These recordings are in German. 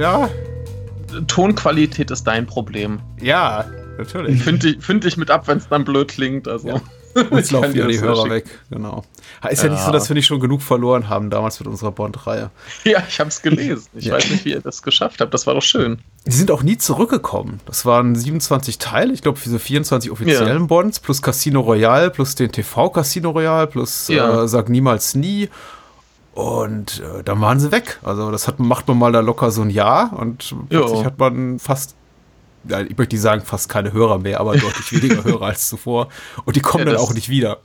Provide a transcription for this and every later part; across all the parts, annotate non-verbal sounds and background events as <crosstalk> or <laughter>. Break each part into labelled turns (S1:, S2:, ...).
S1: ja.
S2: Tonqualität ist dein Problem.
S1: Ja, natürlich.
S2: Find dich, find dich mit ab, wenn es dann blöd klingt. Also. Ja. <laughs>
S1: Uns laufen wieder die Hörer weg, genau. Ist ja. ja. nicht so, dass wir nicht schon genug verloren haben damals mit unserer Bond-Reihe.
S2: Ja, ich habe es gelesen. Ich ja. weiß nicht, wie ihr das geschafft habt. Das war doch schön.
S1: Die sind auch nie zurückgekommen. Das waren 27 Teile, ich glaube, diese 24 offiziellen ja. Bonds, plus Casino Royale, plus den TV Casino Royale, plus äh, Sag niemals nie. Und äh, dann waren sie weg. Also das hat, macht man mal da locker so ein Jahr und plötzlich hat man fast ja, ich möchte nicht sagen, fast keine Hörer mehr, aber deutlich <laughs> weniger Hörer als zuvor. Und die kommen ja, dann auch nicht wieder.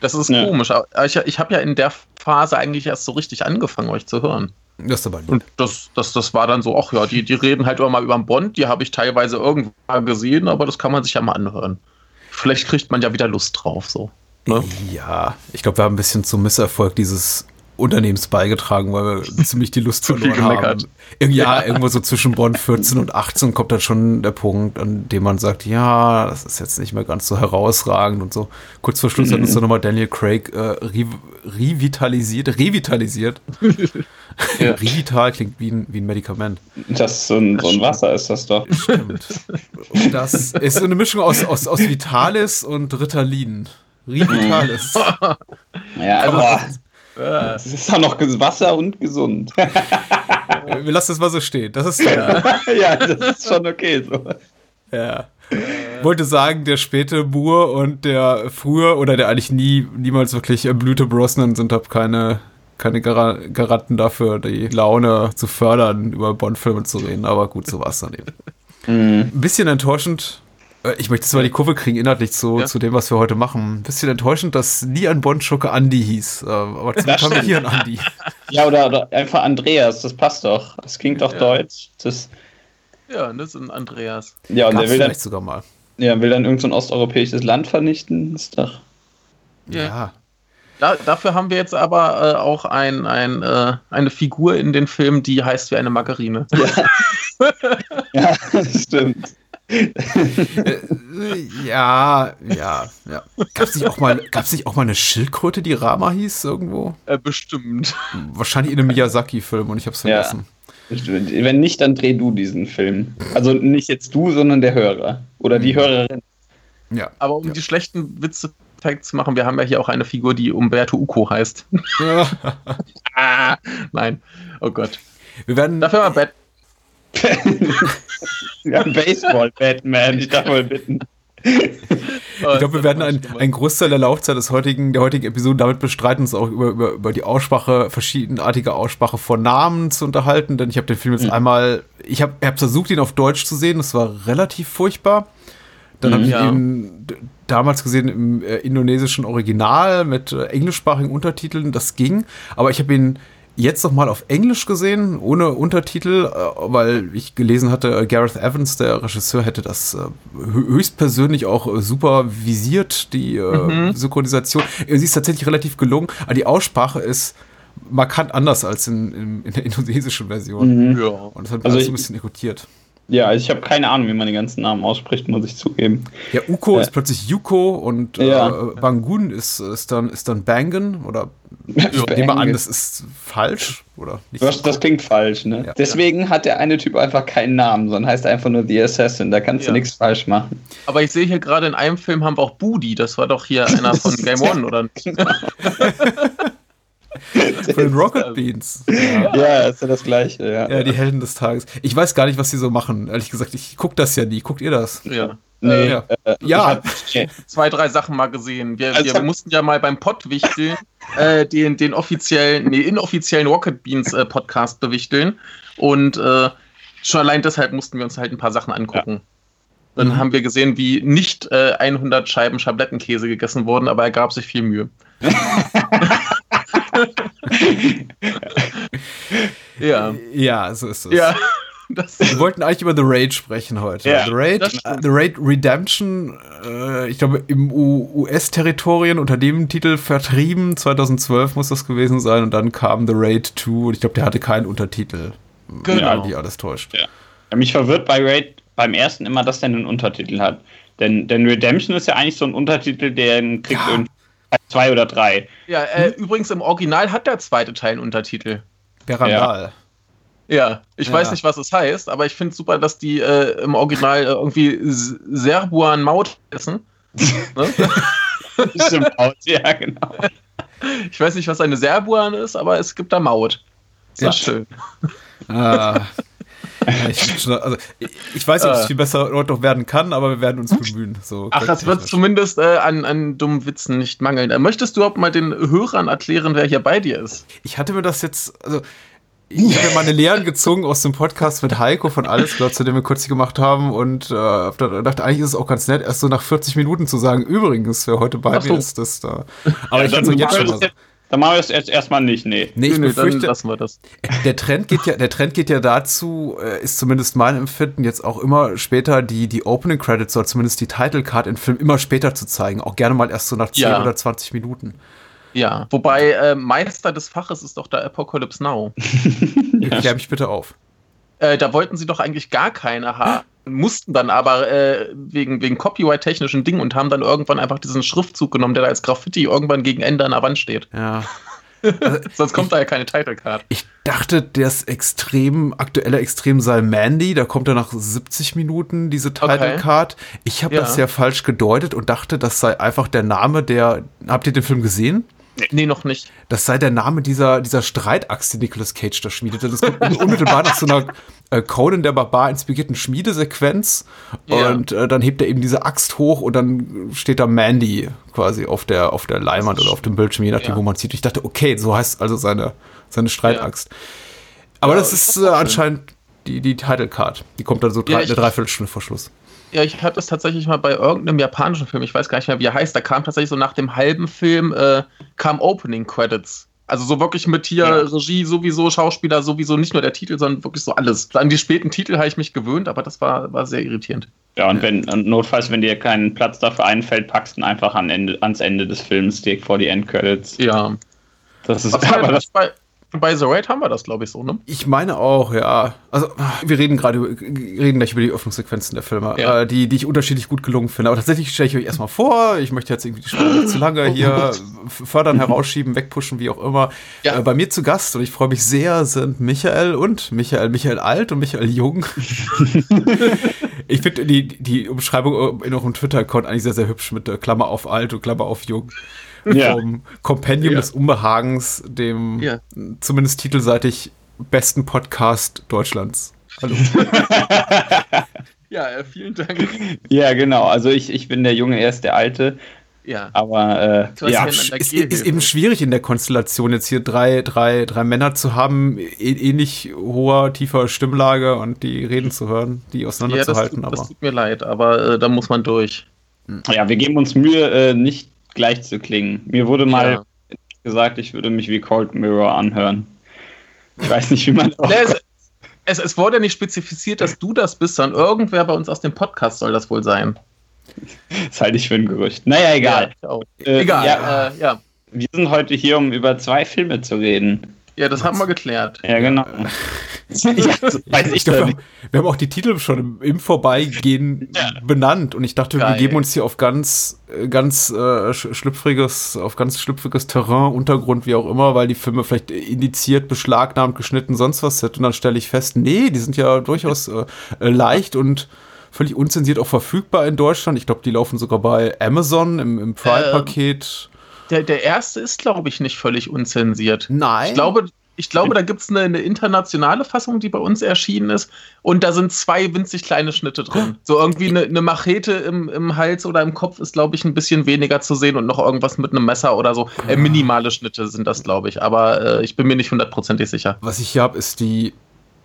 S2: Das ist ja. komisch. Ich, ich habe ja in der Phase eigentlich erst so richtig angefangen, euch zu hören.
S1: Das ist aber
S2: Und das, das, das war dann so, ach ja, die, die reden halt immer mal über den Bond, die habe ich teilweise irgendwann gesehen, aber das kann man sich ja mal anhören. Vielleicht kriegt man ja wieder Lust drauf, so.
S1: Ne? Ja, ich glaube, wir haben ein bisschen zum Misserfolg dieses Unternehmens beigetragen, weil wir <laughs> ziemlich die Lust verloren haben. Ja, ja, irgendwo so zwischen Bonn 14 und 18 kommt dann schon der Punkt, an dem man sagt, ja, das ist jetzt nicht mehr ganz so herausragend und so. Kurz vor Schluss mhm. hat uns dann nochmal Daniel Craig äh, re revitalisiert, revitalisiert. <laughs> ja. Revital klingt wie ein, wie ein Medikament.
S3: Das ist so ein, so ein Wasser ist das doch.
S1: Stimmt. Das ist so eine Mischung aus, aus, aus Vitalis und Ritalin. Revitalis.
S3: ja, also, es ist auch noch Wasser und gesund.
S1: Wir lassen es mal so stehen. Das ist <laughs>
S3: ja. ja, das ist schon okay so.
S1: Ja. Wollte sagen, der späte Moore und der früher oder der eigentlich nie, niemals wirklich erblühte Brosnan sind ab keine, keine Gar Garanten dafür, die Laune zu fördern, über Bond-Filme zu reden. Aber gut, so war es dann eben. Mhm. Ein bisschen enttäuschend äh, ich möchte zwar die Kurve kriegen, inhaltlich zu, ja. zu dem, was wir heute machen. Ein bisschen enttäuschend, dass nie ein Bond-Schurke Andy hieß. Äh, aber zum haben wir hier einen Andy. <laughs>
S3: Ja, oder, oder, einfach Andreas, das passt doch. Das klingt doch ja. deutsch. Das
S2: ja, das ist ein Andreas.
S3: Ja, und Gab's der will
S1: dann, sogar mal.
S3: Ja, will dann irgendein so osteuropäisches Land vernichten. Das ist doch.
S2: Ja. ja. Da, dafür haben wir jetzt aber äh, auch ein, ein, äh, eine Figur in den Filmen, die heißt wie eine Margarine.
S3: Ja, <laughs> ja <laughs> das stimmt.
S1: Äh, ja, ja, ja. Gab es nicht, auch mal, nicht auch mal eine Schildkröte, die Rama hieß irgendwo?
S2: Äh, bestimmt.
S1: Wahrscheinlich in einem Miyazaki-Film und ich hab's vergessen.
S3: Ja. Wenn nicht, dann dreh du diesen Film. Also nicht jetzt du, sondern der Hörer. Oder die mhm. Hörerin.
S2: Ja. Aber um ja. die schlechten Witze zu machen, wir haben ja hier auch eine Figur, die Umberto Uco heißt. <laughs> Ah, nein. Oh Gott.
S1: Wir werden.
S2: Dafür mal Bad <laughs>
S3: ja, Baseball-Batman, ich darf mal bitten.
S1: Ich glaube, wir werden einen, einen Großteil der Laufzeit des heutigen, der heutigen Episode damit bestreiten, uns auch über, über, über die Aussprache, verschiedenartige Aussprache von Namen zu unterhalten, denn ich habe den Film jetzt mhm. einmal, ich habe hab versucht, ihn auf Deutsch zu sehen, das war relativ furchtbar. Dann mhm, habe ich ja. ihn damals gesehen im äh, indonesischen Original mit äh, englischsprachigen Untertiteln, das ging, aber ich habe ihn jetzt noch mal auf Englisch gesehen, ohne Untertitel, äh, weil ich gelesen hatte, äh, Gareth Evans, der Regisseur, hätte das äh, höchstpersönlich auch super visiert, die mhm. Synchronisation. Sie ist tatsächlich relativ gelungen, aber die Aussprache ist markant anders als in, in, in der indonesischen Version.
S3: Mhm. Ja.
S1: Und das hat mich also so ein bisschen irritiert.
S3: Ja, also ich habe keine Ahnung, wie man die ganzen Namen ausspricht, muss ich zugeben.
S1: Ja, Uko äh, ist plötzlich Yuko und ja. äh, Bangun ist, ist, dann, ist dann Bangen oder <laughs> ich nehme an, das ist falsch oder
S3: nicht. Das, das klingt falsch, ne? Ja. Deswegen hat der eine Typ einfach keinen Namen, sondern heißt einfach nur The Assassin. Da kannst ja. du nichts falsch machen.
S2: Aber ich sehe hier gerade in einem Film haben wir auch Budi, das war doch hier einer von <laughs> Game One, oder? <laughs> <laughs>
S1: Von den Rocket Beans.
S3: Ja. ja, ist ja das Gleiche. Ja.
S1: ja, die Helden des Tages. Ich weiß gar nicht, was sie so machen. Ehrlich gesagt, ich gucke das ja nie. Guckt ihr das?
S2: Ja.
S1: Nee, ja. Äh,
S2: ja. zwei, drei Sachen mal gesehen. Wir, also wir mussten ja mal beim Pott wichteln, äh, den, den offiziellen, nee, inoffiziellen Rocket Beans äh, Podcast bewichteln. Und äh, schon allein deshalb mussten wir uns halt ein paar Sachen angucken. Ja. Dann mhm. haben wir gesehen, wie nicht 100 äh, Scheiben Schablettenkäse gegessen wurden, aber er gab sich viel Mühe. <laughs>
S1: ja. Ja, so ist es.
S2: Ja.
S1: Wir wollten eigentlich über The Raid sprechen heute. Ja, The, Raid, The Raid Redemption, äh, ich glaube, im US-Territorien unter dem Titel vertrieben. 2012 muss das gewesen sein. Und dann kam The Raid 2 und ich glaube, der hatte keinen Untertitel.
S3: Genau.
S1: Die alles täuscht.
S3: Ja. Mich verwirrt bei Raid beim ersten immer, dass der einen Untertitel hat. Denn, denn Redemption ist ja eigentlich so ein Untertitel, der kriegt ja. irgendwie zwei oder drei.
S2: Ja, äh, hm? übrigens im Original hat der zweite Teil einen Untertitel.
S1: Der Randal.
S2: Ja, ich ja. weiß nicht, was es heißt, aber ich finde es super, dass die äh, im Original äh, irgendwie Serbuan Maut essen. <laughs> ne? Stimmt, Maut, ja, genau. <laughs> Ich weiß nicht, was eine Serbuan ist, aber es gibt da Maut. Sehr ja. schön.
S1: Ah. <laughs> Ich, also, ich, weiß nicht, ob es äh. viel besser dort noch werden kann, aber wir werden uns bemühen. So
S2: Ach, das wird zumindest äh, an, an dummen Witzen nicht mangeln. Äh, möchtest du auch mal den Hörern erklären, wer hier bei dir ist?
S1: Ich hatte mir das jetzt, also ich <laughs> habe meine Lehren gezogen aus dem Podcast mit Heiko von Alles zu dem wir kurz gemacht haben und äh, dachte, eigentlich ist es auch ganz nett, erst so nach 40 Minuten zu sagen, übrigens, wer heute bei mir ist, das da.
S3: Aber ja, ich kann es jetzt schon mal dann machen wir es jetzt erstmal nicht, nee.
S1: Nee, ich nee, befürchte, lassen wir das. <laughs> Der Trend geht ja, der Trend geht ja dazu, äh, ist zumindest mein Empfinden, jetzt auch immer später die, die Opening Credits oder zumindest die Title Card in Film immer später zu zeigen. Auch gerne mal erst so nach 10 ja. oder 20 Minuten.
S2: Ja, wobei äh, Meister des Faches ist doch der Apocalypse Now. <laughs>
S1: ja. Klär mich bitte auf.
S2: Äh, da wollten sie doch eigentlich gar keine haben, mussten dann aber äh, wegen, wegen Copyright-technischen Dingen und haben dann irgendwann einfach diesen Schriftzug genommen, der da als Graffiti irgendwann gegen Ende an der Wand steht.
S1: Ja. <laughs>
S2: Also, Sonst kommt ich, da ja keine Title Card.
S1: Ich dachte, das extrem, aktuelle Extrem sei Mandy, da kommt er nach 70 Minuten, diese Title Card. Okay. Ich habe ja. das ja falsch gedeutet und dachte, das sei einfach der Name der. Habt ihr den Film gesehen?
S2: Nee, noch nicht.
S1: Das sei der Name dieser, dieser Streitachs, die Nicolas Cage da schmiedete. Das kommt <laughs> unmittelbar nach so einer äh, Conan der Barbar inspirierten Schmiedesequenz. Ja. Und äh, dann hebt er eben diese Axt hoch und dann steht da Mandy quasi auf der, auf der Leinwand oder auf dem Bildschirm, je nachdem, ja. wo man sieht. Ich dachte, okay, so heißt also seine, seine Streitaxt. Ja. Aber das ist äh, anscheinend die, die Title Card. Die kommt dann so drei, eine Dreiviertelstunde vor Schluss.
S2: Ja, ich hatte es tatsächlich mal bei irgendeinem japanischen Film, ich weiß gar nicht mehr, wie er heißt, da kam tatsächlich so nach dem halben Film, äh, kam Opening Credits. Also so wirklich mit hier ja. Regie sowieso, Schauspieler sowieso, nicht nur der Titel, sondern wirklich so alles. An die späten Titel habe ich mich gewöhnt, aber das war, war sehr irritierend.
S3: Ja, und wenn und notfalls, wenn dir keinen Platz dafür einfällt, packst du ihn einfach an Ende, ans Ende des Films direkt vor die Endcredits.
S2: Ja. Das ist <laughs> aber das bei, bei The Raid haben wir das, glaube ich, so, ne?
S1: Ich meine auch, ja. Also, wir reden gerade reden gleich über die Öffnungssequenzen der Filme, ja. äh, die, die ich unterschiedlich gut gelungen finde. Aber tatsächlich stelle ich euch erstmal vor, ich möchte jetzt irgendwie die Sprache zu lange hier <laughs> fördern, herausschieben, wegpushen, wie auch immer. Ja. Äh, bei mir zu Gast, und ich freue mich sehr, sind Michael und Michael, Michael Alt und Michael Jung. <laughs> ich finde die, die Umschreibung in eurem Twitter-Account eigentlich sehr, sehr hübsch mit der Klammer auf Alt und Klammer auf Jung ja. vom Kompendium ja. des Unbehagens, dem ja. zumindest titelseitig besten Podcast Deutschlands. Hallo. <laughs>
S2: ja, äh, vielen Dank.
S3: Ja, genau. Also ich, ich bin der Junge, er ist der Alte.
S2: Ja.
S3: Aber äh, ja.
S1: Es ist, ist, eben schwierig in der Konstellation, jetzt hier drei, drei, drei Männer zu haben, ähnlich hoher, tiefer Stimmlage und die Reden zu hören, die auseinanderzuhalten.
S2: Ja, das, das tut mir leid, aber äh, da muss man durch.
S3: Ja, wir geben uns Mühe, äh, nicht gleich zu klingen. Mir wurde mal ja. gesagt, ich würde mich wie Cold Mirror anhören. Ich weiß nicht, wie man. <laughs>
S2: es, es, es, wurde nicht spezifiziert, dass du das bist, sondern irgendwer bei uns aus dem Podcast soll das wohl sein.
S3: Das halte ich für ein Gerücht. Naja, egal. Ja,
S2: äh, egal, ja, äh, ja.
S3: Wir sind heute hier, um über zwei Filme zu reden.
S2: Ja, das haben wir geklärt.
S3: Ja, genau. <laughs>
S1: ja, weiß ich glaub, wir, haben auch die Titel schon im, im Vorbeigehen ja. benannt und ich dachte, Geil. wir geben uns hier auf ganz, äh, ganz äh, schlüpfriges, auf ganz schlüpfriges Terrain, Untergrund, wie auch immer, weil die Filme vielleicht indiziert, beschlagnahmt, geschnitten, sonst was sind. Und dann stelle ich fest, nee, die sind ja durchaus äh, äh leicht und völlig unzensiert auch verfügbar in Deutschland. Ich glaube, die laufen sogar bei Amazon im, im Prime-Paket.
S2: Ähm der, der erste ist, glaube ich, nicht völlig unzensiert.
S1: Nein.
S2: Ich glaube, ich glaube, da gibt es eine, eine, internationale Fassung, die bei uns erschienen ist. Und da sind zwei winzig kleine Schnitte drin. So irgendwie eine, eine Machete im, im Hals oder im Kopf ist, glaube ich, ein bisschen weniger zu sehen und noch irgendwas mit einem Messer oder so. Äh, minimale Schnitte sind das, glaube ich. Aber äh, ich bin mir nicht hundertprozentig sicher.
S1: Was ich hier habe, ist die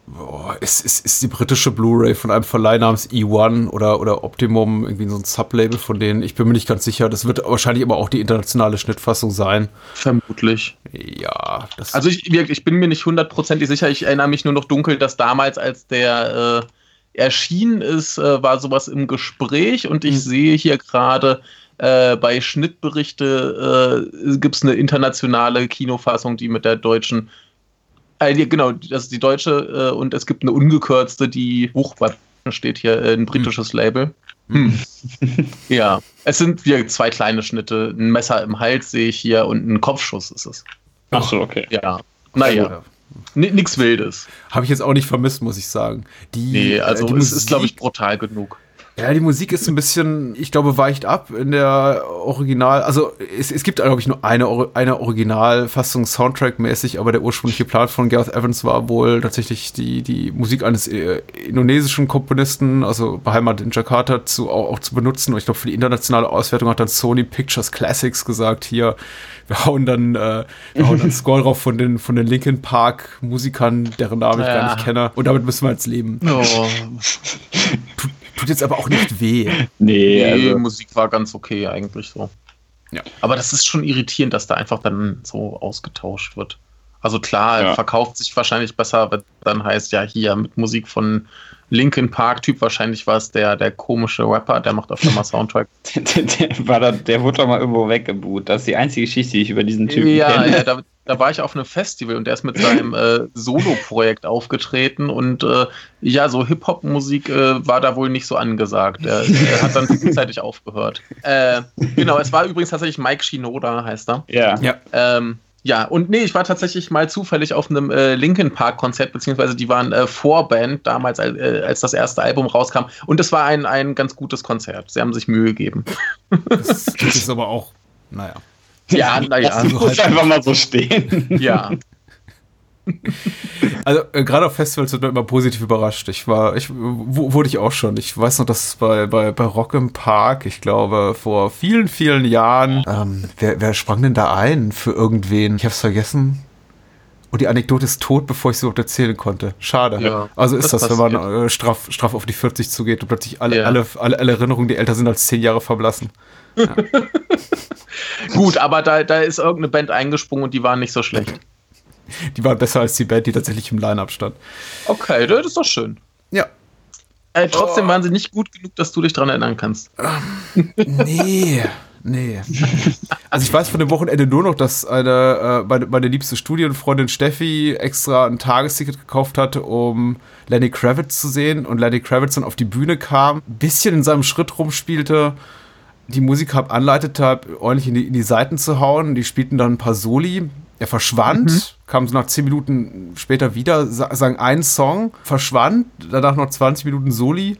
S1: Boah, ist, ist, ist die britische Blu-ray von einem Verleih namens E1 oder, oder Optimum, irgendwie so ein Sublabel von denen. Ich bin mir nicht ganz sicher. Das wird wahrscheinlich aber auch die internationale Schnittfassung sein.
S2: Vermutlich.
S1: Ja.
S2: also ich, ich bin mir nicht hundertprozentig sicher. Ich erinnere mich nur noch dunkel, dass damals, als der äh, erschienen ist, äh, war sowas im Gespräch und ich mhm. sehe hier gerade äh, bei Schnittberichte äh, gibt es eine internationale Kinofassung, die mit der deutschen äh, genau, das ist die deutsche äh, und es gibt eine ungekürzte, die Hochwart steht hier, äh, ein britisches hm. Label. Hm. <laughs> ja, es sind wieder zwei kleine Schnitte. Ein Messer im Hals sehe ich hier und ein Kopfschuss ist es.
S3: Ach so, okay.
S2: Ja, naja. Nichts Wildes.
S1: Habe ich jetzt auch nicht vermisst, muss ich sagen.
S2: Die, nee, also die es ist, glaube ich, brutal genug.
S1: Ja, die Musik ist ein bisschen, ich glaube, weicht ab in der Original. Also es, es gibt, glaube ich, nur eine, eine Originalfassung Soundtrack-mäßig, aber der ursprüngliche Plan von Gareth Evans war wohl tatsächlich die, die Musik eines äh, indonesischen Komponisten, also beheimatet in Jakarta, zu, auch, auch zu benutzen. Und ich glaube, für die internationale Auswertung hat dann Sony Pictures Classics gesagt, hier, wir hauen dann, äh, wir hauen dann <laughs> Score drauf von den, von den Linkin Park Musikern, deren Namen ich ja. gar nicht kenne. Und damit müssen wir jetzt leben. Oh. Tut, tut, jetzt aber auch nicht <laughs> weh.
S2: Nee, nee also. Musik war ganz okay eigentlich so. Ja. Aber das ist schon irritierend, dass da einfach dann so ausgetauscht wird. Also klar, ja. verkauft sich wahrscheinlich besser, wenn dann heißt ja hier mit Musik von Linkin Park Typ, wahrscheinlich war es der, der komische Rapper, der macht öfter mal Soundtrack. <laughs>
S3: der, der, war da, der wurde doch mal irgendwo weggeboot. Das ist die einzige Geschichte, die ich über diesen Typen
S2: ja, kenne. Ja, da, da war ich auf einem Festival und der ist mit seinem <laughs> äh, Solo-Projekt aufgetreten und äh, ja, so Hip-Hop-Musik äh, war da wohl nicht so angesagt. Er, er hat dann frühzeitig <laughs> aufgehört. Äh, genau, es war übrigens tatsächlich Mike Shinoda, heißt er.
S3: Ja. ja.
S2: Ähm, ja, und nee, ich war tatsächlich mal zufällig auf einem äh, Linkin Park Konzert, beziehungsweise die waren äh, Vorband damals, äh, als das erste Album rauskam. Und es war ein, ein ganz gutes Konzert. Sie haben sich Mühe gegeben.
S1: Das <laughs> ist aber auch, naja.
S2: Ja, naja. Das
S3: muss halt einfach mal so stehen.
S2: Ja. <laughs>
S1: Also äh, gerade auf Festivals wird man immer positiv überrascht. Ich war, ich wurde ich auch schon. Ich weiß noch, dass bei, bei, bei Rock im Park, ich glaube, vor vielen, vielen Jahren, ähm, wer, wer sprang denn da ein für irgendwen? Ich hab's vergessen. Und die Anekdote ist tot, bevor ich sie überhaupt erzählen konnte. Schade. Ja, also ist das, das wenn man äh, straff, straff auf die 40 zugeht und plötzlich alle, ja. alle, alle, alle Erinnerungen, die älter sind als 10 Jahre, verblassen. <laughs> Ja.
S2: Gut, aber da, da ist irgendeine Band eingesprungen und die waren nicht so schlecht.
S1: Die war besser als die Band, die tatsächlich im Line-Up stand.
S2: Okay, das ist doch schön.
S1: Ja.
S2: Äh, trotzdem oh. waren sie nicht gut genug, dass du dich daran erinnern kannst.
S1: Ähm, nee. Nee. Also ich weiß von dem Wochenende nur noch, dass eine, äh, meine, meine liebste Studienfreundin Steffi extra ein Tagesticket gekauft hatte, um Lenny Kravitz zu sehen und Lenny Kravitz dann auf die Bühne kam, ein bisschen in seinem Schritt rumspielte, die Musik anleitete, ordentlich in die, in die Seiten zu hauen. Die spielten dann ein paar Soli. Er verschwand, mhm. kam so nach zehn Minuten später wieder, sang einen Song, verschwand, danach noch 20 Minuten Soli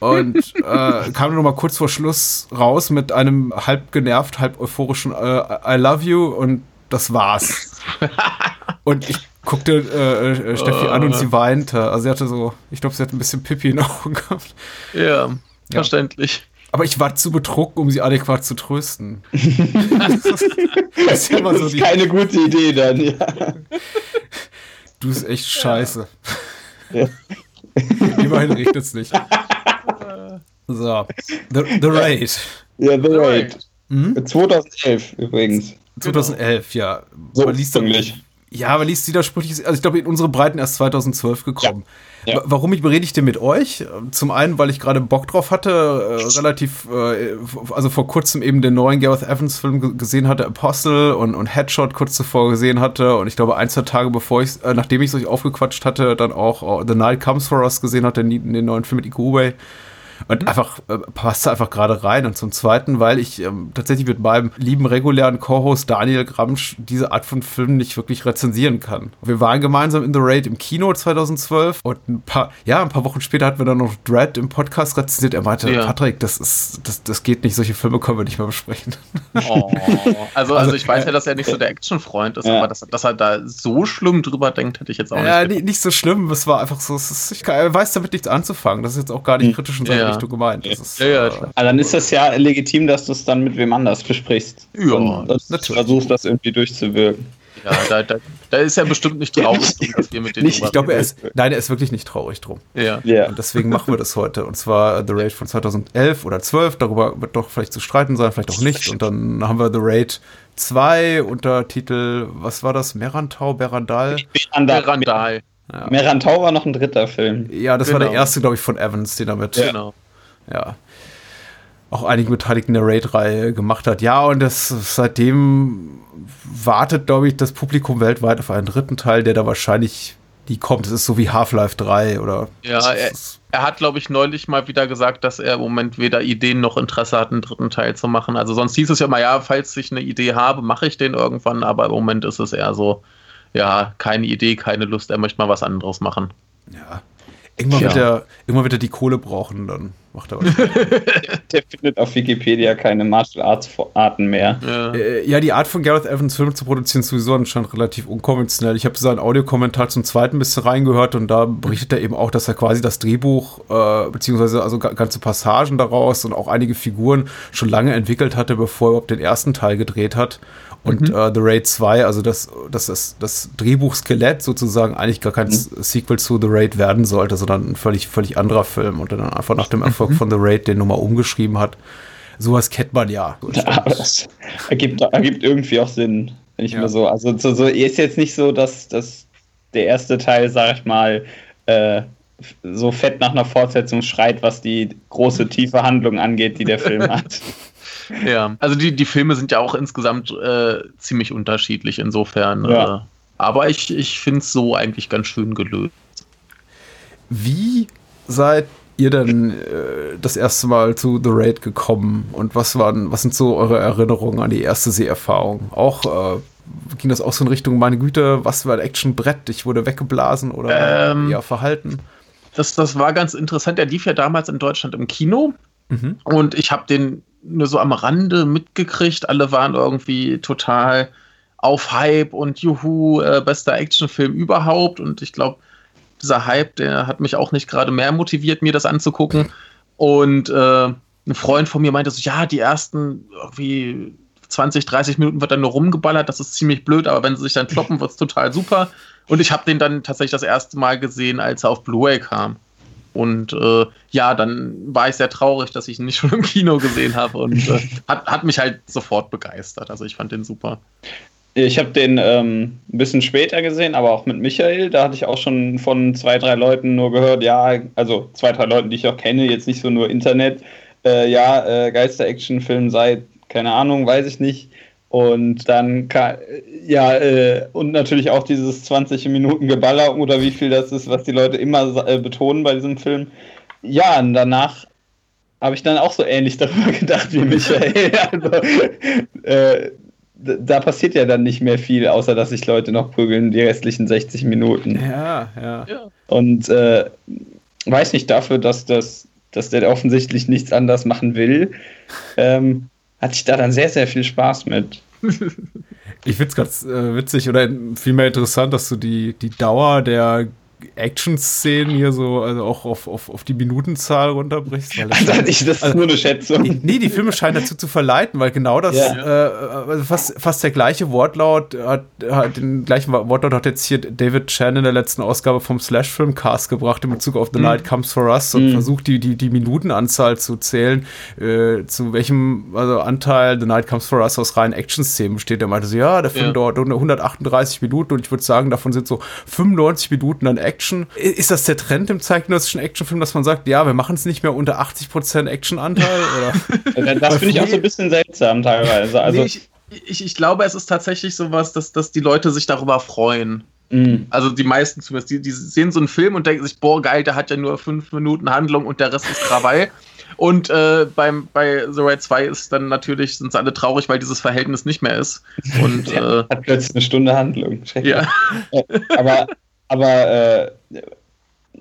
S1: und <laughs> äh, kam noch mal kurz vor Schluss raus mit einem halb genervt, halb euphorischen äh, I love you und das war's. <laughs> und ich guckte äh, äh Steffi an und sie weinte. Also sie hatte so, ich glaube, sie hat ein bisschen Pipi in den Augen gehabt.
S2: Ja, ja.
S1: Aber ich war zu betrunken, um sie adäquat zu trösten. das
S3: ist, <laughs> immer so das ist die keine gute Idee dann, ja.
S1: Du bist echt scheiße. Ja. <laughs> Immerhin regnet es nicht. So, The, the Raid.
S3: Ja, The Raid. Mhm. 2011 übrigens.
S1: 2011, ja.
S3: So man liest dann,
S1: ja, aber liest widersprüchlich. Also ich glaube, in unsere Breiten erst 2012 gekommen. Ja. Ja. Warum ich berede ich denn mit euch? Zum einen, weil ich gerade Bock drauf hatte, äh, relativ, äh, also vor kurzem eben den neuen Gareth Evans Film gesehen hatte, Apostle und, und Headshot kurz zuvor gesehen hatte und ich glaube ein, zwei Tage bevor ich, äh, nachdem ich es euch aufgequatscht hatte, dann auch uh, The Night Comes For Us gesehen hatte, den, den neuen Film mit Iko Uwe. Und mhm. einfach äh, passt einfach gerade rein. Und zum Zweiten, weil ich ähm, tatsächlich mit meinem lieben regulären Co-Host Daniel Gramsch diese Art von Film nicht wirklich rezensieren kann. Wir waren gemeinsam in The Raid im Kino 2012 und ein paar, ja, ein paar Wochen später hatten wir dann noch Dread im Podcast rezensiert. Er meinte, ja. Patrick, das ist, das, das geht nicht, solche Filme können wir nicht mehr besprechen.
S2: Oh. <laughs> Also, also ich weiß ja, dass er nicht so der Actionfreund ist, ja. aber dass, dass, er da so schlimm drüber denkt, hätte ich jetzt auch
S1: nicht. Ja, nicht so schlimm, es war einfach so, ist, ich weiß damit nichts anzufangen. Das ist jetzt auch gar nicht hm. kritisch seiner ja. Richtung gemeint. Das ist,
S3: ja, ja, äh, dann ist das ja legitim, dass du es dann mit wem anders besprichst.
S2: Ja,
S3: und natürlich. versuchst das irgendwie durchzuwirken.
S2: Ja, da, da, da, ist er bestimmt nicht <laughs> traurig drum,
S1: dass wir mit dem nicht, Ich glaube, er ist, nein, er ist wirklich nicht traurig drum.
S2: Ja. ja.
S1: Und deswegen machen wir das heute. Und zwar The Raid von 2011 oder 12. Darüber wird doch vielleicht zu streiten sein, vielleicht auch nicht. Und dann haben wir The Raid 2 unter Titel, was war das? Merantau, Berandal?
S2: Berandal.
S3: Ja. Merantau war noch ein dritter Film.
S1: Ja, das genau. war der genau. erste, glaube ich, von Evans, den damit. Ja. Genau. Ja. Auch einige Beteiligten der Raid-Reihe gemacht hat. Ja, und das seitdem wartet, glaube ich, das Publikum weltweit auf einen dritten Teil, der da wahrscheinlich nie kommt. Es ist so wie Half-Life 3 oder.
S2: Ja, er, er hat, glaube ich, neulich mal wieder gesagt, dass er im Moment weder Ideen noch Interesse hat, einen dritten Teil zu machen. Also sonst hieß es ja mal, ja, falls ich eine Idee habe, mache ich den irgendwann, aber im Moment ist es eher so, ja, keine Idee, keine Lust, er möchte mal was anderes machen.
S1: Ja. Irgendwann, ja. wird er, irgendwann wird er die Kohle brauchen, dann macht er was. <laughs>
S3: der findet auf Wikipedia keine Martial Arts Arten mehr.
S1: Ja. Äh, ja, die Art von Gareth Evans Film zu produzieren ist sowieso anscheinend relativ unkonventionell. Ich habe seinen Audiokommentar zum zweiten bisschen reingehört und da berichtet er eben auch, dass er quasi das Drehbuch, äh, beziehungsweise also ganze Passagen daraus und auch einige Figuren schon lange entwickelt hatte, bevor er überhaupt den ersten Teil gedreht hat. Und mhm. äh, The Raid 2, also das, das, das, das Drehbuch-Skelett sozusagen eigentlich gar kein mhm. Sequel zu The Raid werden sollte, sondern ein völlig, völlig anderer Film und dann einfach nach dem Erfolg mhm. von The Raid den nochmal umgeschrieben hat. Sowas kennt man ja.
S3: ja <laughs> das ergibt, ergibt irgendwie auch Sinn, wenn ich ja. mal so. Also so, so, ist jetzt nicht so, dass, dass der erste Teil, sag ich mal, äh, so fett nach einer Fortsetzung schreit, was die große, tiefe Handlung angeht, die der Film <laughs> hat.
S2: Ja, also die, die Filme sind ja auch insgesamt äh, ziemlich unterschiedlich insofern. Ja. Äh, aber ich, ich finde es so eigentlich ganz schön gelöst.
S1: Wie seid ihr denn äh, das erste Mal zu The Raid gekommen und was waren, was sind so eure Erinnerungen an die erste Seherfahrung? Auch äh, ging das auch so in Richtung, meine Güte, was war ein Actionbrett? Ich wurde weggeblasen oder ähm, eher verhalten?
S2: Das, das war ganz interessant. Der lief ja damals in Deutschland im Kino. Mhm. Und ich habe den nur so am Rande mitgekriegt. Alle waren irgendwie total auf Hype und juhu, äh, bester Actionfilm überhaupt. Und ich glaube, dieser Hype, der hat mich auch nicht gerade mehr motiviert, mir das anzugucken. Und äh, ein Freund von mir meinte so, ja, die ersten irgendwie 20, 30 Minuten wird dann nur rumgeballert, das ist ziemlich blöd, aber wenn sie sich dann <laughs> kloppen, wird es total super. Und ich habe den dann tatsächlich das erste Mal gesehen, als er auf Blu-ray kam. Und äh, ja, dann war ich sehr traurig, dass ich ihn nicht <laughs> schon im Kino gesehen habe und äh, hat, hat mich halt sofort begeistert. Also ich fand den super.
S3: Ich habe den ähm, ein bisschen später gesehen, aber auch mit Michael. Da hatte ich auch schon von zwei, drei Leuten nur gehört, ja, also zwei, drei Leuten, die ich auch kenne, jetzt nicht so nur Internet. Äh, ja, äh, Geister-Action-Film seit, keine Ahnung, weiß ich nicht. Und dann, ja, äh, und natürlich auch dieses 20 Minuten Geballer oder wie viel das ist, was die Leute immer äh, betonen bei diesem Film. Ja, und danach habe ich dann auch so ähnlich <laughs> darüber gedacht wie Michael. <laughs> also, äh, da passiert ja dann nicht mehr viel, außer dass sich Leute noch prügeln, die restlichen 60 Minuten.
S1: Ja, ja.
S3: Und äh, weiß nicht dafür, dass das, dass der offensichtlich nichts anders machen will. Ähm, hatte ich da dann sehr, sehr viel Spaß mit.
S1: ich finde es ganz äh, witzig oder vielmehr interessant, dass du die, die Dauer der Action-Szenen hier so, also auch auf, auf, auf die Minutenzahl runterbrichst.
S3: Weil das, <laughs> also, ich, das ist nur eine Schätzung.
S1: Nee, die Filme scheinen dazu zu verleiten, weil genau das, ja. äh, also fast, fast der gleiche Wortlaut hat, hat, den gleichen Wortlaut hat jetzt hier David Chan in der letzten Ausgabe vom Slash-Film-Cast gebracht in Bezug auf The mhm. Night Comes For Us und mhm. versucht die, die, die Minutenanzahl zu zählen, äh, zu welchem also Anteil The Night Comes For Us aus reinen Action-Szenen besteht. Er meinte so, ja, der Film ja. dauert 138 Minuten und ich würde sagen, davon sind so 95 Minuten dann Action Action. Ist das der Trend im zeitgenössischen Actionfilm, dass man sagt, ja, wir machen es nicht mehr unter 80% Actionanteil? <laughs>
S3: das finde ich auch so ein bisschen seltsam teilweise. Also nee,
S2: ich, ich, ich, glaube, es ist tatsächlich sowas, dass, dass die Leute sich darüber freuen. Mhm. Also die meisten zumindest, die, die sehen so einen Film und denken sich, boah, geil, der hat ja nur fünf Minuten Handlung und der Rest ist Krawall. <laughs> Und äh, beim, bei The Raid 2 ist dann natürlich, sind sie alle traurig, weil dieses Verhältnis nicht mehr ist. Und, <laughs>
S3: äh, hat plötzlich eine Stunde Handlung. Ja. aber aber äh,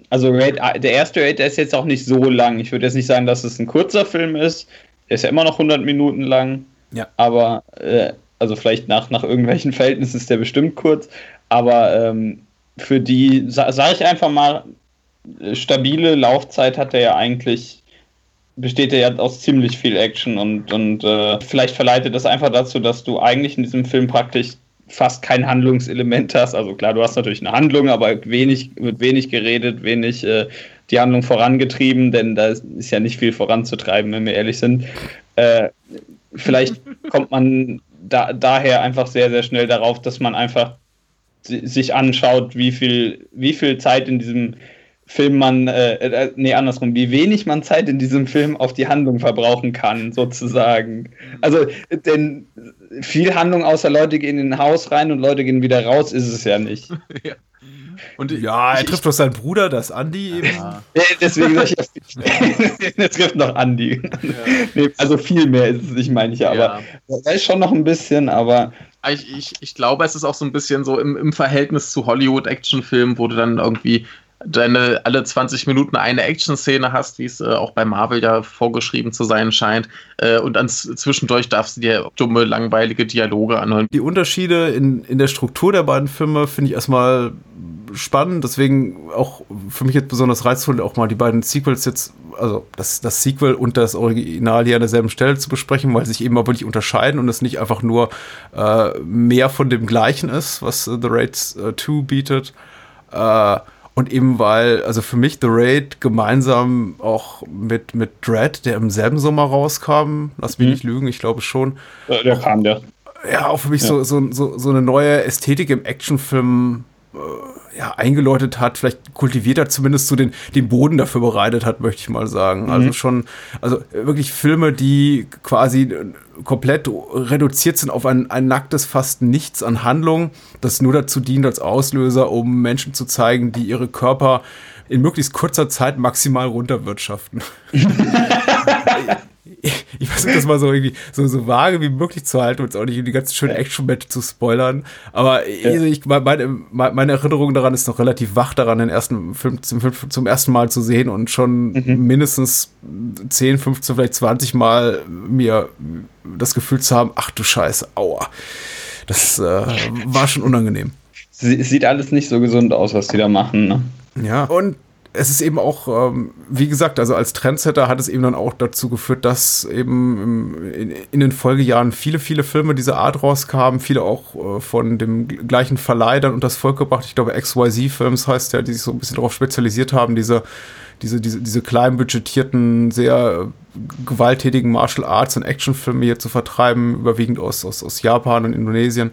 S3: also Raid, der erste Raid, der ist jetzt auch nicht so lang. Ich würde jetzt nicht sagen, dass es ein kurzer Film ist. Der ist ja immer noch 100 Minuten lang. Ja. Aber, äh, also vielleicht nach, nach irgendwelchen Verhältnissen ist der bestimmt kurz. Aber ähm, für die, sage sag ich einfach mal, stabile Laufzeit hat er ja eigentlich, besteht er ja aus ziemlich viel Action und, und äh, vielleicht verleitet das einfach dazu, dass du eigentlich in diesem Film praktisch fast kein Handlungselement hast. Also klar, du hast natürlich eine Handlung, aber wenig, wird wenig geredet, wenig äh, die Handlung vorangetrieben, denn da ist ja nicht viel voranzutreiben, wenn wir ehrlich sind. Äh, vielleicht <laughs> kommt man da, daher einfach sehr, sehr schnell darauf, dass man einfach sich anschaut, wie viel, wie viel Zeit in diesem Film man, äh, äh, nee, andersrum, wie wenig man Zeit in diesem Film auf die Handlung verbrauchen kann, sozusagen. Also, denn viel Handlung außer Leute gehen in ein Haus rein und Leute gehen wieder raus, ist es ja nicht. <laughs>
S1: ja. Und ja, er trifft doch seinen Bruder, das Andi eben.
S3: Ja. Deswegen sage ich, er <laughs> trifft noch Andi. Ja. Nee, also viel mehr ist es nicht, meine ich, aber ja. da ist schon noch ein bisschen, aber
S2: Ich, ich, ich glaube, es ist auch so ein bisschen so im, im Verhältnis zu Hollywood-Actionfilmen, wo du dann irgendwie deine alle 20 Minuten eine Action-Szene hast, wie es äh, auch bei Marvel ja vorgeschrieben zu sein scheint. Äh, und dann zwischendurch darfst du dir dumme, langweilige Dialoge anhören.
S1: Die Unterschiede in, in der Struktur der beiden Filme finde ich erstmal spannend. Deswegen auch für mich jetzt besonders reizvoll, auch mal die beiden Sequels jetzt, also das, das Sequel und das Original hier an derselben Stelle zu besprechen, weil sie sich eben auch wirklich unterscheiden und es nicht einfach nur äh, mehr von dem Gleichen ist, was äh, The Raid 2 äh, bietet. Äh, und eben weil, also für mich The Raid gemeinsam auch mit, mit Dread, der im selben Sommer rauskam, lass mich mhm. nicht lügen, ich glaube schon.
S3: Ja, der kam, der.
S1: Ja, auch für mich ja. so, so, so, so eine neue Ästhetik im Actionfilm äh, ja, eingeläutet hat, vielleicht kultiviert hat, zumindest so den, den Boden dafür bereitet hat, möchte ich mal sagen. Mhm. Also schon, also wirklich Filme, die quasi komplett reduziert sind auf ein, ein nacktes fast nichts an Handlung, das nur dazu dient als Auslöser, um Menschen zu zeigen, die ihre Körper in möglichst kurzer Zeit maximal runterwirtschaften. <laughs> <laughs> <laughs> ich versuche das mal so irgendwie so, so vage wie möglich zu halten und auch nicht in die ganzen schönen Action-Match zu spoilern. Aber ja. ich, meine, meine Erinnerung daran ist noch relativ wach daran, den ersten Film zum, zum ersten Mal zu sehen und schon mhm. mindestens 10, 15, vielleicht 20 Mal mir das Gefühl zu haben, ach du Scheiße, aua. Das äh, war schon unangenehm.
S3: Es sieht alles nicht so gesund aus, was die da machen, ne?
S1: Ja, und es ist eben auch, ähm, wie gesagt, also als Trendsetter hat es eben dann auch dazu geführt, dass eben in, in, den Folgejahren viele, viele Filme dieser Art rauskamen, viele auch äh, von dem gleichen Verleih dann unters Volk gebracht. Ich glaube, XYZ-Films heißt ja, die sich so ein bisschen darauf spezialisiert haben, diese, diese, diese, diese klein budgetierten, sehr gewalttätigen Martial Arts und Actionfilme hier zu vertreiben, überwiegend aus, aus, aus Japan und Indonesien.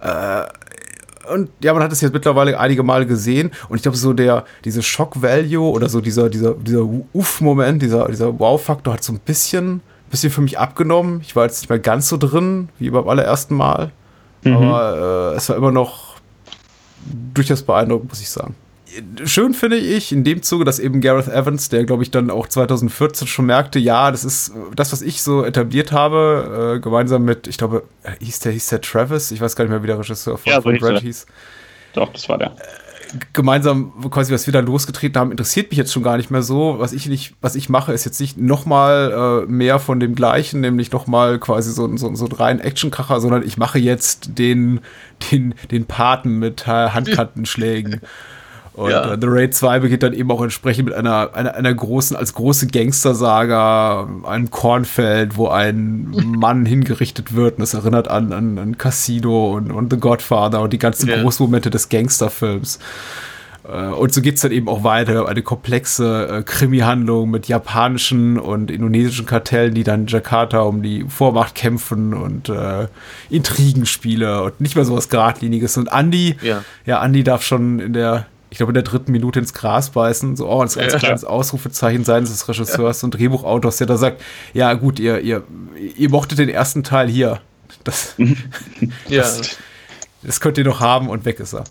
S1: Äh, und ja, man hat es jetzt mittlerweile einige Male gesehen und ich glaube, so der, diese Shock-Value oder so dieser, dieser, dieser Uff-Moment, dieser, dieser Wow-Faktor hat so ein bisschen, bisschen für mich abgenommen. Ich war jetzt nicht mehr ganz so drin wie beim allerersten Mal, mhm. aber äh, es war immer noch durchaus beeindruckend, muss ich sagen schön finde ich in dem Zuge, dass eben Gareth Evans, der glaube ich dann auch 2014 schon merkte, ja, das ist das, was ich so etabliert habe, äh, gemeinsam mit, ich glaube, äh, hieß der, hieß der Travis? Ich weiß gar nicht mehr, wie der Regisseur von, ja, von Brad hieß.
S3: Doch, das war der. Äh,
S1: gemeinsam quasi, was wir da losgetreten haben, interessiert mich jetzt schon gar nicht mehr so. Was ich nicht, was ich mache, ist jetzt nicht nochmal äh, mehr von dem Gleichen, nämlich nochmal quasi so, so, so einen reinen Actionkracher, sondern ich mache jetzt den, den, den Paten mit äh, Handkantenschlägen. <laughs> Und ja. äh, The Raid 2 beginnt dann eben auch entsprechend mit einer, einer, einer großen, als große Gangstersaga, einem Kornfeld, wo ein <laughs> Mann hingerichtet wird. Und das erinnert an, an, an Casino und, und The Godfather und die ganzen ja. Großmomente des Gangsterfilms. Äh, und so geht es dann eben auch weiter. Eine komplexe äh, Krimi-Handlung mit japanischen und indonesischen Kartellen, die dann in Jakarta um die Vormacht kämpfen und äh, Intrigenspiele und nicht mehr so was Geradliniges. Und Andy, ja. ja, Andy darf schon in der ich glaube, in der dritten Minute ins Gras beißen, so oh, als, als ja, kleines Ausrufezeichen seines des Regisseurs ja. und Drehbuchautors, der da sagt, ja gut, ihr, ihr, ihr mochtet den ersten Teil hier. Das, <laughs> ja. das, das könnt ihr noch haben und weg ist er.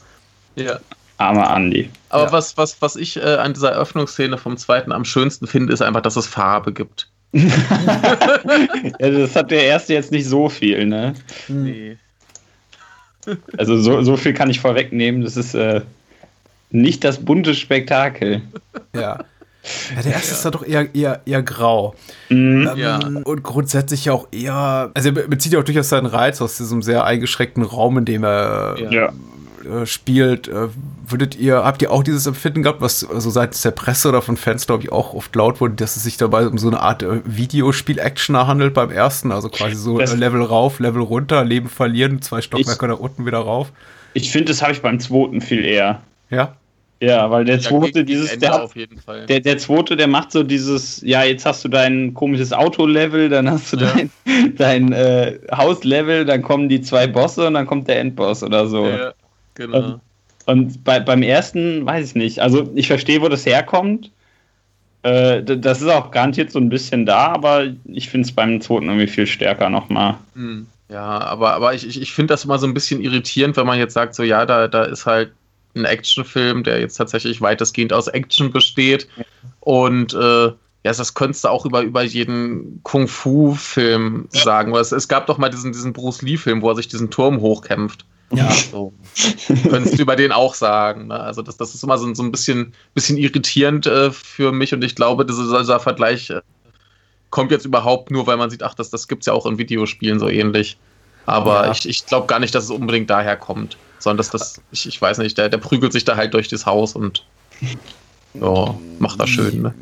S3: Ja. Armer Andi.
S2: Aber ja. was, was, was ich äh, an dieser Eröffnungsszene vom zweiten am schönsten finde, ist einfach, dass es Farbe gibt. <laughs>
S3: ja, das hat der erste jetzt nicht so viel, ne? Nee. Also so, so viel kann ich vorwegnehmen. Das ist äh, nicht das bunte Spektakel.
S1: Ja. Ja, der erste ja. ist da doch eher, eher, eher grau. Mhm. Ähm, ja. Und grundsätzlich ja auch eher, also er bezieht ja auch durchaus seinen Reiz aus diesem sehr eingeschränkten Raum, in dem er ja. äh, spielt. Äh, würdet ihr, habt ihr auch dieses Empfinden gehabt, was so also seitens der Presse oder von Fans, glaube ich, auch oft laut wurde, dass es sich dabei um so eine Art äh, Videospiel-Action handelt beim ersten? Also quasi so das Level rauf, Level runter, Leben verlieren, zwei Stockwerke nach unten wieder rauf.
S3: Ich finde, das habe ich beim zweiten viel eher.
S1: Ja.
S3: Ja, weil der zweite, dieses, der, der, der zweite, der macht so dieses, ja, jetzt hast du dein komisches Auto-Level, dann hast du ja. dein, dein äh, Haus-Level, dann kommen die zwei Bosse und dann kommt der Endboss oder so. Ja, genau. Und, und bei, beim ersten weiß ich nicht. Also ich verstehe, wo das herkommt. Äh, das ist auch garantiert so ein bisschen da, aber ich finde es beim zweiten irgendwie viel stärker nochmal.
S2: Hm. Ja, aber, aber ich, ich, ich finde das immer so ein bisschen irritierend, wenn man jetzt sagt, so ja, da, da ist halt ein Actionfilm, der jetzt tatsächlich weitestgehend aus Action besteht. Und äh, ja, das könntest du auch über, über jeden Kung-Fu-Film ja. sagen. Es, es gab doch mal diesen, diesen Bruce Lee-Film, wo er sich diesen Turm hochkämpft. Ja. So. Könntest du über den auch sagen. Ne? Also, das, das ist immer so, so ein bisschen, bisschen irritierend äh, für mich und ich glaube, dieser, dieser Vergleich äh, kommt jetzt überhaupt nur, weil man sieht, ach, das, das gibt es ja auch in Videospielen so ähnlich. Aber ja. ich, ich glaube gar nicht, dass es unbedingt daher kommt, sondern dass das, ich, ich weiß nicht, der, der prügelt sich da halt durch das Haus und ja, macht das schön, ne?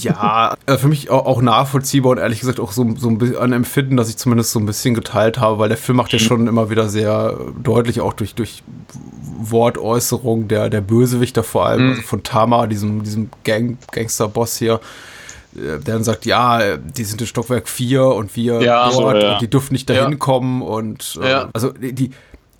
S1: Ja, äh, für mich auch, nachvollziehbar und ehrlich gesagt auch so, so ein bisschen ein Empfinden, das ich zumindest so ein bisschen geteilt habe, weil der Film macht ja mhm. schon immer wieder sehr deutlich, auch durch, durch Wortäußerung der, der Bösewichter vor allem, mhm. also von Tama, diesem, diesem Gang, Gangster-Boss hier, äh, der dann sagt, ja, die sind in Stockwerk 4 und wir
S2: ja, dort
S1: so, ja. und die dürfen nicht dahin ja. kommen und äh, also die,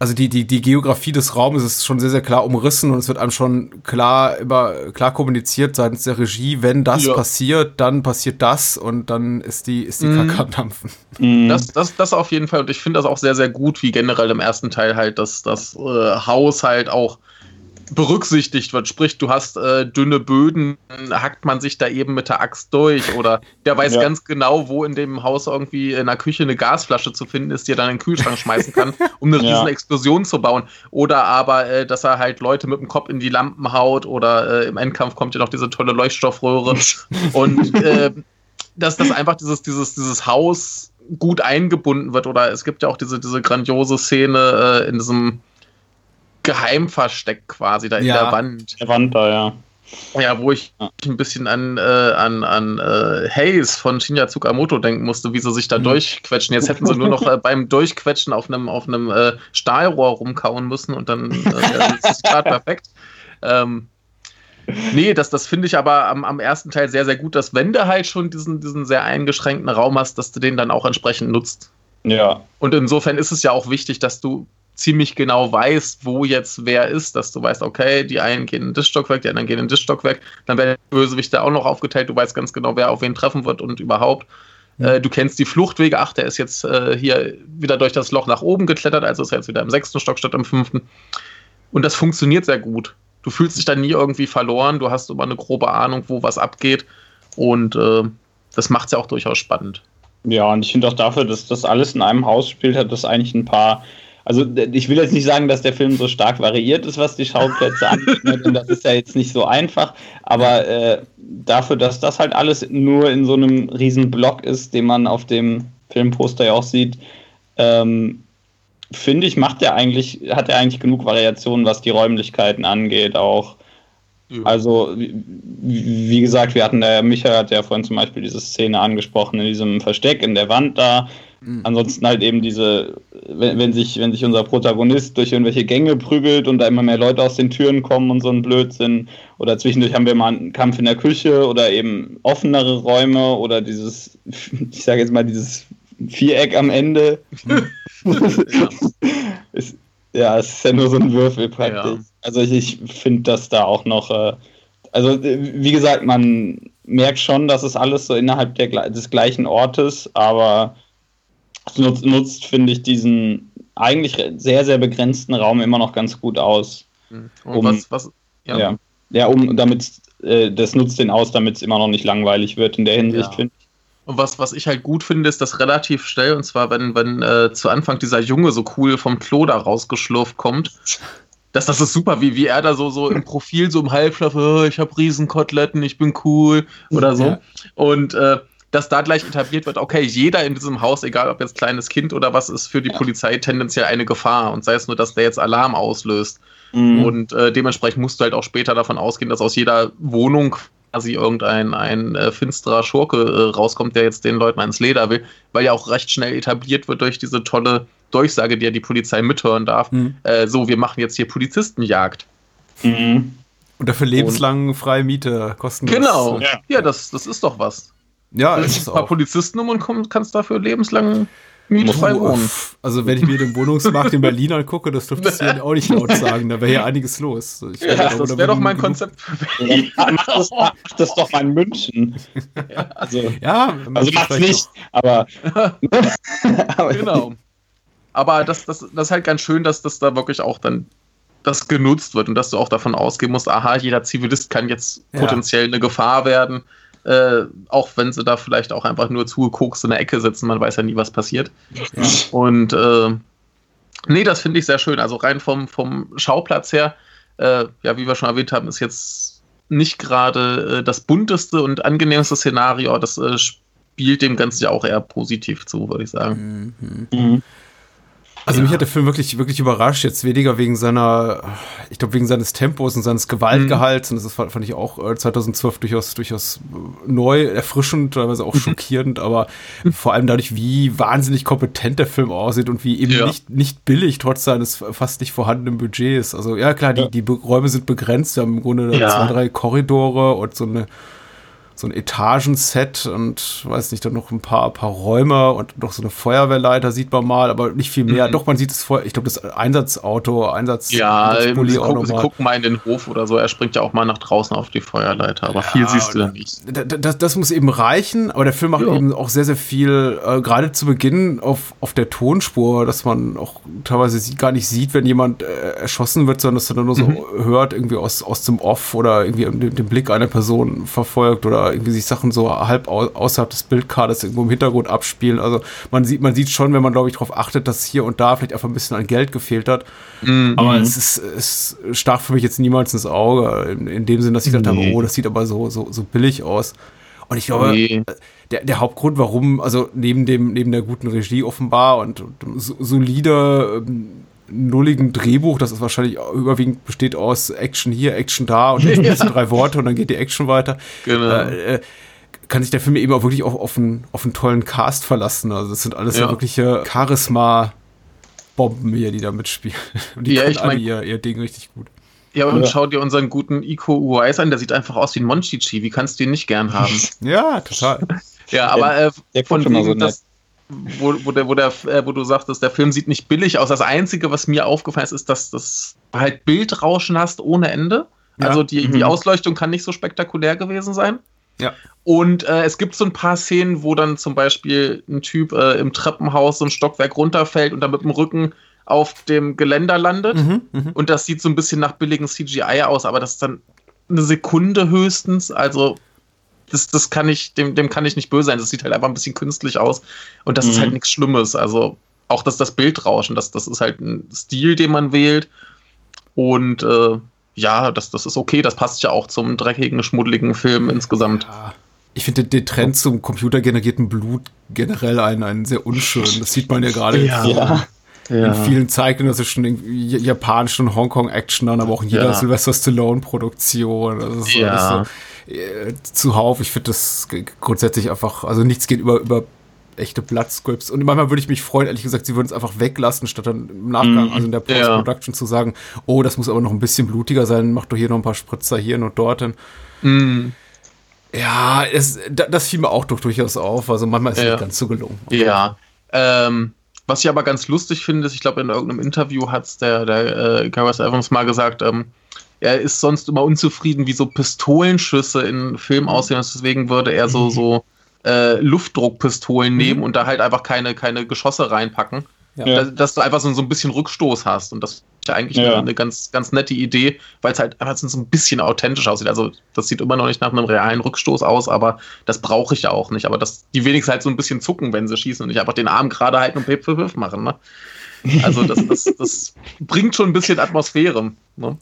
S1: also die, die, die Geografie des Raumes ist schon sehr, sehr klar umrissen und es wird einem schon klar, immer klar kommuniziert seitens der Regie, wenn das ja. passiert, dann passiert das und dann ist die, ist die mhm. Kacke am Dampfen.
S2: Mhm. Das, das, das auf jeden Fall und ich finde das auch sehr, sehr gut, wie generell im ersten Teil halt das, das äh, Haus halt auch berücksichtigt wird. Sprich, du hast äh, dünne Böden, hackt man sich da eben mit der Axt durch. Oder der weiß ja. ganz genau, wo in dem Haus irgendwie in der Küche eine Gasflasche zu finden ist, die er dann in den Kühlschrank schmeißen kann, um eine <laughs> ja. riesen Explosion zu bauen. Oder aber, äh, dass er halt Leute mit dem Kopf in die Lampen haut. Oder äh, im Endkampf kommt ja noch diese tolle Leuchtstoffröhre. <laughs> Und äh, dass das einfach dieses, dieses, dieses Haus gut eingebunden wird. Oder es gibt ja auch diese, diese grandiose Szene äh, in diesem Geheimversteck quasi da ja, in der Wand.
S3: Der Wand da, ja.
S2: Ja, wo ich ja. ein bisschen an, äh, an, an äh, Haze von Shinya Tsukamoto denken musste, wie sie sich da mhm. durchquetschen. Jetzt hätten sie nur noch <laughs> äh, beim Durchquetschen auf einem auf einem äh, Stahlrohr rumkauen müssen und dann äh, ist Zitat perfekt. Ähm, nee, das, das finde ich aber am, am ersten Teil sehr, sehr gut, dass wenn du halt schon diesen, diesen sehr eingeschränkten Raum hast, dass du den dann auch entsprechend nutzt.
S3: Ja.
S2: Und insofern ist es ja auch wichtig, dass du ziemlich genau weißt, wo jetzt wer ist, dass du weißt, okay, die einen gehen in das Stockwerk, die anderen gehen in das Stockwerk, dann werden die Bösewichte auch noch aufgeteilt, du weißt ganz genau, wer auf wen treffen wird und überhaupt. Mhm. Äh, du kennst die Fluchtwege, ach, der ist jetzt äh, hier wieder durch das Loch nach oben geklettert, also ist er jetzt wieder im sechsten Stock statt im fünften. Und das funktioniert sehr gut. Du fühlst dich dann nie irgendwie verloren, du hast immer eine grobe Ahnung, wo was abgeht und äh, das macht es ja auch durchaus spannend.
S3: Ja, und ich finde auch dafür, dass das alles in einem Haus spielt, hat das eigentlich ein paar also ich will jetzt nicht sagen, dass der Film so stark variiert ist, was die Schauplätze angeht, und das ist ja jetzt nicht so einfach, aber äh, dafür, dass das halt alles nur in so einem riesen Block ist, den man auf dem Filmposter ja auch sieht, ähm, finde ich, macht er eigentlich, hat er eigentlich genug Variationen, was die Räumlichkeiten angeht, auch. Also, wie, gesagt, wir hatten der Michael hat ja vorhin zum Beispiel diese Szene angesprochen in diesem Versteck in der Wand da. Mhm. Ansonsten halt eben diese, wenn, wenn, sich, wenn sich unser Protagonist durch irgendwelche Gänge prügelt und da immer mehr Leute aus den Türen kommen und so ein Blödsinn. Oder zwischendurch haben wir mal einen Kampf in der Küche oder eben offenere Räume oder dieses, <laughs> ich sage jetzt mal, dieses Viereck am Ende. ja. <laughs> ist, ja, es ist ja nur so ein Würfel praktisch. Ja. Also ich, ich finde das da auch noch, äh, also wie gesagt, man merkt schon, dass es alles so innerhalb der, des gleichen Ortes, aber nutzt, nutzt finde ich, diesen eigentlich sehr, sehr begrenzten Raum immer noch ganz gut aus.
S2: Hm. Und um, was, was,
S3: ja. ja. Ja, um damit äh, das nutzt den aus, damit es immer noch nicht langweilig wird in der Hinsicht, ja. finde ich.
S2: Und was, was ich halt gut finde, ist, dass relativ schnell, und zwar, wenn, wenn äh, zu Anfang dieser Junge so cool vom Klo da rausgeschlurft kommt, dass das ist super, wie, wie er da so, so im <laughs> Profil, so im Halbschlaf, oh, ich habe Riesenkoteletten, ich bin cool oder so. Ja. Und äh, dass da gleich etabliert wird, okay, jeder in diesem Haus, egal ob jetzt kleines Kind oder was, ist für die ja. Polizei tendenziell eine Gefahr und sei es nur, dass der jetzt Alarm auslöst. Mhm. Und äh, dementsprechend musst du halt auch später davon ausgehen, dass aus jeder Wohnung quasi irgendein ein äh, finsterer Schurke äh, rauskommt, der jetzt den Leuten ans Leder will, weil ja auch recht schnell etabliert wird durch diese tolle Durchsage, die ja die Polizei mithören darf. Mhm. Äh, so, wir machen jetzt hier Polizistenjagd.
S1: Mhm. Und dafür lebenslang freie Miete kostenlos.
S2: Genau. Ja, ja das, das ist doch was.
S1: Ja,
S2: es ist ein paar auch. Polizisten um und komm, kannst dafür lebenslang mietfrei wohnen. <laughs>
S1: Also wenn ich mir den Wohnungsmarkt in Berlin angucke, das dürfte ich hier <laughs> auch nicht laut sagen. Da wäre hier einiges los.
S2: Ich ja, das wäre doch mein Konzept.
S3: Ja, mach, das, mach das doch mal in München.
S1: Ja, also, ja
S3: also macht's nicht, aber, <laughs>
S2: aber genau. Aber das, das, das ist halt ganz schön, dass das da wirklich auch dann das genutzt wird und dass du auch davon ausgehen musst, aha, jeder Zivilist kann jetzt ja. potenziell eine Gefahr werden Äh, auch wenn sie da vielleicht auch einfach nur zugekokst in der Ecke sitzen, man weiß ja nie, was passiert. Ja. Und äh, nee, das finde ich sehr schön. Also rein vom, vom Schauplatz her, äh, ja, wie wir schon erwähnt haben, ist jetzt nicht gerade äh, das bunteste und angenehmste Szenario. Das äh, spielt dem Ganzen ja auch eher positiv zu, würde ich sagen. Mhm. Mhm.
S1: Also ja. mich hat der Film wirklich, wirklich überrascht. Jetzt weniger wegen seiner, ich glaube, wegen seines Tempos und seines Gewaltgehalts. Mhm. Und das fand ich auch 2012 äh, durchaus, durchaus äh, neu, erfrischend, teilweise auch mhm. schockierend, aber vor allem dadurch, wie wahnsinnig kompetent der Film aussieht und wie eben ja. nicht, nicht billig, trotz seines fast nicht vorhandenen Budgets. Also ja, klar, die, die Räume sind begrenzt. Wir haben im Grunde zwei, drei Korridore und so eine so ein Etagenset und weiß nicht, dann noch ein paar, paar Räume und noch so eine Feuerwehrleiter sieht man mal, aber nicht viel mehr. Mhm. Doch, man sieht es vorher, ich glaube, das Einsatzauto, Einsatz.
S2: Ja, sie, gucken, sie gucken mal in den Hof oder so, er springt ja auch mal nach draußen auf die Feuerleiter, aber ja, viel siehst du da nicht.
S1: Das, das, muss eben reichen, aber der Film macht ja. eben auch sehr, sehr viel, äh, gerade zu Beginn auf, auf der Tonspur, dass man auch teilweise gar nicht sieht, wenn jemand äh, erschossen wird, sondern dass man dann nur so mhm. hört, irgendwie aus, aus dem Off oder irgendwie den, den Blick einer Person verfolgt oder irgendwie sich Sachen so halb außerhalb des Bildkaders irgendwo im Hintergrund abspielen. Also man sieht, man sieht schon, wenn man, glaube ich, darauf achtet, dass hier und da vielleicht einfach ein bisschen an Geld gefehlt hat. Mhm. Aber es ist, es stach für mich jetzt niemals ins Auge, in, in dem Sinn, dass ich nee. dachte, oh, das sieht aber so, so, so billig aus. Und ich glaube, nee. der, der Hauptgrund, warum, also neben dem, neben der guten Regie offenbar und, und solide, ähm, nulligen Drehbuch, das ist wahrscheinlich überwiegend besteht aus Action hier, Action da und ja. <laughs> drei Worte und dann geht die Action weiter. Genau. Äh, äh, kann sich der Film eben auch wirklich auf, auf, einen, auf einen tollen Cast verlassen. Also das sind alles ja. so wirkliche Charisma-Bomben hier, die da mitspielen. <laughs> Und die ja, können alle ihr, ihr Ding richtig gut.
S2: Ja, und ja. schau dir unseren guten Iko Uwais an, der sieht einfach aus wie ein Monchichi. Wie kannst du ihn nicht gern haben? <laughs>
S1: ja, total.
S2: ja, aber äh, von wegen, so das, wo, wo, der, wo, der, äh, wo du sagtest, der Film sieht nicht billig aus. Das Einzige, was mir aufgefallen ist, ist, dass das halt Bildrauschen hast ohne Ende. Ja. Also die, mhm. die Ausleuchtung kann nicht so spektakulär gewesen sein.
S1: Ja.
S2: Und äh, es gibt so ein paar Szenen, wo dann zum Beispiel ein Typ äh, im Treppenhaus so ein Stockwerk runterfällt und dann mit dem Rücken auf dem Geländer landet. Mhm, mh. Und das sieht so ein bisschen nach billigen CGI aus, aber das ist dann eine Sekunde höchstens. Also das, das kann ich, dem, dem kann ich nicht böse sein. Das sieht halt einfach ein bisschen künstlich aus. Und das mhm. ist halt mhm. nichts Schlimmes. Also auch das, das Bildrauschen, das, das ist halt ein Stil, den man wählt. Und äh, ja, das, das ist okay. Das passt ja auch zum dreckigen, schmuddeligen Film insgesamt. Ja.
S1: Ich finde den Trend zum computergenerierten Blut generell einen, einen sehr unschönen. Das sieht man ja gerade ja. ja. In vielen zeitgenössischen japanischen Hongkong-Actionern, aber auch in jeder ja. Sylvester Stallone-Produktion. Ist, ja. so, äh, zuhauf. Ich finde das grundsätzlich einfach, also nichts geht über, über echte Blattscripts. Und manchmal würde ich mich freuen, ehrlich gesagt, sie würden es einfach weglassen, statt dann im Nachgang, mm, also in der Post-Production ja. zu sagen, oh, das muss aber noch ein bisschen blutiger sein, mach doch hier noch ein paar Spritzer hier und dort. Mm. Ja, es, das fiel mir auch doch durchaus auf. Also manchmal ist es ja. nicht ganz so gelungen.
S2: Ja. Ähm, was ich aber ganz lustig finde, ist, ich glaube, in irgendeinem Interview hat es der, der äh, Gareth Evans mal gesagt, ähm, er ist sonst immer unzufrieden, wie so Pistolenschüsse in Filmen aussehen. Deswegen würde er so, mhm. so äh, Luftdruckpistolen nehmen mhm. und da halt einfach keine, keine Geschosse reinpacken. Ja. Dass, dass, du einfach so, so ein bisschen Rückstoß hast. Und das ist ja eigentlich ja. Eine, eine, ganz, ganz nette Idee, weil es halt einfach so ein bisschen authentisch aussieht. Also, das sieht immer noch nicht nach einem realen Rückstoß aus, aber das brauche ich ja auch nicht. Aber dass die wenigstens halt so ein bisschen zucken, wenn sie schießen und nicht einfach den Arm gerade halten und Pip für machen. Ne? Also, das, das, das bringt schon ein bisschen Atmosphäre. Ne?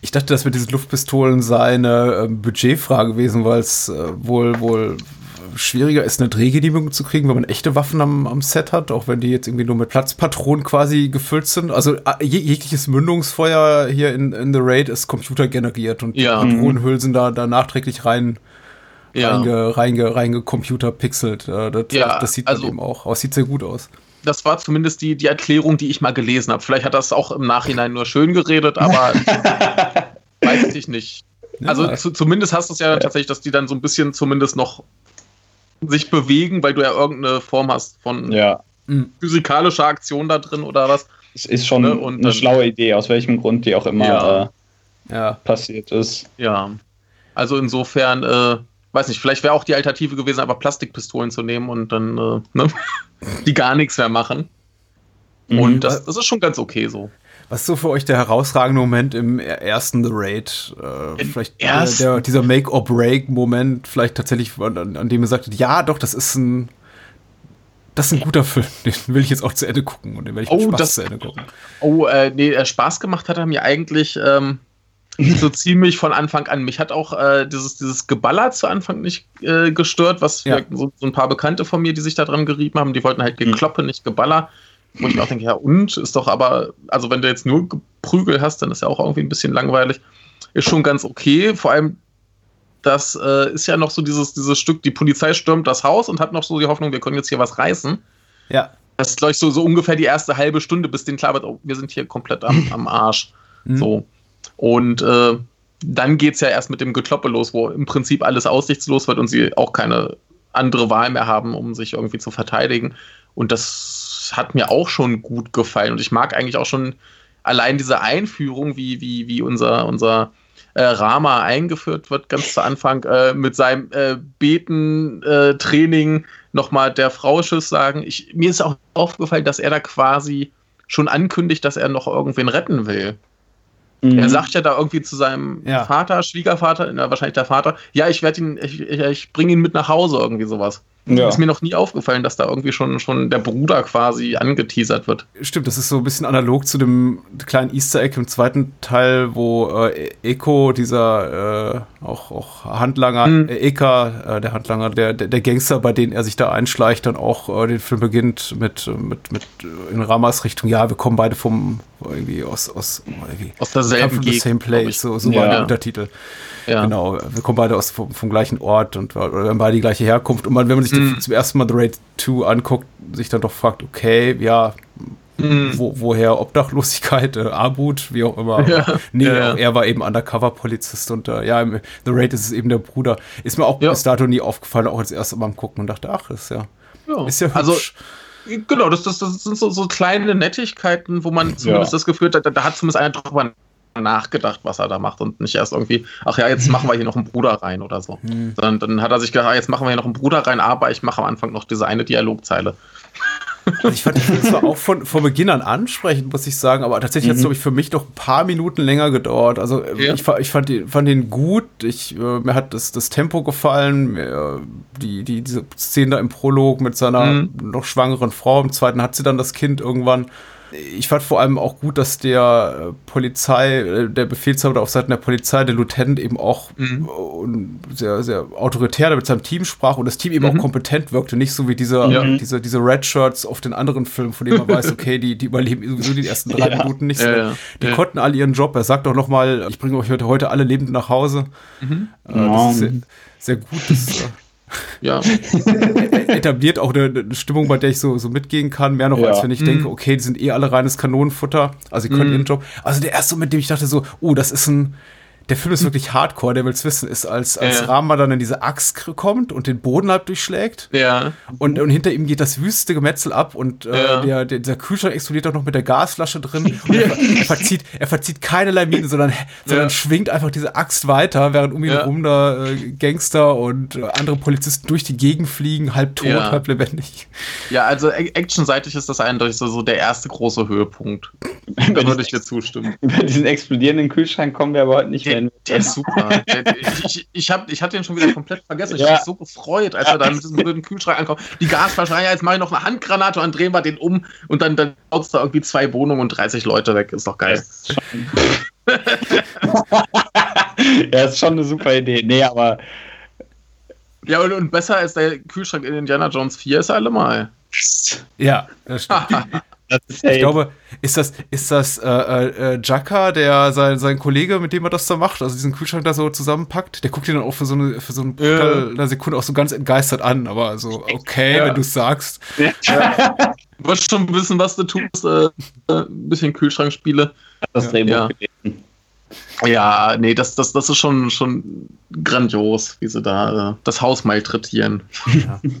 S1: Ich dachte, das mit diesen Luftpistolen sei eine äh, Budgetfrage gewesen, weil es äh, wohl, wohl schwieriger ist, eine Drehgenehmigung zu kriegen, wenn man echte Waffen am, am Set hat, auch wenn die jetzt irgendwie nur mit Platzpatronen quasi gefüllt sind. Also äh, jegliches Mündungsfeuer hier in, in The Raid ist computergeneriert und ja. die Patronenhülsen da, da nachträglich rein ja. reinge, reinge, reinge computerpixelt. Äh, das, ja, das sieht also, eben auch aus. Sieht sehr gut aus
S2: das war zumindest die, die Erklärung, die ich mal gelesen habe. Vielleicht hat das auch im Nachhinein nur schön geredet, aber <laughs> weiß ich nicht. Also zu, zumindest hast du es ja, ja tatsächlich, dass die dann so ein bisschen zumindest noch sich bewegen, weil du ja irgendeine Form hast von
S3: ja.
S2: physikalischer Aktion da drin oder was.
S3: Es ist schon ne? Und, eine schlaue Idee, aus welchem Grund die auch immer ja. Äh, ja. passiert ist.
S2: Ja. Also insofern, äh, weiß nicht, vielleicht wäre auch die Alternative gewesen, aber Plastikpistolen zu nehmen und dann, äh, ne? <laughs> die gar nichts mehr machen. Mhm. Und das, das, ist schon ganz okay so.
S1: Was ist so für euch der herausragende Moment im ersten The Raid? Äh, vielleicht der, der, dieser Make-or-Break-Moment, vielleicht tatsächlich, an, an dem ihr sagtet, ja, doch, das ist ein, das ist ein guter Film. <laughs> Den will ich jetzt auch zu Ende gucken und den werde ich
S2: oh, Spaß das, zu Ende gucken. Oh, äh, nee, äh, Spaß gemacht hat er mir eigentlich ähm, <laughs> so ziemlich von Anfang an. Mich hat auch äh, dieses, dieses Geballer zu Anfang nicht äh, gestört, was ja. so, so, ein paar Bekannte von mir, die sich da dran gerieben haben, die wollten halt Gekloppe, mhm. nicht Geballer. Wo ich auch denke, ja, und ist doch aber, also wenn du jetzt nur Prügel hast, dann ist ja auch irgendwie ein bisschen langweilig. Ist schon ganz okay. Vor allem, das äh, ist ja noch so dieses, dieses Stück, die Polizei stürmt das Haus und hat noch so die Hoffnung, wir können jetzt hier was reißen.
S1: Ja.
S2: Das ist, glaube ich, so, so ungefähr die erste halbe Stunde, bis denen klar wird, oh, wir sind hier komplett am, <laughs> am Arsch. Mhm. So. Und äh, dann geht es ja erst mit dem Gekloppe los, wo im Prinzip alles aussichtslos wird und sie auch keine andere Wahl mehr haben, um sich irgendwie zu verteidigen. Und das hat mir auch schon gut gefallen. Und ich mag eigentlich auch schon allein diese Einführung, wie, wie, wie unser, unser äh, Rama eingeführt wird, ganz zu Anfang, äh, mit seinem äh, Beten-Training nochmal der Frau Schiss sagen. Ich, mir ist auch aufgefallen, dass er da quasi schon ankündigt, dass er noch irgendwen retten will. Mhm. Er sagt ja da irgendwie zu seinem ja. Vater, Schwiegervater, na, wahrscheinlich der Vater, ja, ich werde ihn, ich, ich, ich bringe ihn mit nach Hause, irgendwie sowas. Ja. Ist mir noch nie aufgefallen, dass da irgendwie schon, schon der Bruder quasi angeteasert wird.
S1: Stimmt, das ist so ein bisschen analog zu dem kleinen Easter Egg im zweiten Teil, wo äh, Eko, dieser äh, auch, auch Handlanger, mhm. äh, Eka, äh, der Handlanger, der, der, der, Gangster, bei dem er sich da einschleicht, dann auch äh, den Film beginnt mit, mit, mit in Ramas Richtung, ja, wir kommen beide vom irgendwie aus, aus, irgendwie
S2: aus derselben
S1: Gegend, same place, so, so ja. war der Untertitel. Ja. Genau, wir kommen beide aus vom, vom gleichen Ort und oder haben beide die gleiche Herkunft. Und man, wenn man sich mm. zum ersten Mal The Raid 2 anguckt, sich dann doch fragt, okay, ja, mm. wo, woher Obdachlosigkeit, äh, Armut, wie auch immer. Ja. Nee, ja, er war eben Undercover-Polizist und äh, ja, im The Raid ist es eben der Bruder. Ist mir auch bis dato nie aufgefallen, auch als erste Mal am Gucken und dachte, ach, ist ja,
S2: ist ja also hübsch. Also, Genau, das, das, das sind so, so kleine Nettigkeiten, wo man zumindest das Gefühl hat, da, da hat zumindest einer drüber nachgedacht, was er da macht und nicht erst irgendwie, ach ja, jetzt machen wir hier noch einen Bruder rein oder so. Hm. Sondern dann hat er sich gedacht, ah, jetzt machen wir hier noch einen Bruder rein, aber ich mache am Anfang noch diese eine Dialogzeile.
S1: Also ich fand den zwar auch von, von Beginn an ansprechend, muss ich sagen, aber tatsächlich mhm. hat es, glaube ich, für mich doch ein paar Minuten länger gedauert. Also ja. ich, ich fand, den, fand den gut, ich, äh, mir hat das, das Tempo gefallen, mir, die, die, diese Szene da im Prolog mit seiner mhm. noch schwangeren Frau, im zweiten hat sie dann das Kind irgendwann ich fand vor allem auch gut, dass der äh, Polizei, äh, der Befehlshaber auf Seiten der Polizei, der Lieutenant eben auch mhm. sehr, sehr autoritär mit seinem Team sprach und das Team eben mhm. auch kompetent wirkte, nicht so wie dieser, ja. diese, diese Red Shirts auf den anderen Filmen, von denen man weiß, <laughs> okay, die, die überleben sowieso die ersten drei ja. Minuten nicht so. Ja, die konnten alle ihren Job. Er sagt auch noch mal, ich bringe euch heute, heute alle lebend nach Hause. Mhm. Äh, das ist sehr, sehr gut. Das, äh,
S2: ja. <laughs>
S1: etabliert auch eine, eine, Stimmung, bei der ich so, so mitgehen kann. Mehr noch, ja. als wenn ich mhm. denke, okay, die sind eh alle reines Kanonenfutter. Also, sie können mhm. ihren Job. Also, der erste, mit dem ich dachte so, oh, das ist ein, der Film ist wirklich hardcore, der will's wissen, ist, als, als ja. Rama dann in diese Axt kommt und den Boden halb durchschlägt.
S2: Ja.
S1: Und, und hinter ihm geht das wüste Gemetzel ab und äh, ja. der, der, dieser Kühlschrank explodiert auch noch mit der Gasflasche drin. Und er, er, verzieht, er verzieht keinerlei Miene, sondern, sondern schwingt einfach diese Axt weiter, während um ihn herum da äh, Gangster und äh, andere Polizisten durch die Gegend fliegen, halb tot, halb lebendig.
S2: Ja, also actionseitig ist das eindeutig so, so der erste große Höhepunkt. da würde ich dir zustimmen. <laughs>
S3: Über diesen explodierenden Kühlschrank kommen wir aber heute nicht mehr <laughs>
S2: der, der ist super. Der, ich, ich, hab, ich hatte den schon wieder komplett vergessen. Ich ja. habe mich so gefreut, als er da mit diesem blöden Kühlschrank ankommt. Die Gasflasche, ja, jetzt mache ich noch eine Handgranate und drehen wir den um und dann, dann haut es da irgendwie zwei Wohnungen und 30 Leute weg. Ist doch geil. <laughs>
S3: ja, ist schon eine super Idee. Nee, aber.
S2: Ja, und, und besser als der Kühlschrank in Indiana Jones 4 ist er allemal.
S1: Ja, das stimmt. <laughs> ich glaube, ist das, ist das äh, äh, äh, Jaka, der sein, sein Kollege, mit dem er das da macht, also diesen Kühlschrank da so zusammenpackt, der guckt ihn dann auch für so eine, für so eine, ja. eine Sekunde auch so ganz entgeistert an, aber so, okay, ja. wenn du es sagst.
S2: Ja. Du wirst schon wissen, was du tust, äh, ein bisschen Kühlschrankspiele. Das ja. Ja, nee, das, das, das ist schon, schon grandios, wie sie da äh, das Haus malträtieren. Ja. <laughs>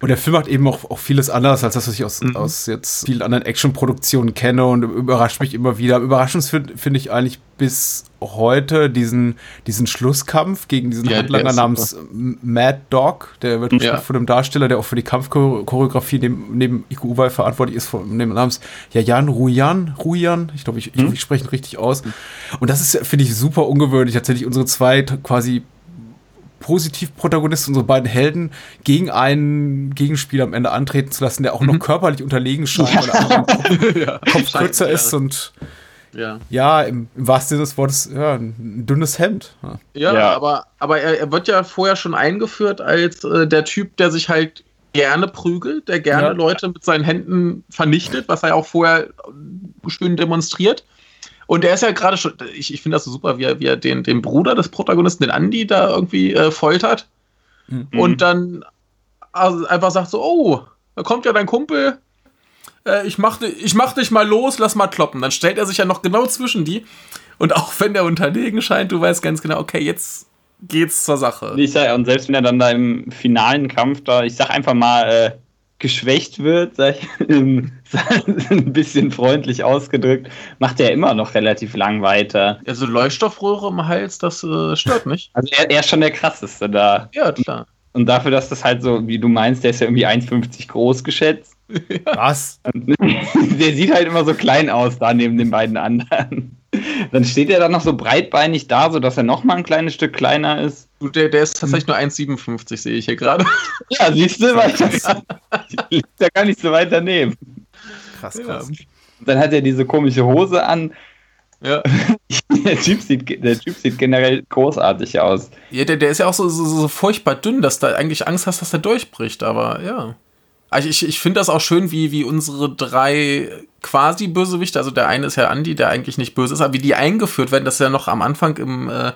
S1: Und der Film macht eben auch, auch vieles anders als das, was ich aus, mhm. aus jetzt vielen anderen Action-Produktionen kenne und überrascht mich immer wieder. Am überraschendsten finde find ich eigentlich bis heute diesen, diesen Schlusskampf gegen diesen ja, Handlanger namens Mad Dog. Der wird ja. von einem Darsteller, der auch für die Kampfchoreografie neben, neben Iko Uwei verantwortlich ist, von dem namens Jajan Ruyan. Ruyan, ich glaube, ich, ich, hm? ich spreche ihn richtig aus. Und das ist, finde ich, super ungewöhnlich. Tatsächlich unsere zwei quasi Positiv-Protagonisten, unsere beiden Helden, gegen einen Gegenspieler am Ende antreten zu lassen, der auch mhm. noch körperlich unterlegen scheint, ja. weil er <laughs> Kopf, ja. Kopf kürzer ist und ja, ja im, im, wahrsten Sinne des Wortes, ja, ein dünnes Hemd.
S2: Ja, ja, ja. aber, aber er, er, wird ja vorher schon eingeführt als äh, der Typ, der sich halt gerne prügelt, der gerne ja. Leute mit seinen Händen vernichtet, was er auch vorher schön demonstriert. Und er ist ja gerade schon, ich, ich finde das so super, wie er, wie er den, den Bruder des Protagonisten, den Andy, da irgendwie äh, foltert. Mhm. Und dann also einfach sagt so, oh, da kommt ja dein Kumpel, äh, ich, mach, ich mach dich mal los, lass mal kloppen. Dann stellt er sich ja noch genau zwischen die. Und auch wenn der unterlegen scheint, du weißt ganz genau, okay, jetzt geht's zur Sache.
S3: Ich sag, und selbst wenn er dann da im finalen Kampf da, ich sag einfach mal, äh, geschwächt wird, sag ich, <laughs> ein bisschen freundlich ausgedrückt, macht er immer noch relativ lang weiter.
S2: Also Leuchtstoffröhre im Hals, das äh, stört nicht.
S3: Also er, er ist schon der krasseste da.
S2: Ja, klar.
S3: Und dafür, dass das halt so, wie du meinst, der ist ja irgendwie 1,50 groß geschätzt. <laughs>
S1: Was? <laughs>
S3: Der sieht halt immer so klein aus da neben den beiden anderen. Dann steht er dann noch so breitbeinig da, sodass er noch mal ein kleines Stück kleiner ist.
S2: Der, der ist tatsächlich nur 1,57, sehe ich hier gerade. <laughs>
S3: Ja, siehst du, <laughs> weil das liegt ja gar nicht so weit daneben.
S1: Krass, krass. Ja.
S3: Dann hat er diese komische Hose an. Ja. <laughs> der, typ sieht, der Typ sieht generell großartig aus.
S2: Ja, der, der ist ja auch so, so, so furchtbar dünn, dass du eigentlich Angst hast, dass er durchbricht, aber ja. Also ich, ich finde das auch schön, wie, wie unsere drei quasi Bösewichte, also der eine ist ja Andy, der eigentlich nicht böse ist, aber wie die eingeführt werden, das ist ja noch am Anfang im äh,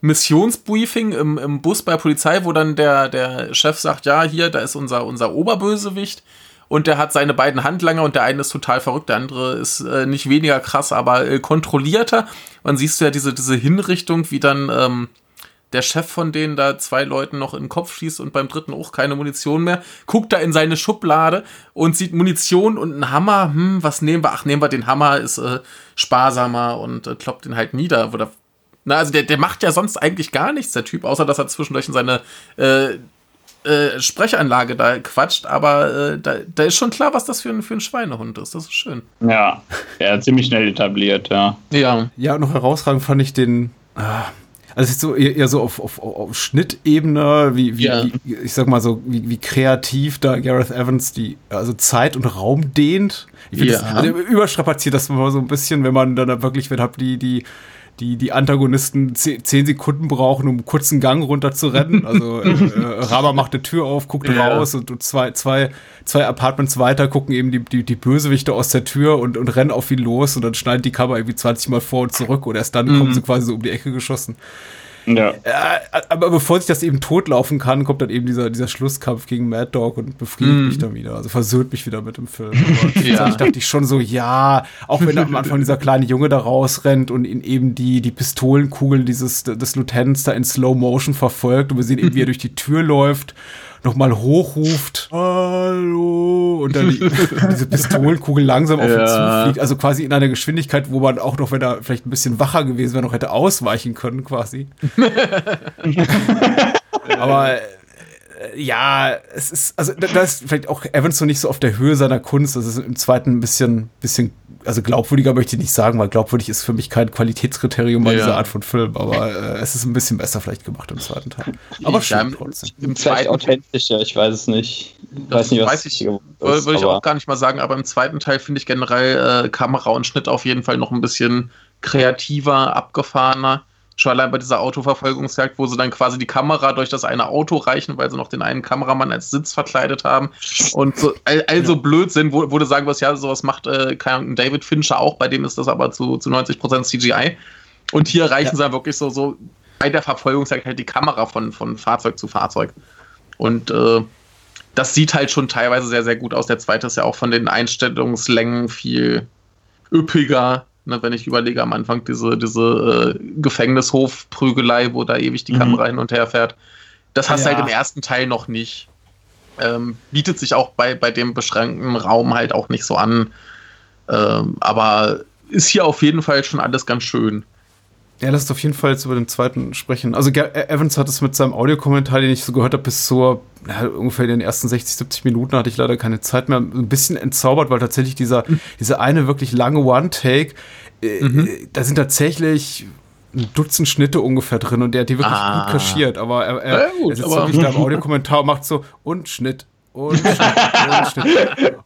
S2: Missionsbriefing im, im Bus bei Polizei, wo dann der, der Chef sagt, ja, hier, da ist unser, unser Oberbösewicht und der hat seine beiden Handlanger und der eine ist total verrückt, der andere ist äh, nicht weniger krass, aber äh, kontrollierter. Und siehst du ja diese, diese Hinrichtung, wie dann ähm, der Chef von denen da zwei Leuten noch in den Kopf schießt und beim dritten auch keine Munition mehr, guckt da in seine Schublade und sieht Munition und einen Hammer. Hm, was nehmen wir? Ach, nehmen wir den Hammer, ist äh, sparsamer und äh, kloppt den halt nieder. Oder, na, also der, der macht ja sonst eigentlich gar nichts, der Typ, außer dass er zwischendurch in seine äh, äh, Sprechanlage da quatscht, aber äh, da, da, ist schon klar, was das für ein, für ein Schweinehund ist. Das ist schön.
S3: Ja, er ziemlich schnell etabliert, ja.
S1: Ja. Ja, noch herausragend fand ich den. Ah, also ist so eher, so auf, auf, auf Schnittebene, wie, wie, ja. wie, ich sag mal so, wie, wie kreativ da Gareth Evans die also Zeit und Raum dehnt. Ich finde, ja. das, also überstrapaziert das mal so ein bisschen, wenn man dann wirklich, wenn habt die, die die, die Antagonisten zehn Sekunden brauchen, um einen kurzen Gang runter zu rennen. Also <laughs> äh, äh, Rama macht eine Tür auf, guckt ja. raus und zwei, zwei, zwei Apartments weiter gucken eben die, die, die Bösewichte aus der Tür und, und rennen auf ihn los und dann schneidet die Kamera irgendwie 20 Mal vor und zurück und erst dann mhm. kommen sie quasi so um die Ecke geschossen. Ja. Äh, aber bevor sich das eben totlaufen kann, kommt dann eben dieser, dieser Schlusskampf gegen Mad Dog und befriedigt mm. mich dann wieder. Also versöhnt mich wieder mit dem Film. <laughs> ja. Ich dachte ich schon so, ja, auch wenn am Anfang dieser kleine Junge da rausrennt und ihn eben die, die Pistolenkugeln dieses, des Lieutenants da in Slow Motion verfolgt und wir sehen eben, wie er <laughs> durch die Tür läuft nochmal hochruft, hallo, und dann die, <laughs> diese Pistolenkugel langsam auf ihn zufliegt. Also quasi in einer Geschwindigkeit, wo man auch noch, wenn er vielleicht ein bisschen wacher gewesen wäre, noch hätte ausweichen können, quasi. <laughs> Aber äh, ja, es ist, also da ist vielleicht auch Evans noch nicht so auf der Höhe seiner Kunst. Das ist im zweiten ein bisschen, bisschen also glaubwürdiger möchte ich nicht sagen, weil glaubwürdig ist für mich kein Qualitätskriterium bei ja. dieser Art von Film, aber äh, es ist ein bisschen besser vielleicht gemacht im zweiten Teil. Aber schön
S3: trotzdem. Im zweiten authentischer, ich weiß es nicht.
S2: Ich weiß nicht, was weiß ich, würde ich auch gar nicht mal sagen, aber im zweiten Teil finde ich generell äh, Kamera und Schnitt auf jeden Fall noch ein bisschen kreativer, abgefahrener. Schon allein bei dieser Autoverfolgungsjagd, wo sie dann quasi die Kamera durch das eine Auto reichen, weil sie noch den einen Kameramann als Sitz verkleidet haben. Und so, all, all so Blödsinn, wo, wo du sagen wirst, ja, sowas macht äh, David Fincher auch, bei dem ist das aber zu, zu 90% CGI. Und hier reichen ja. sie dann wirklich so, so bei der Verfolgungsjagd halt die Kamera von, von Fahrzeug zu Fahrzeug. Und äh, das sieht halt schon teilweise sehr, sehr gut aus. Der zweite ist ja auch von den Einstellungslängen viel üppiger Ne, wenn ich überlege am Anfang diese, diese äh, Gefängnishof-Prügelei, wo da ewig die mhm. Kamera hin und her fährt. Das hast du halt im ersten Teil noch nicht. Ähm, bietet sich auch bei, bei dem beschränkten Raum halt auch nicht so an. Ähm, aber ist hier auf jeden Fall schon alles ganz schön.
S1: Ja, lass uns auf jeden Fall jetzt über den zweiten sprechen. Also Evans hat es mit seinem Audiokommentar, den ich so gehört habe, bis zur ja, ungefähr in den ersten 60, 70 Minuten hatte ich leider keine Zeit mehr, ein bisschen entzaubert, weil tatsächlich dieser, mhm. diese eine wirklich lange One-Take, äh, mhm. da sind tatsächlich ein Dutzend Schnitte ungefähr drin und der hat die wirklich ah. gut kaschiert, aber er, er, ja, gut, er sitzt wirklich da im <laughs> Audiokommentar und macht so und Schnitt, und,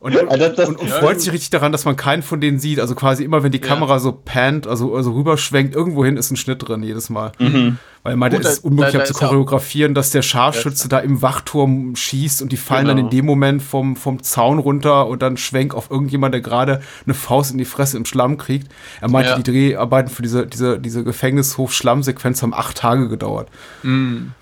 S1: und, und, das, und, und freut sich richtig daran, dass man keinen von denen sieht. Also quasi immer, wenn die Kamera ja. so pannt, also, also rüberschwenkt, irgendwohin ist ein Schnitt drin jedes Mal. Mhm. Weil man es ist unmöglich da, da zu choreografieren, dass der Scharfschütze da im Wachturm schießt und die fallen genau. dann in dem Moment vom, vom Zaun runter und dann schwenkt auf irgendjemand, der gerade eine Faust in die Fresse im Schlamm kriegt. Er meinte, ja. die Dreharbeiten für diese, diese, diese Gefängnishof-Schlammsequenz haben acht Tage gedauert. Mhm.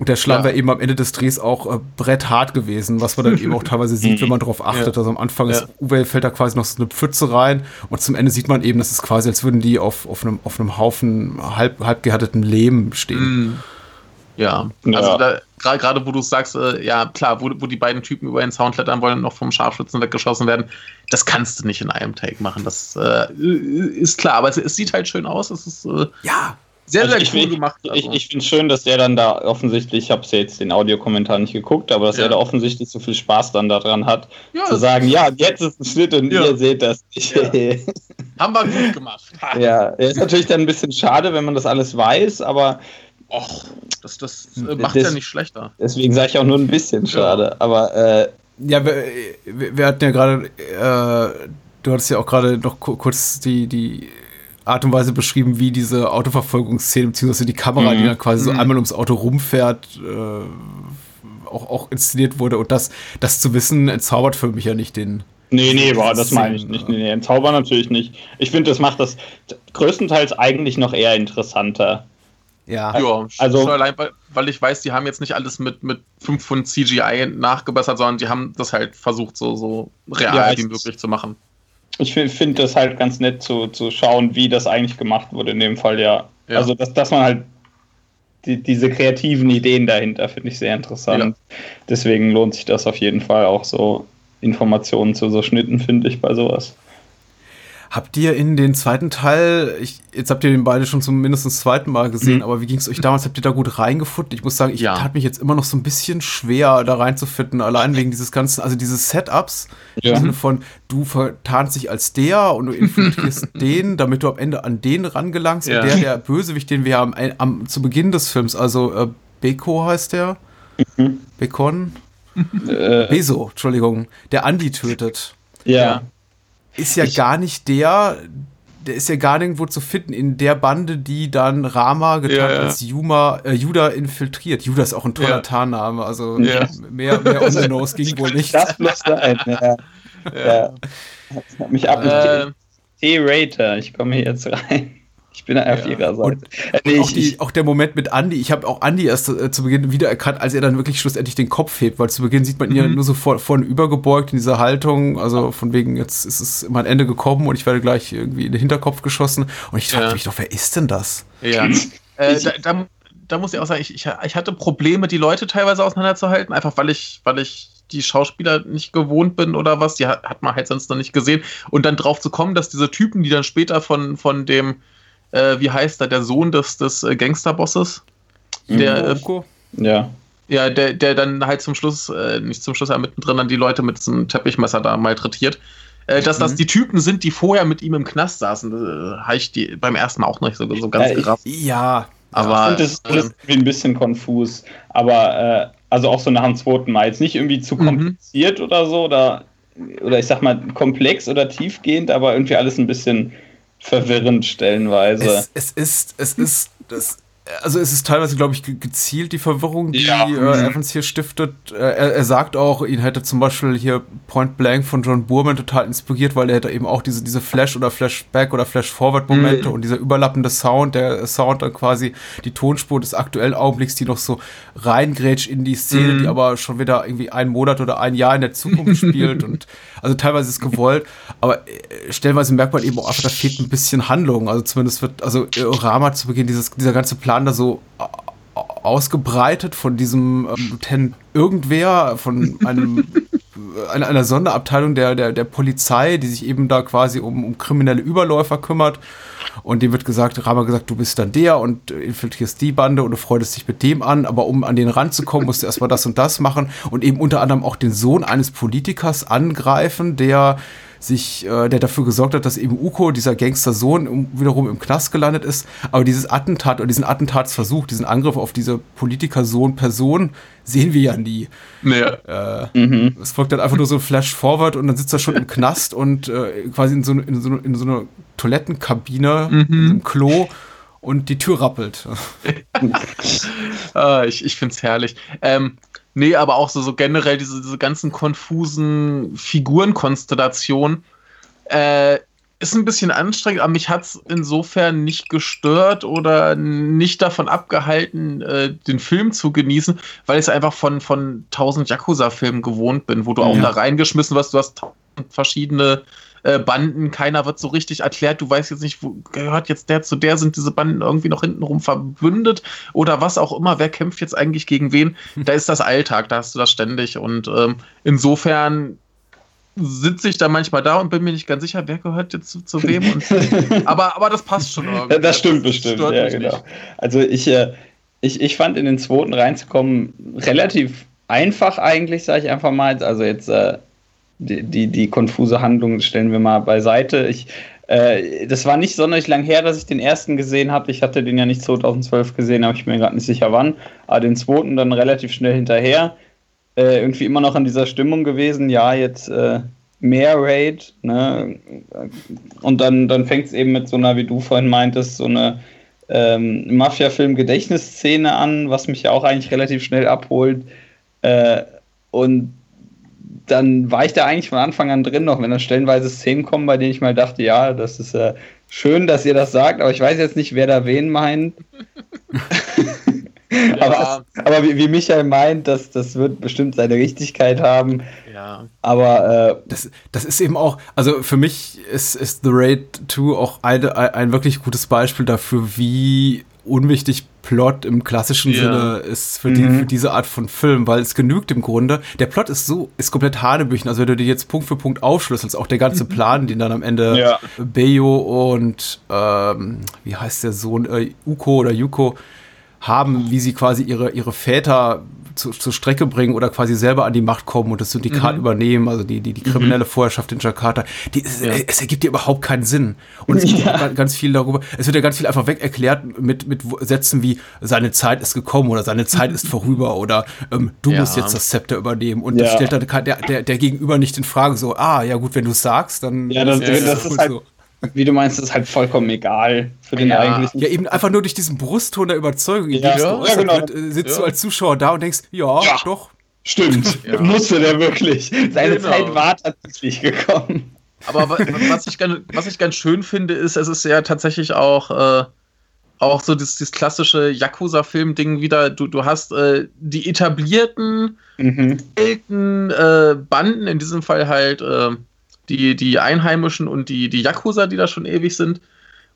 S1: Und der Schlamm ja. wäre eben am Ende des Drehs auch äh, bretthart gewesen, was man dann <laughs> eben auch teilweise sieht, wenn man darauf achtet. Ja. Also am Anfang ist Uwe fällt da quasi noch so eine Pfütze rein und zum Ende sieht man eben, das ist quasi, als würden die auf, auf, einem, auf einem Haufen halb, halb gehärteten Lehm stehen. Mhm.
S2: Ja, also ja. gerade wo du sagst, äh, ja klar, wo, wo die beiden Typen über den Zaun klettern wollen und noch vom Scharfschützen weggeschossen werden, das kannst du nicht in einem Take machen. Das äh, ist klar, aber es, es, sieht halt schön aus. Es ist äh,
S3: ja sehr, also sehr ich, cool ich, gemacht. Also. Ich, ich finde schön, dass der dann da offensichtlich, ich habe ja jetzt den Audiokommentar nicht geguckt, aber dass ja. er da offensichtlich so viel Spaß dann daran hat, ja, zu sagen, ja, jetzt ist ein Schnitt und ja. ihr seht das nicht. <laughs>
S2: Haben wir gut gemacht.
S3: ja, ist natürlich dann ein bisschen schade, wenn man das alles weiß, aber
S2: Och, das, das äh, macht das, ja nicht schlechter.
S3: Deswegen sage ich auch nur ein bisschen schade. Aber äh,
S1: ja, wir, wir, hatten ja gerade, äh, du hattest ja auch gerade noch kurz die, die Art und Weise beschrieben, wie diese Autoverfolgungsszene, beziehungsweise die Kamera, mhm. die dann quasi so mhm. einmal ums Auto rumfährt, äh, auch, auch inszeniert wurde. Und das, das zu wissen, entzaubert für mich ja nicht den.
S3: Nee, nee, boah, das meine ich nicht. Nee, nee, entzaubern natürlich nicht. Ich finde, das macht das größtenteils eigentlich noch eher interessanter.
S2: Ja, ja also allein, weil, weil ich weiß, die haben jetzt nicht alles mit, mit 5 Pfund CGI nachgebessert, sondern die haben das halt versucht, so, so real ja, wie möglich zu machen
S3: ich finde das halt ganz nett zu, zu schauen, wie das eigentlich gemacht wurde in dem Fall, ja. ja. Also, dass, dass man halt die, diese kreativen Ideen dahinter finde ich sehr interessant. Ja. Deswegen lohnt sich das auf jeden Fall auch so Informationen zu so Schnitten, finde ich, bei sowas.
S1: Habt ihr in den zweiten Teil, ich, jetzt habt ihr den beide schon zum mindestens zweiten Mal gesehen, mhm. aber wie ging es euch damals? Habt ihr da gut reingefunden? Ich muss sagen, ich ja. tat mich jetzt immer noch so ein bisschen schwer, da reinzufinden, allein wegen dieses ganzen, also diese Setups, ja. im Sinne von, du vertarnst dich als der und du infiltrierst <laughs> den, damit du am Ende an den rangelangst. Ja. Und der, der Bösewicht, den wir haben, am, zu Beginn des Films, also äh, Beko heißt der, mhm. Bekon, äh. Beso, Entschuldigung, der Andi tötet.
S3: Ja
S1: ist ja ich, gar nicht der, der ist ja gar nirgendwo zu finden in der Bande, die dann Rama getan ja, ja. als Juma, äh, Juda infiltriert. Juda ist auch ein toller ja. Tarnname, also ja. mehr, mehr on the nose ging wohl nicht. Das muss sein, ja. <laughs>
S3: ja. Mich ab. Äh, T-Rater, ich komme jetzt rein. Ich bin auf ja. ihrer Seite. Und,
S1: äh, nee, auch, die, auch, der Moment mit Andy, ich habe auch Andy erst äh, zu Beginn wiedererkannt, als er dann wirklich schlussendlich den Kopf hebt, weil zu Beginn sieht man ihn ja mhm. nur so vor, vorne übergebeugt in dieser Haltung, also von wegen, jetzt ist es mein Ende gekommen und ich werde gleich irgendwie in den Hinterkopf geschossen und ich fragte ja. mich doch, wer ist denn das?
S2: Ja, äh, da, da, da, muss ich auch sagen, ich, ich, ich hatte Probleme, die Leute teilweise auseinanderzuhalten, einfach weil ich, weil ich die Schauspieler nicht gewohnt bin oder was, die hat, hat man halt sonst noch nicht gesehen und dann drauf zu kommen, dass diese Typen, die dann später von, von dem äh, wie heißt er, der Sohn des, des äh, Gangsterbosses? Der, mhm. ja. Ja, der, der dann halt zum Schluss, äh, nicht zum Schluss, ja mittendrin dann die Leute mit diesem Teppichmesser da malträtiert. Äh, dass mhm. das die Typen sind, die vorher mit ihm im Knast saßen, äh, habe ich die beim ersten Mal auch nicht so, so ganz
S1: ja, gerafft. Ja,
S3: aber. das ist ähm, ein bisschen konfus. Aber, äh, also auch so nach dem zweiten Mal. Jetzt nicht irgendwie zu mhm. kompliziert mhm. oder so, oder, oder ich sag mal komplex oder tiefgehend, aber irgendwie alles ein bisschen verwirrend stellenweise.
S1: Es, es ist, es ist, das, also es ist teilweise, glaube ich, gezielt die Verwirrung, die ja. äh, Evans hier stiftet. Äh, er, er, sagt auch, ihn hätte zum Beispiel hier Point Blank von John Boorman total inspiriert, weil er hätte eben auch diese, diese Flash- oder Flashback- oder Flash-Forward-Momente mhm. und dieser überlappende Sound, der Sound dann quasi die Tonspur des aktuellen Augenblicks, die noch so reingrätscht in die Szene, mhm. die aber schon wieder irgendwie einen Monat oder ein Jahr in der Zukunft spielt und <laughs> also teilweise ist gewollt, aber äh, stellenweise merkt man eben auch einfach, da fehlt ein bisschen Handlung. Also zumindest wird, also Rama zu Beginn dieses, dieser ganze Plan waren da so ausgebreitet von diesem ähm, Lieutenant irgendwer, von einem einer, einer Sonderabteilung der, der, der Polizei, die sich eben da quasi um, um kriminelle Überläufer kümmert. Und dem wird gesagt, Rama gesagt, du bist dann der und infiltrierst die Bande und du freudest dich mit dem an, aber um an den ranzukommen, musst du erstmal das und das machen und eben unter anderem auch den Sohn eines Politikers angreifen, der sich, äh, der dafür gesorgt hat, dass eben Uko, dieser Gangstersohn, wiederum im Knast gelandet ist. Aber dieses Attentat oder diesen Attentatsversuch, diesen Angriff auf diese Politikersohn-Person sehen wir ja nie. Ja. Äh, mhm. Es folgt dann einfach nur so ein Flash-Forward und dann sitzt er schon im Knast und äh, quasi in so, in, so, in so einer Toilettenkabine, mhm. im Klo und die Tür rappelt. <laughs>
S2: ah, ich ich finde es herrlich. Ähm, Nee, aber auch so, so generell diese, diese ganzen konfusen Figurenkonstellationen. Äh, ist ein bisschen anstrengend, aber mich hat es insofern nicht gestört oder nicht davon abgehalten, äh, den Film zu genießen, weil ich es einfach von, von tausend Yakuza-Filmen gewohnt bin, wo du auch da reingeschmissen wirst. Du hast verschiedene äh, Banden, keiner wird so richtig erklärt, du weißt jetzt nicht, wo gehört jetzt der zu der, sind diese Banden irgendwie noch hintenrum verbündet oder was auch immer, wer kämpft jetzt eigentlich gegen wen? <laughs> Da ist das Alltag, da hast du das ständig und ähm, insofern sitze ich da manchmal da und bin mir nicht ganz sicher, wer gehört jetzt zu, zu wem. Und, <laughs> aber, aber das passt schon
S3: irgendwie. Das stimmt das bestimmt, ja, genau. Nicht. Also ich, äh, ich, ich fand in den zweiten reinzukommen relativ einfach eigentlich, sage ich einfach mal. Also jetzt äh, die, die, die konfuse Handlung stellen wir mal beiseite. Ich, äh, das war nicht sonderlich lang her, dass ich den ersten gesehen habe. Ich hatte den ja nicht 2012 gesehen, aber ich mir gerade nicht sicher wann. Aber den zweiten dann relativ schnell hinterher. Äh, irgendwie immer noch in dieser Stimmung gewesen. Ja, jetzt äh, mehr Raid. Ne? Und dann, dann fängt es eben mit so einer, wie du vorhin meintest, so eine ähm, Mafia-Film-Gedächtnisszene an, was mich ja auch eigentlich relativ schnell abholt. Äh, und dann war ich da eigentlich von Anfang an drin, noch wenn da stellenweise Szenen kommen, bei denen ich mal dachte, ja, das ist äh, schön, dass ihr das sagt, aber ich weiß jetzt nicht, wer da wen meint. <laughs> ja. aber, aber wie, wie, Michael meint, das, das wird bestimmt seine Richtigkeit haben. Ja. Aber
S1: äh, das, das ist eben auch, also für mich ist, ist The Raid 2 auch eine, ein wirklich gutes Beispiel dafür, wie unwichtig Plot im klassischen ja. Sinne ist für, die, mhm. für diese Art von Film, weil es genügt im Grunde. Der Plot ist so, ist komplett Hanebüchen. Also wenn du dir jetzt Punkt für Punkt aufschlüsselst, auch der ganze mhm. Plan, den dann am Ende ja. Beyo und ähm, wie heißt der Sohn, äh, Uko oder Yuko haben, wie sie quasi ihre, ihre Väter zu, zur Strecke bringen oder quasi selber an die Macht kommen und das Syndikat mhm. übernehmen, also die, die, die kriminelle mhm. Vorherrschaft in Jakarta, die, es, ja. es ergibt dir überhaupt keinen Sinn. Und es <laughs> gibt ja. ganz viel darüber, es wird ja ganz viel einfach weg erklärt mit, mit Sätzen wie seine Zeit ist gekommen oder seine Zeit ist <laughs> vorüber oder ähm, du ja. musst jetzt das Zepter übernehmen. Und das stellt dann der, der, der Gegenüber nicht in Frage so, ah, ja gut, wenn du es sagst, dann
S3: ja, das, das, das ist halt, so wie du meinst, ist halt vollkommen egal für den
S1: ja.
S3: eigentlichen.
S1: Ja, eben einfach nur durch diesen Brustton der Überzeugung, ja, ja, ja genau. wird, äh, sitzt ja. du als Zuschauer da und denkst, ja, ja. doch.
S3: Stimmt, <laughs> ja. musste der wirklich. Seine genau. Zeit war tatsächlich gekommen.
S2: Aber was ich, ganz, was ich ganz schön finde, ist, es ist ja tatsächlich auch, äh, auch so dieses, dieses klassische Yakuza-Film-Ding wieder. Du, du hast äh, die etablierten, mhm. alten äh, Banden, in diesem Fall halt äh, die, die Einheimischen und die, die Yakuza, die da schon ewig sind.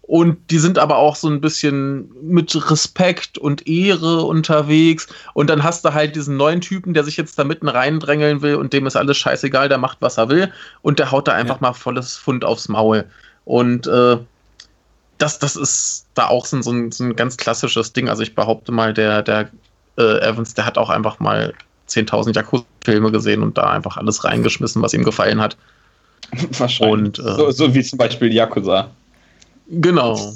S2: Und die sind aber auch so ein bisschen mit Respekt und Ehre unterwegs. Und dann hast du halt diesen neuen Typen, der sich jetzt da mitten reindrängeln will und dem ist alles scheißegal, der macht, was er will. Und der haut da einfach ja. mal volles Pfund aufs Maul. Und äh, das, das ist da auch so ein, so ein ganz klassisches Ding. Also ich behaupte mal, der, der äh, Evans, der hat auch einfach mal 10.000 Yakuza-Filme gesehen und da einfach alles reingeschmissen, was ihm gefallen hat. <laughs>
S3: Wahrscheinlich. Und, äh, so, so, wie zum Beispiel Yakuza.
S2: Genau.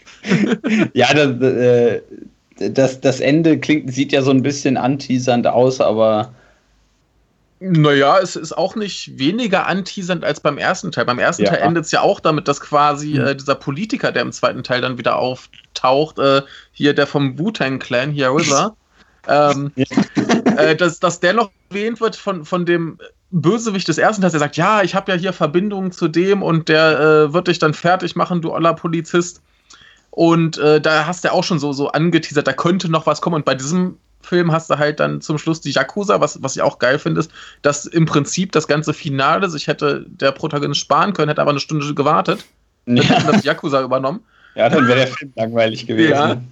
S2: <laughs>
S3: ja, das, äh, das, das Ende klingt, sieht ja so ein bisschen anteasernd aus, aber.
S2: Naja, es ist auch nicht weniger anteasernd als beim ersten Teil. Beim ersten ja. Teil endet es ja auch damit, dass quasi hm. äh, dieser Politiker, der im zweiten Teil dann wieder auftaucht, äh, hier der vom Wu-Tang-Clan, hier <laughs> River, ähm, ja. äh, dass, dass der noch erwähnt wird von, von dem Bösewicht des ersten Teils, der sagt, ja, ich habe ja hier Verbindungen zu dem und der äh, wird dich dann fertig machen, du aller Polizist. Und äh, da hast du auch schon so, so angeteasert, da könnte noch was kommen. Und bei diesem Film hast du halt dann zum Schluss die Yakuza, was, was ich auch geil finde, ist, dass im Prinzip das ganze Finale sich hätte der Protagonist sparen können, hätte aber eine Stunde gewartet. Dann ja. hätte das Yakuza übernommen.
S3: Ja, dann wäre der Film langweilig gewesen. Ja.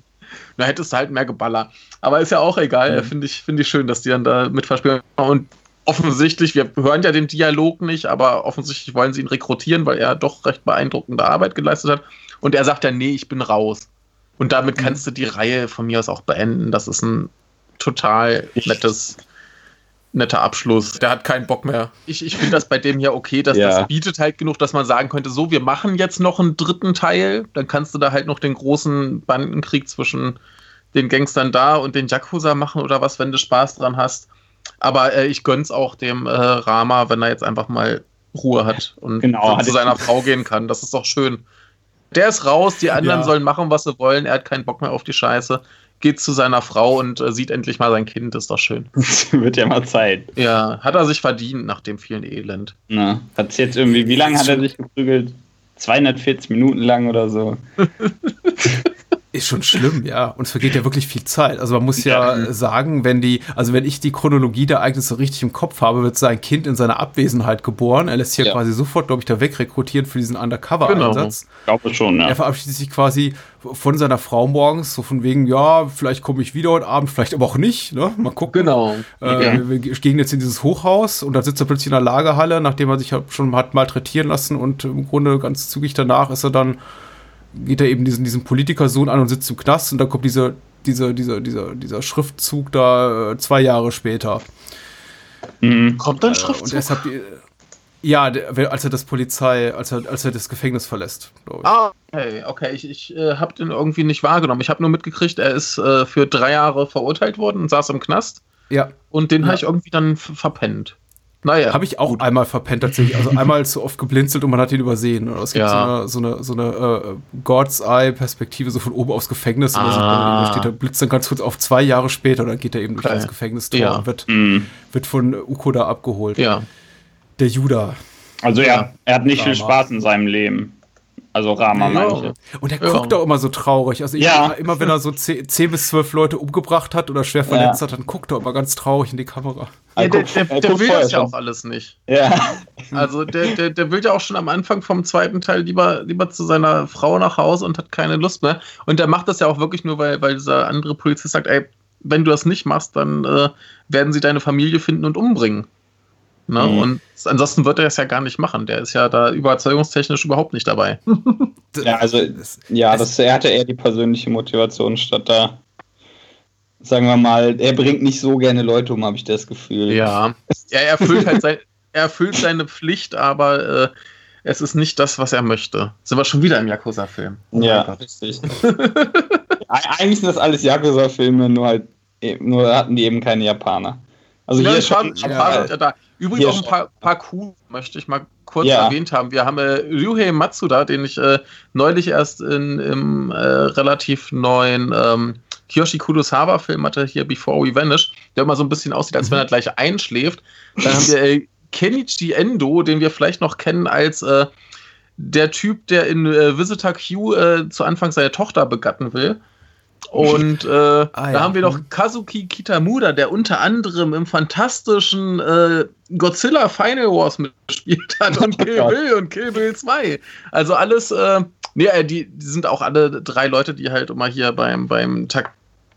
S2: Da hättest du halt mehr Geballer. Aber ist ja auch egal, mhm. finde ich, find ich schön, dass die dann da mit verspielen. Und offensichtlich, wir hören ja den Dialog nicht, aber offensichtlich wollen sie ihn rekrutieren, weil er doch recht beeindruckende Arbeit geleistet hat. Und er sagt ja, nee, ich bin raus. Und damit mhm. kannst du die Reihe von mir aus auch beenden. Das ist ein total nettes, netter Abschluss. Der hat keinen Bock mehr. Ich, ich finde das bei dem ja okay, dass ja. das bietet halt genug, dass man sagen könnte, so, wir machen jetzt noch einen dritten Teil. Dann kannst du da halt noch den großen Bandenkrieg zwischen den Gangstern da und den Yakuza machen oder was, wenn du Spaß dran hast. Aber äh, ich gönn's auch dem äh, Rama, wenn er jetzt einfach mal Ruhe hat und genau, zu seiner Frau gehen kann. Das ist doch schön. Der ist raus, die anderen ja. sollen machen, was sie wollen. Er hat keinen Bock mehr auf die Scheiße. Geht zu seiner Frau und äh, sieht endlich mal sein Kind, ist doch schön. <laughs>
S3: Wird ja mal Zeit.
S2: Ja, hat er sich verdient nach dem vielen Elend.
S3: Na, hat's jetzt irgendwie, wie lange hat er sich geprügelt? 240 Minuten lang oder so. <laughs>
S1: Ist schon schlimm, ja. Und es vergeht ja wirklich viel Zeit. Also man muss ja, ja, sagen, wenn die, also wenn ich die Chronologie der Ereignisse richtig im Kopf habe, wird sein Kind in seiner Abwesenheit geboren. Er lässt sich ja, quasi sofort, glaube ich, da wegrekrutieren für diesen Undercover-Einsatz.
S3: Genau. Ich glaube schon, ja.
S1: Er verabschiedet sich quasi von seiner Frau morgens, so von wegen, ja, vielleicht komme ich wieder heute Abend, vielleicht aber auch nicht, ne? Mal gucken.
S2: Genau.
S1: Äh, ja. Wir gehen jetzt in dieses Hochhaus und da sitzt er plötzlich in der Lagerhalle, nachdem er sich schon hat malträtieren lassen und im Grunde ganz zügig danach ist er dann geht er eben diesen, diesen Politikersohn an und sitzt im Knast und dann kommt dieser, dieser, dieser, dieser, dieser Schriftzug da äh, zwei Jahre später.
S2: Mhm. Kommt ein Schriftzug?
S1: Und deshalb, ja, der, als er das Polizei, als er, als er das Gefängnis verlässt.
S2: Ah, okay, okay. Ich, ich äh, habe den irgendwie nicht wahrgenommen. Ich habe nur mitgekriegt, er ist äh, für drei Jahre verurteilt worden und saß im Knast.
S1: Ja.
S2: Und den ja. habe ich irgendwie dann verpennt.
S1: Naja. Habe ich auch gut. einmal verpennt tatsächlich. Also einmal zu oft geblinzelt und man hat ihn übersehen. Oder es gibt ja. so eine, so eine, so eine äh, God's Eye-Perspektive, so von oben aufs Gefängnis. Ah. Und da, steht, da blitzt dann ganz kurz auf zwei Jahre später, dann geht er eben okay. durch das Gefängnistor ja. und wird, mm. wird von Uko da abgeholt.
S2: Ja.
S1: Der Judah.
S3: Also ja, er hat nicht Drama. viel Spaß in seinem Leben. Also Rama ja. manche.
S1: Und er guckt auch immer so traurig. Also ja. immer wenn er so zehn bis zwölf Leute umgebracht hat oder schwer verletzt ja. hat, dann guckt er immer ganz traurig in die Kamera.
S2: Ja, der, der, der, der will das ja auch alles nicht.
S3: Ja.
S2: Also der, der, der will ja auch schon am Anfang vom zweiten Teil lieber, lieber zu seiner Frau nach Hause und hat keine Lust mehr. Und der macht das ja auch wirklich nur, weil, weil dieser andere Polizist sagt, ey, wenn du das nicht machst, dann äh, werden sie deine Familie finden und umbringen. Ne? Mhm. Und ansonsten wird er es ja gar nicht machen. Der ist ja da überzeugungstechnisch überhaupt nicht dabei. <laughs>
S3: ja, also, ja, das, er hatte eher die persönliche Motivation statt da. Sagen wir mal, er bringt nicht so gerne Leute um, habe ich das Gefühl.
S2: Ja, er erfüllt halt sein, <laughs> er erfüllt seine Pflicht, aber äh, es ist nicht das, was er möchte. Sind wir schon wieder im Yakuza-Film?
S3: Oh ja, richtig. <laughs> Eigentlich sind das alles Yakuza-Filme, nur halt, nur hatten die eben keine Japaner.
S2: Also ja, hier schon, ja, da. Übrigens hier auch ein paar, paar Kuh möchte ich mal kurz ja. erwähnt haben. Wir haben äh, Ryuhei Matsuda, den ich äh, neulich erst in, im äh, relativ neuen ähm, Kiyoshi Kurosawa-Film hatte, hier Before We Vanish, der immer so ein bisschen aussieht, als wenn er mhm. gleich einschläft. Dann haben wir äh, Kenichi Endo, den wir vielleicht noch kennen als äh, der Typ, der in äh, Visitor Q äh, zu Anfang seine Tochter begatten will. Und äh, ah, da ja. haben wir noch mhm. Kazuki Kitamura, der unter anderem im fantastischen äh, Godzilla Final Wars mitgespielt hat und <laughs> Kill Bill und Kill Bill 2. Also alles, äh, nee, äh, die, die sind auch alle drei Leute, die halt immer hier beim, beim Tak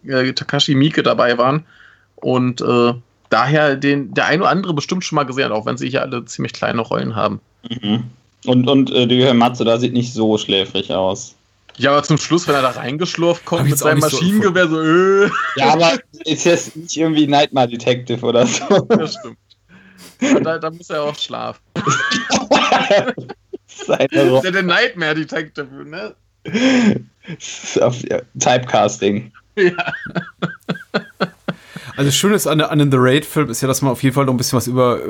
S2: äh, Takashi Miike dabei waren. Und äh, daher den, der ein oder andere bestimmt schon mal gesehen, auch wenn sie hier alle ziemlich kleine Rollen haben.
S3: Mhm. Und, und äh, die Matze, da sieht nicht so schläfrig aus.
S2: Ja, aber zum Schluss, wenn er da reingeschlurft kommt mit seinem Maschinengewehr, so, äh.
S3: Ja, aber ist jetzt nicht irgendwie Nightmare Detective oder so. Das stimmt.
S2: Da, da, muss er auch schlafen. <laughs> der, der Nightmare Detective, ne?
S3: Ja, Typecasting. Ja.
S1: Also das Schöne ist an, an den The Raid-Film ist ja, dass man auf jeden Fall noch ein bisschen was über äh,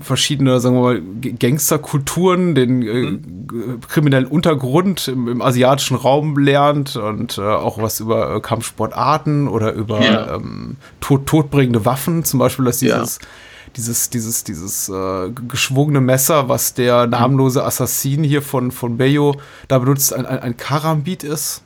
S1: verschiedene, sagen wir mal, Gangsterkulturen, den äh, mhm. kriminellen Untergrund im, im, asiatischen Raum lernt und äh, auch was über äh, Kampfsportarten oder über ja. ähm, tot, todbringende Waffen, zum Beispiel, dass dieses ja dieses, dieses, dieses äh, geschwungene Messer, was der namenlose Assassin hier von, von Bayo da benutzt, ein, ein, ein Karambit ist.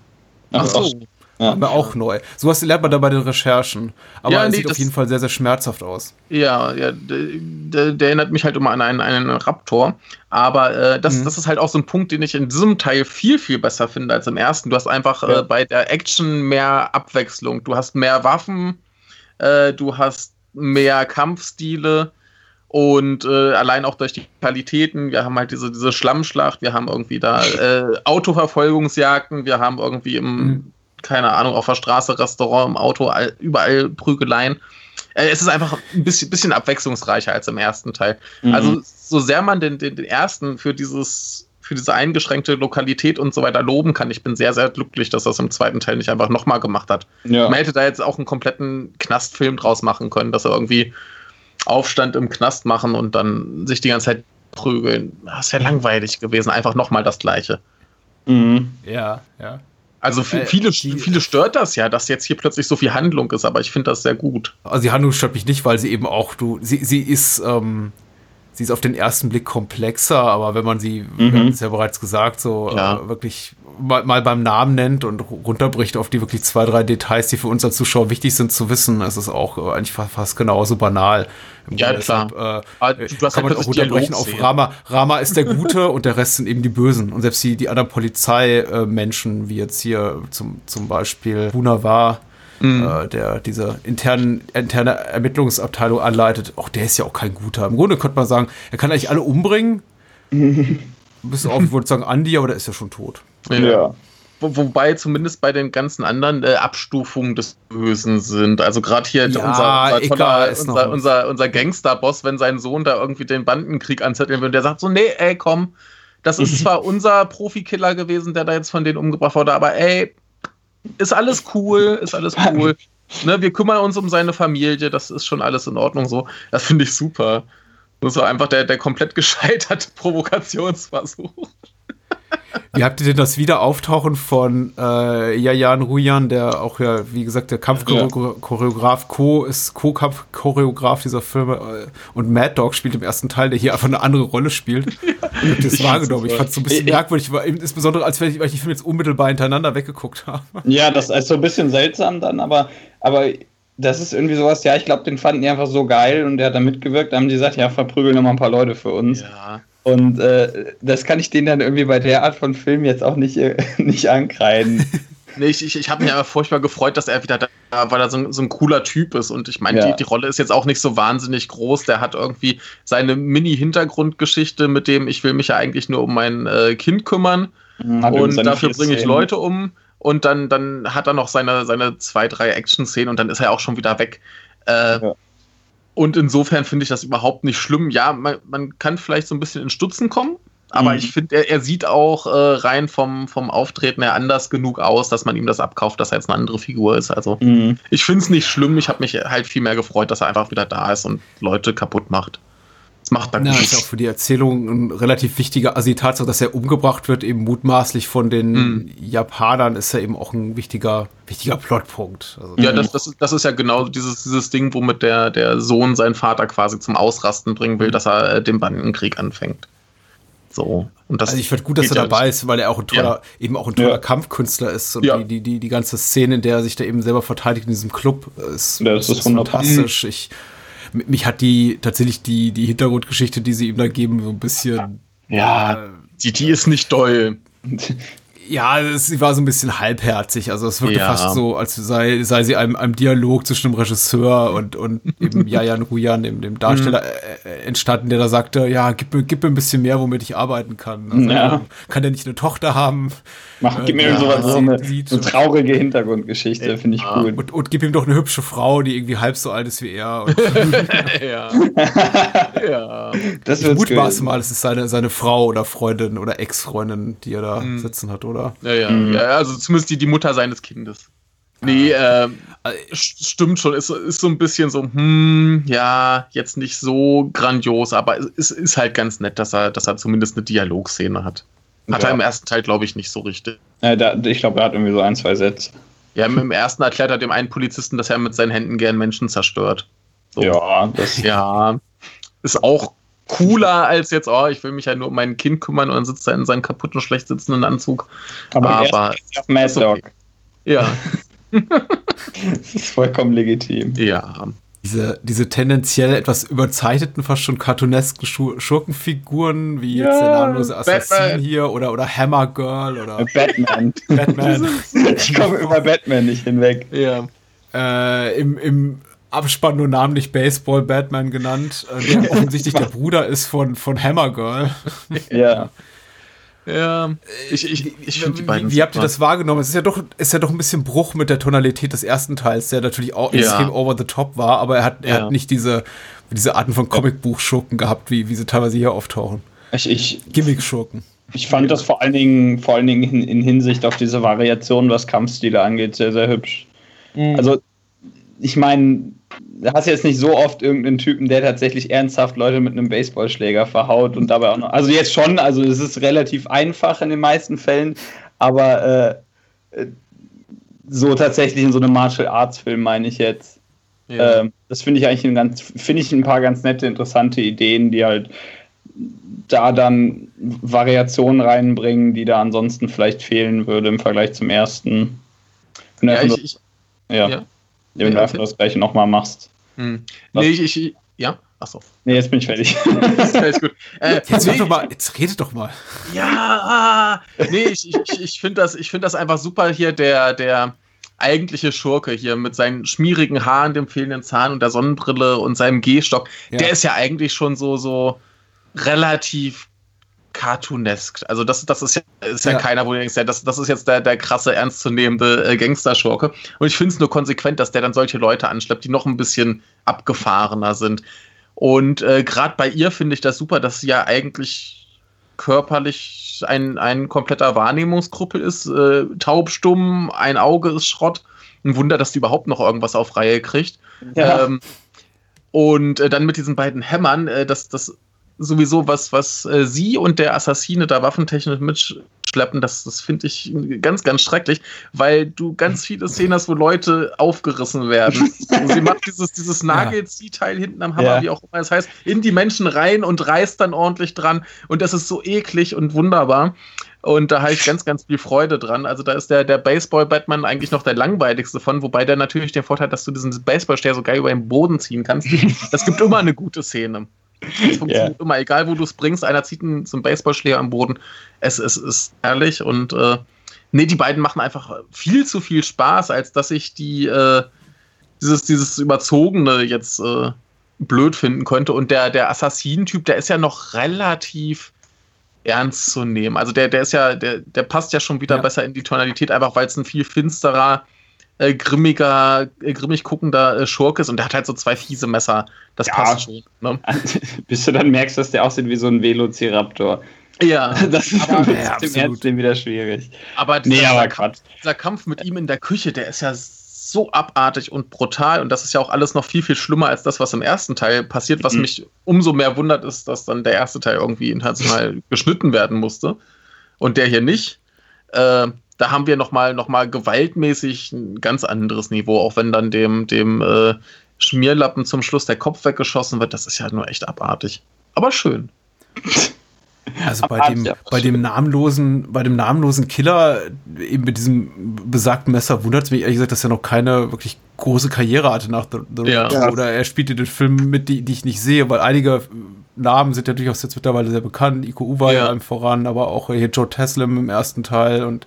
S2: Ach so.
S1: Ja. Aber auch neu. Sowas lernt man da bei den Recherchen. Aber ja, nee, sieht auf jeden Fall sehr, sehr schmerzhaft aus.
S2: Ja, ja der, der erinnert mich halt immer an einen, einen Raptor. Aber äh, das, mhm. das ist halt auch so ein Punkt, den ich in diesem Teil viel, viel besser finde als im ersten. Du hast einfach ja. äh, bei der Action mehr Abwechslung. Du hast mehr Waffen, äh, du hast mehr Kampfstile Und äh, allein auch durch die Qualitäten, wir haben halt diese, diese Schlammschlacht, wir haben irgendwie da <laughs> äh, Autoverfolgungsjagden, wir haben irgendwie im, mhm. Keine Ahnung, auf der Straße, Restaurant, im Auto, all, überall Prügeleien. Äh, es ist einfach ein bisschen, bisschen abwechslungsreicher als im ersten Teil. Mhm. Also, so sehr man den, den, den ersten für dieses für diese eingeschränkte Lokalität und so weiter loben kann. Ich bin sehr, sehr glücklich, dass das im zweiten Teil nicht einfach nochmal gemacht hat. Ja. Man hätte da jetzt auch einen kompletten Knastfilm draus machen können, dass er irgendwie Aufstand im Knast machen und dann sich die ganze Zeit prügeln. Das ja langweilig gewesen, einfach nochmal das Gleiche.
S1: Mhm. Ja, ja.
S2: Also äh, viele, viele stört das ja, dass jetzt hier plötzlich so viel Handlung ist, aber ich finde das sehr gut.
S1: Also die Handlung stört mich nicht, weil sie eben auch, du, sie, sie ist, ähm, sie ist auf den ersten Blick komplexer, aber wenn man sie, mhm. wir haben es ja bereits gesagt, so ja. äh, wirklich mal, mal, beim Namen nennt und runterbricht auf die wirklich zwei, drei Details, die für uns als Zuschauer wichtig sind zu wissen, ist es auch äh, eigentlich fast, genauso banal.
S2: Ja, klar. Deshalb, äh,
S1: ah, du hast kann halt man auch runterbrechen auf Rama. Rama ist der <laughs> Gute und der Rest sind eben die Bösen. Und selbst die, die anderen Polizeimenschen, wie jetzt hier zum, zum Beispiel Bunavar, mhm. äh, der diese internen, interne Ermittlungsabteilung anleitet, auch der ist ja auch kein guter. Im Grunde könnte man sagen, er kann eigentlich alle umbringen. <laughs> Bis auf, ich würde sagen, Andi, aber der ist ja schon tot.
S2: Ja. ja. Wo, wobei zumindest bei den ganzen anderen äh, Abstufungen des Bösen sind. Also gerade hier ja, unser, unser, toller, unser, unser, unser Gangster-Boss, wenn sein Sohn da irgendwie den Bandenkrieg anzetteln will, der sagt so, nee, ey, komm, das ist <laughs> zwar unser Profikiller gewesen, der da jetzt von denen umgebracht wurde, aber ey, ist alles cool, ist alles cool. <laughs> ne, wir kümmern uns um seine Familie, das ist schon alles in Ordnung so. Das finde ich super. Das war einfach der, der komplett gescheiterte <laughs> Provokationsversuch.
S1: Wie habt ihr denn das Wiederauftauchen von äh, Jajan Rujan, der auch ja, wie gesagt, der Kampfchoreograf, Co. ist Co-Kampfchoreograf dieser Filme äh, und Mad Dog spielt im ersten Teil, der hier einfach eine andere Rolle spielt. <laughs> Ja, das ich wahrgenommen. Ich fand es so ein bisschen ich, merkwürdig, insbesondere als weil ich, weil ich die Filme jetzt unmittelbar hintereinander weggeguckt habe.
S3: Ja, das ist so ein bisschen seltsam dann, aber, aber das ist irgendwie sowas, ja, ich glaube, den fanden die einfach so geil und der hat da mitgewirkt, da haben die gesagt, ja, verprügeln nochmal ein paar Leute für uns. Ja. Und äh, das kann ich denen dann irgendwie bei der Art von Film jetzt auch nicht, äh, <laughs> nicht ankreiden. <laughs>
S2: nee, ich, ich, ich habe mich aber furchtbar gefreut, dass er wieder da war, weil er so, so ein cooler Typ ist. Und ich meine, ja. die, die Rolle ist jetzt auch nicht so wahnsinnig groß. Der hat irgendwie seine Mini-Hintergrundgeschichte, mit dem ich will mich ja eigentlich nur um mein äh, Kind kümmern. Mhm, und dafür bringe ich Leute um. Und dann, dann hat er noch seine, seine zwei, drei Action-Szenen und dann ist er auch schon wieder weg. Äh, ja. Und insofern finde ich das überhaupt nicht schlimm. Ja, man, man kann vielleicht so ein bisschen in Stutzen kommen, aber mhm. ich finde, er, er, sieht auch äh, rein vom, vom Auftreten her anders genug aus, dass man ihm das abkauft, dass er jetzt eine andere Figur ist. Also mhm. ich finde es nicht schlimm. Ich habe mich halt viel mehr gefreut, dass er einfach wieder da ist und Leute kaputt macht.
S1: Das macht dann ja, ist auch für die Erzählung ein relativ wichtiger, also die Tatsache, dass er umgebracht wird, eben mutmaßlich von den mhm. Japanern, ist ja eben auch ein wichtiger, wichtiger Plotpunkt.
S2: Also ja, das, das, das ist ja genau dieses, dieses Ding, womit der, der Sohn seinen Vater quasi zum Ausrasten bringen will, mhm. dass er äh, den Bandenkrieg anfängt. So.
S1: Und das also ich finde gut, dass er dabei ist, weil er auch ein toller, ja. eben auch ein toller ja. Kampfkünstler ist. Und ja. die, die, die, die ganze Szene, in der er sich da eben selber verteidigt in diesem Club, ist,
S3: das ist, ist fantastisch.
S1: Ich, mich hat die tatsächlich die, die Hintergrundgeschichte, die sie ihm da geben, so ein bisschen.
S2: Ja, äh, die, die ist nicht doll. <laughs>
S1: Ja, sie war so ein bisschen halbherzig. Also es wirkte ja. fast so, als sei, sei sie einem, einem Dialog zwischen dem Regisseur und, und eben <laughs> Jajan Rujan, dem, dem Darsteller, mhm. äh, entstanden, der da sagte, ja, gib mir, gib mir ein bisschen mehr, womit ich arbeiten kann. Also, ja. Kann der nicht eine Tochter haben?
S3: Mach, äh, gib mir ja, sowas, so eine, eine traurige Hintergrundgeschichte, finde ich gut.
S1: Und, und gib ihm doch eine hübsche Frau, die irgendwie halb so alt ist wie er. <laughs> <laughs> ja. ja. Das ich mutmaße mal, es ist seine, seine Frau oder Freundin oder Ex-Freundin, die er da mhm. sitzen hat, oder? Oder?
S2: Ja, ja, mhm. ja also zumindest die, die Mutter seines Kindes. Nee, äh, stimmt schon. Ist, ist so ein bisschen so, hm, ja, jetzt nicht so grandios, aber es ist halt ganz nett, dass er, dass er zumindest eine Dialogszene hat. Hat ja. er im ersten Teil, glaube ich, nicht so richtig.
S3: Ja, da, ich glaube, er hat irgendwie so ein, zwei Sätze.
S2: Ja, im ersten erklärt er dem einen Polizisten, dass er mit seinen Händen gern Menschen zerstört.
S3: So. Ja, das
S2: ja, ist auch cooler als jetzt, oh, ich will mich ja nur um mein Kind kümmern und dann sitzt er in seinem kaputten, schlecht sitzenden Anzug.
S3: Aber, Aber auf Mad Dog. Okay.
S2: Ja. <laughs>
S3: das ist vollkommen legitim.
S2: Ja.
S1: Diese, diese tendenziell etwas überzeichneten, fast schon cartoonesken Schurkenfiguren, wie jetzt der namenlose Assassin Batman. hier oder, oder Hammer Girl oder
S3: Batman. Batman. <laughs> ich komme über Batman nicht hinweg.
S1: Ja. Äh, im, Im Abspann nur namentlich Baseball Batman genannt, äh, der <laughs> offensichtlich der Bruder ist von, von Hammer Girl.
S3: Ja.
S2: Ja, ich, ich, ich finde die beiden.
S1: Wie, wie habt ihr das wahrgenommen? Es ist ja doch, ist ja doch ein bisschen Bruch mit der Tonalität des ersten Teils, der natürlich auch ja. extrem over the top war, aber er hat, er ja. hat nicht diese, diese Arten von Comicbuchschurken gehabt, wie, wie sie teilweise hier auftauchen.
S3: Ich, ich,
S1: Gimmick-Schurken.
S3: Ich fand das vor allen Dingen, vor allen Dingen in, in Hinsicht auf diese Variation, was Kampfstile angeht, sehr, sehr hübsch. Mhm. Also, ich meine, hast jetzt nicht so oft irgendeinen Typen, der tatsächlich ernsthaft Leute mit einem Baseballschläger verhaut und dabei auch noch. Also jetzt schon, also es ist relativ einfach in den meisten Fällen, aber äh, so tatsächlich in so einem Martial Arts Film meine ich jetzt. Ja. Ähm, das finde ich eigentlich ein ganz, finde ich ein paar ganz nette, interessante Ideen, die halt da dann Variationen reinbringen, die da ansonsten vielleicht fehlen würde im Vergleich zum ersten. Ja, ich, ich, ja. ja. Wenn du einfach das gleiche nochmal machst.
S2: Hm. Nee, ich, ich, ja, achso.
S3: Nee, jetzt bin ich fertig. <laughs>
S1: Alles gut. <laughs> Äh, jetzt, nee, doch mal, jetzt redet doch mal.
S2: Ja, nee, ich, ich, ich finde das, find das einfach super hier, der, der eigentliche Schurke hier mit seinen schmierigen Haaren, dem fehlenden Zahn und der Sonnenbrille und seinem Gehstock. Ja. Der ist ja eigentlich schon so, so relativ cartoonesk. Also das, das ist ja, ist ja, ja. keiner, wo du denkst, ja, das, das ist jetzt der, der krasse, ernstzunehmende äh, Gangsterschurke. Und ich finde es nur konsequent, dass der dann solche Leute anschleppt, die noch ein bisschen abgefahrener sind. Und äh, gerade bei ihr finde ich das super, dass sie ja eigentlich körperlich ein, ein kompletter Wahrnehmungsgruppe ist. Äh, taubstumm, ein Auge ist Schrott. Ein Wunder, dass die überhaupt noch irgendwas auf Reihe kriegt. Ja. Ähm, und äh, dann mit diesen beiden Hämmern, äh, das, das sowieso was, was äh, sie und der Assassine da waffentechnisch mitschleppen, das, das finde ich ganz, ganz schrecklich, weil du ganz viele Szenen hast, wo Leute aufgerissen werden. <laughs> Also sie macht dieses, dieses Nagelziehteil hinten am Hammer, ja. wie auch immer es heißt, in die Menschen rein und reißt dann ordentlich dran. Und das ist so eklig und wunderbar. Und da habe ich ganz, ganz viel Freude dran. Also da ist der, der Baseball-Batman eigentlich noch der langweiligste von, wobei der natürlich den Vorteil hat, dass du diesen Baseballsteher so geil über den Boden ziehen kannst. <laughs> Das gibt immer eine gute Szene. Es <laughs> funktioniert yeah. immer, egal wo du es bringst. Einer zieht einen, so einen Baseballschläger am Boden. Es, es ist herrlich und äh, nee, die beiden machen einfach viel zu viel Spaß, als dass ich die äh, dieses, dieses Überzogene jetzt äh, blöd finden könnte. Und der, der Assassin-Typ, der ist ja noch relativ ernst zu nehmen. Also der, der ist ja, der, der passt ja schon wieder ja. besser in die Tonalität, einfach weil es ein viel finsterer äh, grimmiger, äh, grimmig guckender äh, Schurke ist und der hat halt so zwei fiese Messer. Das ja. passt schon. Ne? <laughs>
S3: Bis du dann merkst, dass der aussieht wie so ein Velociraptor.
S2: Ja, <laughs>
S3: das ist aber, ja, dem wieder schwierig.
S2: Aber dieser, nee, aber Kampf, dieser Kampf mit ihm in der Küche, der ist ja so abartig und brutal und das ist ja auch alles noch viel, viel schlimmer als das, was im ersten Teil passiert, was mhm. mich umso mehr wundert, ist, dass dann der erste Teil irgendwie international <laughs> geschnitten werden musste und der hier nicht. Äh, da haben wir nochmal noch mal gewaltmäßig ein ganz anderes Niveau, auch wenn dann dem, dem äh, Schmierlappen zum Schluss der Kopf weggeschossen wird. Das ist ja nur echt abartig. Aber schön.
S1: Also bei dem, bei dem namenlosen, bei dem namenlosen Killer, eben mit diesem besagten Messer, wundert es mich ehrlich gesagt, dass er noch keine wirklich große Karriere hatte nach The, The ja. Oder er spielte den Film mit, die, die ich nicht sehe, weil einige Namen sind ja durchaus jetzt mittlerweile sehr bekannt. Iko Uwei ja. allem voran, aber auch hier Joe Teslim im ersten Teil und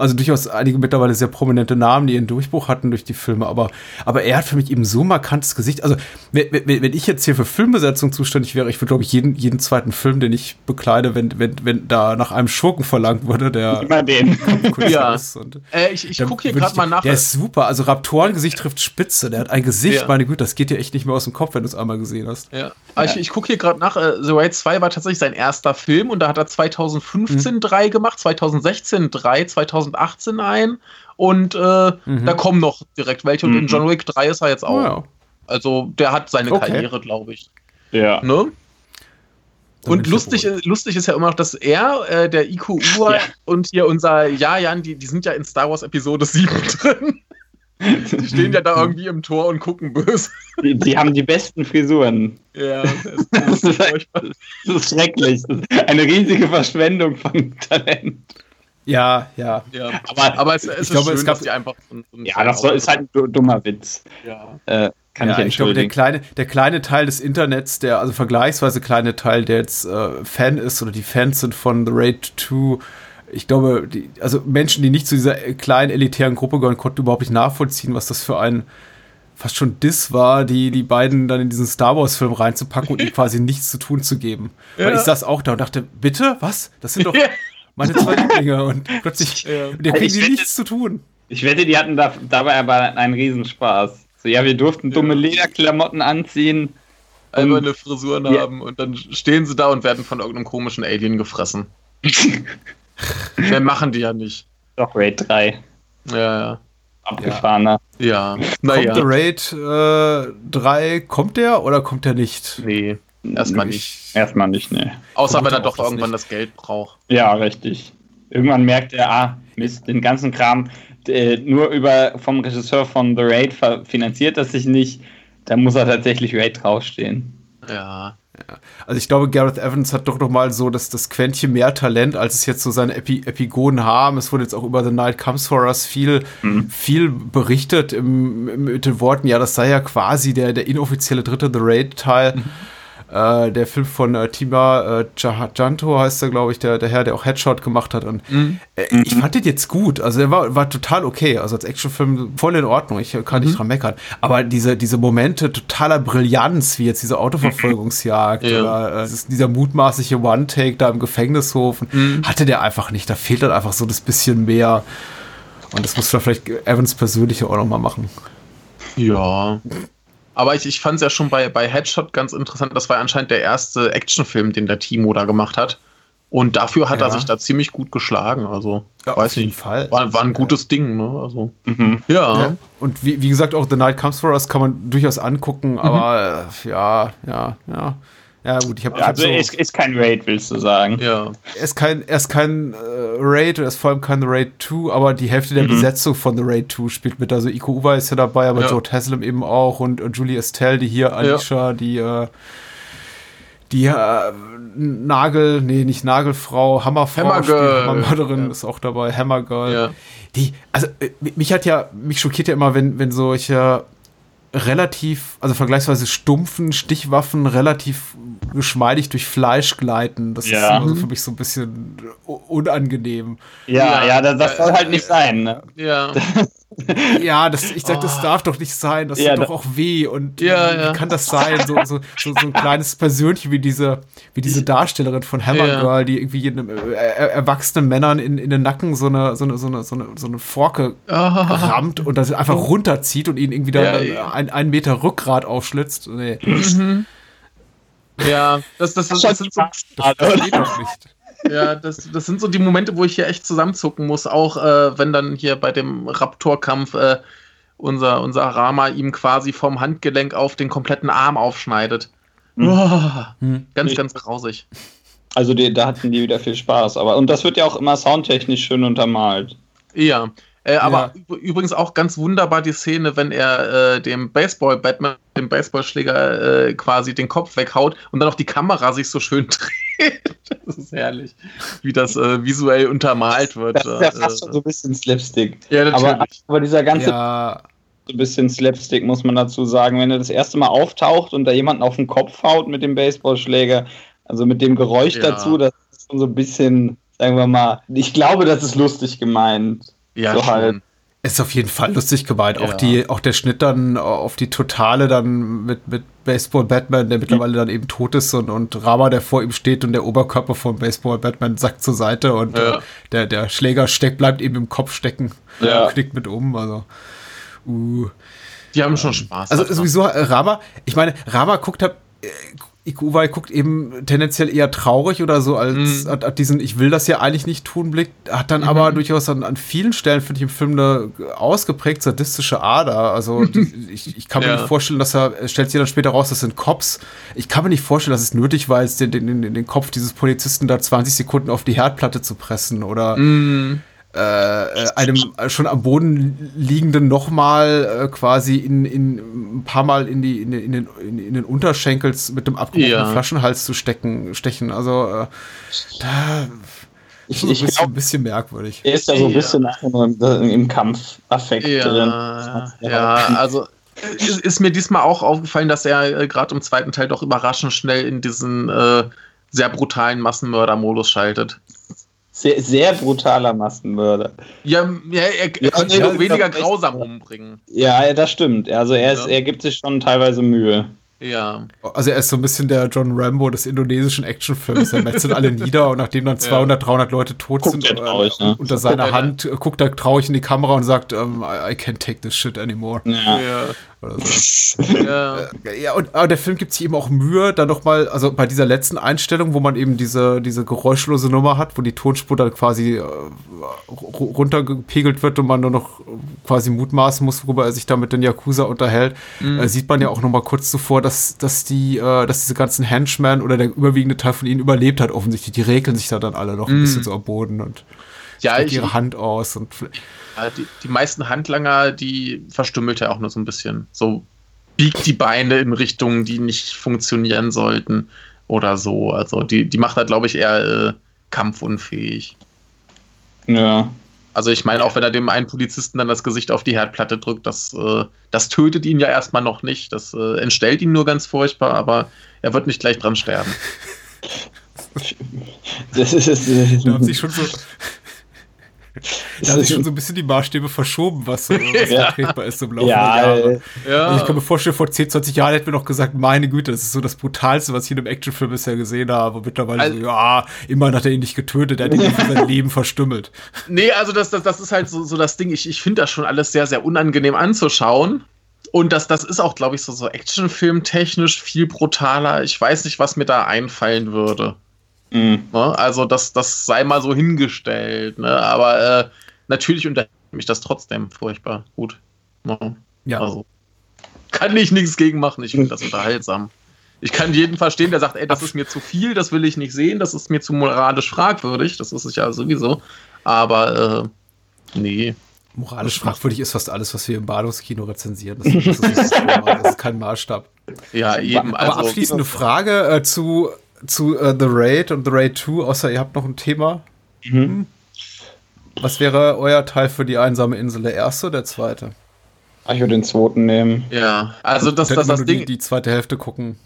S1: also durchaus einige mittlerweile sehr prominente Namen, die ihren Durchbruch hatten durch die Filme. Aber, aber er hat für mich eben so markantes Gesicht. Also, wenn, wenn ich jetzt hier für Filmbesetzung zuständig wäre, ich würde, glaube ich, jeden, jeden zweiten Film, den ich bekleide, wenn, wenn, wenn da nach einem Schurken verlangt würde, der.
S3: Immer den.
S2: ja. Äh, ich ich gucke hier gerade mal nach.
S1: Der ist super. Also, Raptorengesicht trifft Spitze. Der hat ein Gesicht, ja. meine Güte, das geht dir echt nicht mehr aus dem Kopf, wenn du es einmal gesehen hast.
S2: Ja. ja. Ich, ich gucke hier gerade nach. Äh, The Raid 2 war tatsächlich sein erster Film und da hat er 2015 mhm. drei gemacht, 2016 drei, 2018 ein und äh, mhm. da kommen noch direkt welche. Und mhm. in John Wick 3 ist er jetzt auch. Ja. Also der hat seine okay. Karriere, glaube ich.
S3: Ja.
S2: Ne? Und lustig, lustig ist ja immer noch, dass er, äh, der IQ Uhr <laughs> ja. und hier unser Jajan, die, die sind ja in Star Wars Episode 7 <laughs> drin. Die stehen ja da <laughs> irgendwie im Tor und gucken böse.
S3: Die, die haben die besten Frisuren.
S2: Ja,
S3: das ist, <laughs> das ist schrecklich. Das ist eine riesige Verschwendung von Talent.
S1: Ja, ja.
S2: ja. Aber, aber es, es ist glaube, schön, es gab, dass die einfach. So,
S3: so ja, das ist halt ein dummer Witz.
S2: Ja.
S3: Äh, kann ja, ich, ich glaube,
S1: der kleine, der kleine Teil des Internets, der, also vergleichsweise kleine Teil, der jetzt äh, Fan ist oder die Fans sind von The Raid 2, ich glaube, die, also Menschen, die nicht zu dieser kleinen elitären Gruppe gehören, konnten überhaupt nicht nachvollziehen, was das für ein fast schon Diss war, die, die beiden dann in diesen Star Wars-Film reinzupacken und ihnen <laughs> quasi nichts zu tun zu geben. Ja. Weil ich saß auch da und dachte, bitte, was? Das sind doch meine zwei Lieblinge und <laughs> plötzlich, ja. der kriegen die nichts zu tun.
S3: Ich wette, die hatten da, dabei aber einen Riesenspaß. So, ja, wir durften dumme Lederklamotten anziehen.
S2: Einfach eine Frisuren ja. haben und dann stehen sie da und werden von irgendeinem komischen Alien gefressen. <laughs> Mehr machen die ja nicht.
S3: Doch, Raid 3.
S2: Ja, ja.
S3: Abgefahrener.
S2: Ja.
S1: Naja. Kommt der Raid äh, 3, kommt der oder kommt der nicht?
S2: Nee, erstmal nicht.
S3: Erstmal nicht, nee.
S2: Außer kommt wenn er doch irgendwann nicht. das Geld braucht.
S3: Ja, richtig. Irgendwann merkt er, ah, Mist, den ganzen Kram äh, nur über vom Regisseur von The Raid finanziert das sich nicht. Da muss er tatsächlich Raid draufstehen.
S2: Ja.
S1: Also ich glaube, Gareth Evans hat doch noch mal so das, das Quäntchen mehr Talent, als es jetzt so seine Epi Epigonen haben. Es wurde jetzt auch über The Night Comes For Us viel, mhm. viel berichtet im, im, mit den Worten, ja, das sei ja quasi der, der inoffizielle dritte The Raid-Teil. Mhm. Äh, der Film von äh, Tima äh, Janto heißt er, glaube ich, der, der Herr, der auch Headshot gemacht hat. Und mhm. äh, ich fand den jetzt gut. Also er war, war total okay. Also als Actionfilm voll in Ordnung. Ich kann mhm. nicht dran meckern. Aber diese, diese Momente totaler Brillanz, wie jetzt diese Autoverfolgungsjagd <laughs> ja. oder äh, dieser mutmaßliche One-Take da im Gefängnishof, mhm. hatte der einfach nicht. Da fehlt dann einfach so das bisschen mehr. Und das muss vielleicht Evans persönlich auch noch mal machen.
S2: Ja. Aber ich, ich fand es ja schon bei, bei Headshot ganz interessant. Das war anscheinend der erste Actionfilm, den der Timo da gemacht hat. Und dafür hat ja. er sich da ziemlich gut geschlagen. Also, ja, weiß auf jeden nicht. Fall. War, war ein gutes Ding, ne? Also,
S1: mhm. ja. ja. Und wie, wie gesagt, auch The Night Comes For Us kann man durchaus angucken, mhm. aber äh, ja, ja, ja. Ja, gut, ich habe.
S3: Also,
S1: hab
S3: so, ist, ist kein Raid, willst du sagen?
S1: Ja. Er ist kein, er ist kein äh, Raid, er ist vor allem kein Raid 2, aber die Hälfte der mhm. Besetzung von The Raid 2 spielt mit. Also, Iko Uwe ist ja dabei, aber ja. Joe Haslam eben auch und, und Julie Estelle, die hier, Alicia, ja. die, äh, die äh, Nagel, nee, nicht Nagelfrau, Hammerfrau,
S2: Hammergirl.
S1: Hammermörderin ja. ist auch dabei, Hammergirl. Ja. Die, also, äh, mich hat ja, mich schockiert ja immer, wenn, wenn solche relativ, also vergleichsweise stumpfen Stichwaffen relativ geschmeidig durch Fleisch gleiten. Das ja. ist also für mich so ein bisschen unangenehm.
S3: Ja, ja, ja das, das soll halt nicht sein. Ne?
S2: Ja. <laughs>
S1: ja, das, ich sag, das oh. darf doch nicht sein. Das ja, tut doch auch weh. Und
S2: ja, ja.
S1: wie kann das sein? So, so, so, so ein kleines Persönchen wie diese, wie diese Darstellerin von Hammer ja. Girl, die irgendwie jedem äh, erwachsenen Männern in, in den Nacken so eine, so eine, so eine, so eine, so eine Forke oh. rammt und das einfach runterzieht und ihn irgendwie da ja, ein, einen Meter Rückgrat aufschlitzt. Nee. Mhm.
S2: Ja, das, das, das, das sind so. Das geht doch nicht. Ja, das, das sind so die Momente, wo ich hier echt zusammenzucken muss, auch äh, wenn dann hier bei dem Raptor-Kampf äh, unser, unser Rama ihm quasi vom Handgelenk auf den kompletten Arm aufschneidet. Hm. Oh, hm. Ganz, ganz grausig.
S3: Also die, da hatten die wieder viel Spaß. Aber, und das wird ja auch immer soundtechnisch schön untermalt.
S2: Ja. Äh, aber ja. übrigens auch ganz wunderbar die Szene, wenn er äh, dem Baseball-Batman, dem Baseballschläger äh, quasi den Kopf weghaut und dann auch die Kamera sich so schön <laughs> dreht. <laughs> das ist herrlich, wie das äh, visuell untermalt wird. Das
S3: ist ja fast schon so ein bisschen Slapstick.
S2: Ja, natürlich.
S3: Aber, aber dieser ganze ja. so ein bisschen Slapstick, muss man dazu sagen. Wenn er das erste Mal auftaucht und da jemanden auf den Kopf haut mit dem Baseballschläger, also mit dem Geräusch ja. dazu, das ist schon so ein bisschen, sagen wir mal, ich glaube, das ist lustig gemeint.
S2: Ja, so halt.
S1: Ist auf jeden Fall lustig gemeint. Ja. Auch, die, auch der Schnitt dann auf die Totale dann mit, mit Baseball Batman, der mittlerweile dann eben tot ist und, und Rama, der vor ihm steht und der Oberkörper von Baseball Batman sackt zur Seite und ja. äh, der, der Schläger steckt, bleibt eben im Kopf stecken, ja. knickt mit um. Also, uh.
S2: Die haben schon Spaß.
S1: Also sowieso äh, Rama, ich meine, Rama guckt halt, äh, Ikuwai guckt eben tendenziell eher traurig oder so, als mhm. hat, diesen Ich will das ja eigentlich nicht tun Blick, hat dann mhm. aber durchaus an, an, vielen Stellen, finde ich, im Film eine ausgeprägt sadistische Ader. Also <laughs> ich, ich, kann mir ja. nicht vorstellen, dass er, stellt sich dann später raus, das sind Cops. Ich kann mir nicht vorstellen, dass es nötig war, jetzt den, den, den, den Kopf dieses Polizisten da 20 Sekunden auf die Herdplatte zu pressen oder
S2: mhm
S1: äh, einem schon am Boden liegenden nochmal äh, quasi in, in ein paar Mal in, die, in, in, den, in, den Unterschenkels mit dem abgebrochenen ja. Flaschenhals zu stecken, stechen. Also äh, da
S3: ich, ich
S1: ist ein bisschen merkwürdig.
S3: Er ist ja so ein bisschen ja. im Kampfaffekt
S2: ja, drin. Ja, also ist, ist, mir diesmal auch aufgefallen, dass er äh, gerade im zweiten Teil doch überraschend schnell in diesen äh, sehr brutalen Massenmörder-Modus schaltet.
S3: Sehr, sehr brutaler Massenmörder.
S2: Ja, ja er, er ja, könnte nee, weniger grausam umbringen.
S3: Ja, das stimmt. Also er, ist, er gibt sich schon teilweise Mühe.
S2: Ja.
S1: Also er ist so ein bisschen der John Rambo des indonesischen Actionfilms. Er metzelt alle nieder und nachdem dann 200, ja. 300 Leute tot guckt sind, traurig, äh, ne? unter seiner Hand guckt er traurig in die Kamera und sagt, um, I, I can't take this shit anymore.
S3: Ja. ja.
S1: So. <laughs> ja. Äh, ja, und aber der Film gibt sich eben auch Mühe, dann nochmal, also bei dieser letzten Einstellung, wo man eben diese, diese geräuschlose Nummer hat, wo die Tonspur dann quasi äh, runtergepegelt wird und man nur noch quasi mutmaßen muss, worüber er sich da mit den Yakuza unterhält, mhm. äh, sieht man ja auch nochmal kurz zuvor, dass, dass die, äh, dass diese ganzen Henchmen oder der überwiegende Teil von ihnen überlebt hat, offensichtlich. Die regeln sich da dann alle noch ein mhm. bisschen so am Boden und
S2: ja, ich,
S1: ihre Hand aus und
S2: die, die meisten Handlanger, die verstümmelt er auch nur so ein bisschen. So biegt die Beine in Richtungen, die nicht funktionieren sollten oder so. Also die, die macht er, glaube ich, eher äh, kampfunfähig.
S3: Ja.
S2: Also ich meine, auch wenn er dem einen Polizisten dann das Gesicht auf die Herdplatte drückt, das, äh, das tötet ihn ja erstmal noch nicht. Das äh, entstellt ihn nur ganz furchtbar, aber er wird nicht gleich dran sterben. <laughs>
S1: Das ist, das ist, da haben sich schon so da sich schon so ein bisschen die Maßstäbe verschoben, was, so, <laughs> was ja. vertretbar ist im Laufe ja, der Jahre. Ja. Ich kann mir vorstellen, vor 10, 20 Jahren hätten wir noch gesagt, meine Güte, das ist so das Brutalste, was ich in einem Actionfilm bisher gesehen habe. Und mittlerweile also, so, ja, immerhin hat er ihn nicht getötet, er hat ihn für sein <laughs> Leben verstümmelt.
S2: Nee, also das, das, das ist halt so, so das Ding. Ich, ich finde das schon alles sehr, sehr unangenehm anzuschauen. Und das, das ist auch, glaube ich, so, so Actionfilm-technisch viel brutaler. Ich weiß nicht, was mir da einfallen würde. Mhm. Ne? Also das, das sei mal so hingestellt. Ne? Aber äh, natürlich unterhält mich das trotzdem furchtbar gut. Ne? Ja. Also kann ich nichts gegen machen. Ich finde das unterhaltsam. Ich kann jeden verstehen, der sagt, ey, das ist mir zu viel, das will ich nicht sehen, das ist mir zu moralisch fragwürdig. Das ist es ja sowieso. Aber äh, nee.
S1: Moralisch fragwürdig ist fast alles, was wir im Bahnhofskino rezensieren. Das, <laughs> das, ist, das ist, kein Maßstab.
S2: Ja, eben.
S1: Aber also, abschließende Frage äh, zu zu uh, The Raid und The Raid 2, außer ihr habt noch ein Thema. Mhm. Was wäre euer Teil für die einsame Insel? Der erste oder der zweite?
S3: Ah, ich würde den zweiten nehmen.
S2: Ja, also das, das, das Ding.
S1: Die, die zweite Hälfte gucken.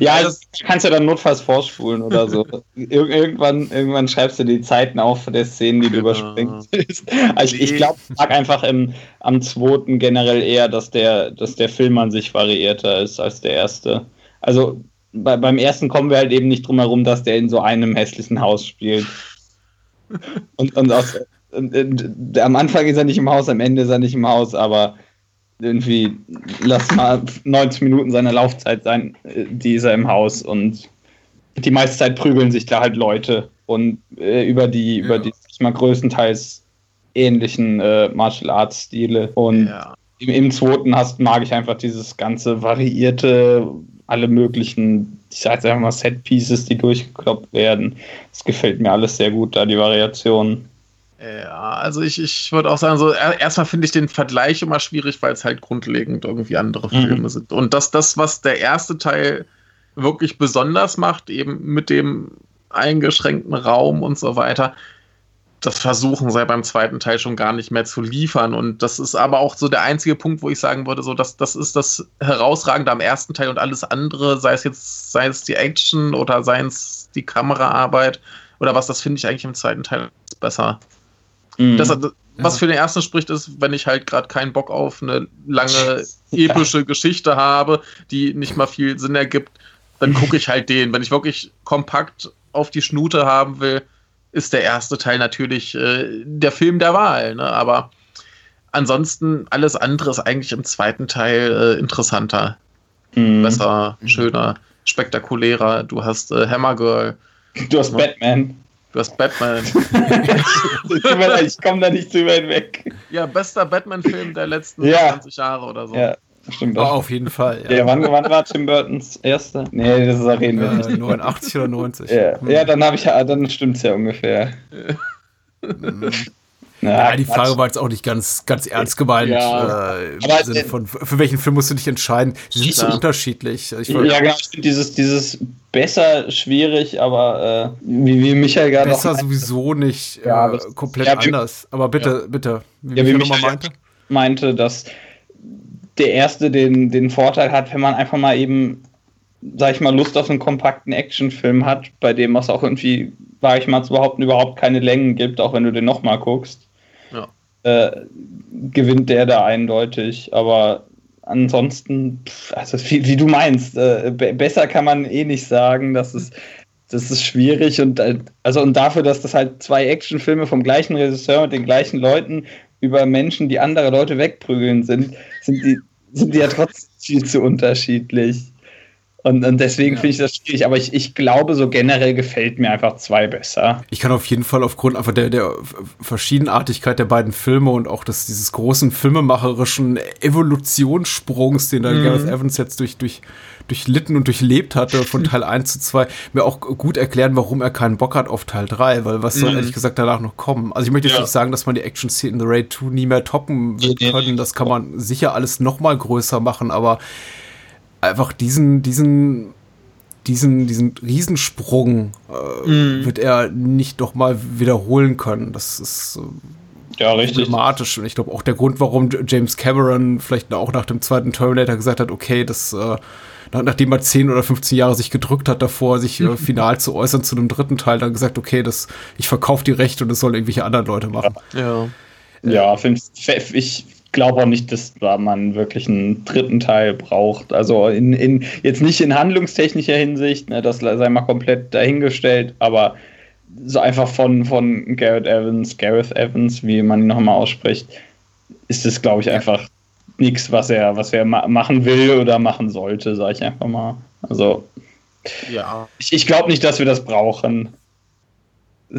S3: Ja, das kannst du dann notfalls vorspulen oder so. <laughs> Ir irgendwann, irgendwann schreibst du die Zeiten auf der Szenen, die du genau. überspringst. <laughs> Also ich, ich glaube, ich mag einfach im, am zweiten generell eher, dass der, dass der Film an sich variierter ist als der erste. Also bei, beim ersten kommen wir halt eben nicht drum herum, dass der in so einem hässlichen Haus spielt. Und, und, aus, und, und, am Anfang ist er nicht im Haus, am Ende ist er nicht im Haus, aber irgendwie lass mal 90 Minuten seiner Laufzeit sein, die ist er im Haus und die meiste Zeit prügeln sich da halt Leute und äh, über die, ja. über die ich mal größtenteils ähnlichen äh, Martial Arts Stile und ja. im, im zweiten hast, mag ich einfach dieses ganze variierte, alle möglichen, ich sage jetzt einfach mal Set-Pieces, die durchgekloppt werden. Das gefällt mir alles sehr gut, da die Variation.
S2: Ja, also ich, ich würde auch sagen, so erstmal finde ich den Vergleich immer schwierig, weil es halt grundlegend irgendwie andere mhm. Filme sind. Und das, das, was der erste Teil wirklich besonders macht, eben mit dem eingeschränkten Raum und so weiter, das versuchen sie beim zweiten Teil schon gar nicht mehr zu liefern. Und das ist aber auch so der einzige Punkt, wo ich sagen würde, so dass das ist das Herausragende am ersten Teil und alles andere, sei es jetzt, sei es die Action oder sei es die Kameraarbeit oder was, das finde ich eigentlich im zweiten Teil besser. Mhm. Das, was ja. für den ersten spricht, ist, wenn ich halt gerade keinen Bock auf eine lange <laughs> epische ja. Geschichte habe, die nicht mal viel Sinn ergibt, dann gucke ich halt den. Wenn ich wirklich kompakt auf die Schnute haben will, ist der erste Teil natürlich äh, der Film der Wahl. Ne? Aber ansonsten alles andere ist eigentlich im zweiten Teil äh, interessanter, mhm. besser, schöner, spektakulärer. Du hast äh, Hammergirl.
S3: Du hast Batman.
S2: Du hast Batman. <laughs>
S3: ich komme da nicht zu weit weg.
S2: Ja, bester Batman-Film der letzten ja. 20 Jahre oder so. Ja,
S1: Stimmt. Oh, auf jeden Fall.
S3: Ja. ja wann, wann, war Tim Burtons erster? Nee, das ist reden wir
S1: nicht. 89 oder 90.
S3: Ja, hm. ja dann habe ich dann stimmt's ja ungefähr. <laughs>
S1: Mhm. Ja, die Frage war jetzt auch nicht ganz, ganz ernst gemeint. Ja. Äh, aber, Sinne von, für welchen Film musst du dich entscheiden? Die sind so unterschiedlich.
S3: Ich ja, genau. Ich finde dieses, dieses besser schwierig, aber äh, wie, wie Michael gerade
S1: Besser sowieso nicht ja, äh, komplett ja, anders. Aber bitte, bitte.
S3: Wie, ja, wie Michael meinte? meinte, dass der erste den, den Vorteil hat, wenn man einfach mal eben sag ich mal, Lust auf einen kompakten Actionfilm hat, bei dem es auch irgendwie, sag ich mal, zu behaupten, überhaupt keine Längen gibt, auch wenn du den nochmal guckst, ja. äh, gewinnt der da eindeutig. Aber ansonsten, also wie, wie du meinst, äh, besser kann man eh nicht sagen, dass es das ist schwierig und äh, also und dafür, dass das halt zwei Actionfilme vom gleichen Regisseur mit den gleichen Leuten über Menschen, die andere Leute wegprügeln sind, sind die, sind die ja trotzdem viel zu unterschiedlich. Und, und deswegen ja. finde ich das schwierig. Aber ich, ich glaube, so generell gefällt mir einfach zwei besser.
S1: Ich kann auf jeden Fall aufgrund einfach der, der Verschiedenartigkeit der beiden Filme und auch des, dieses großen filmemacherischen Evolutionssprungs, den da mhm. Gareth Evans jetzt durch, durch, durchlitten und durchlebt hatte, von <laughs> Teil 1 zu 2, mir auch gut erklären, warum er keinen Bock hat auf Teil 3, weil was soll mhm. ehrlich gesagt danach noch kommen? Also ich möchte jetzt ja. nicht sagen, dass man die Action-Szenen in The Raid 2 nie mehr toppen wird können. Das kann man sicher alles noch mal größer machen, aber einfach diesen, diesen, diesen, diesen Riesensprung äh, mm. wird er nicht doch mal wiederholen können. Das ist äh, ja, richtig. problematisch. Und ich glaube auch der Grund, warum James Cameron vielleicht auch nach dem zweiten Terminator gesagt hat, okay, das äh, nachdem er 10 oder 15 Jahre sich gedrückt hat davor, sich äh, <laughs> final zu äußern zu einem dritten Teil, dann gesagt, okay, das, ich verkaufe die Rechte und das sollen irgendwelche anderen Leute machen.
S3: Ja. Ja, ich glaube auch nicht, dass man wirklich einen dritten Teil braucht. Also in, in jetzt nicht in handlungstechnischer Hinsicht, ne, das sei mal komplett dahingestellt, aber so einfach von, von Garrett Evans, Gareth Evans, wie man ihn nochmal ausspricht, ist es, glaube ich, einfach nichts, was er, was er ma machen will oder machen sollte, sage ich einfach mal. Also ja. ich, ich glaube nicht, dass wir das brauchen.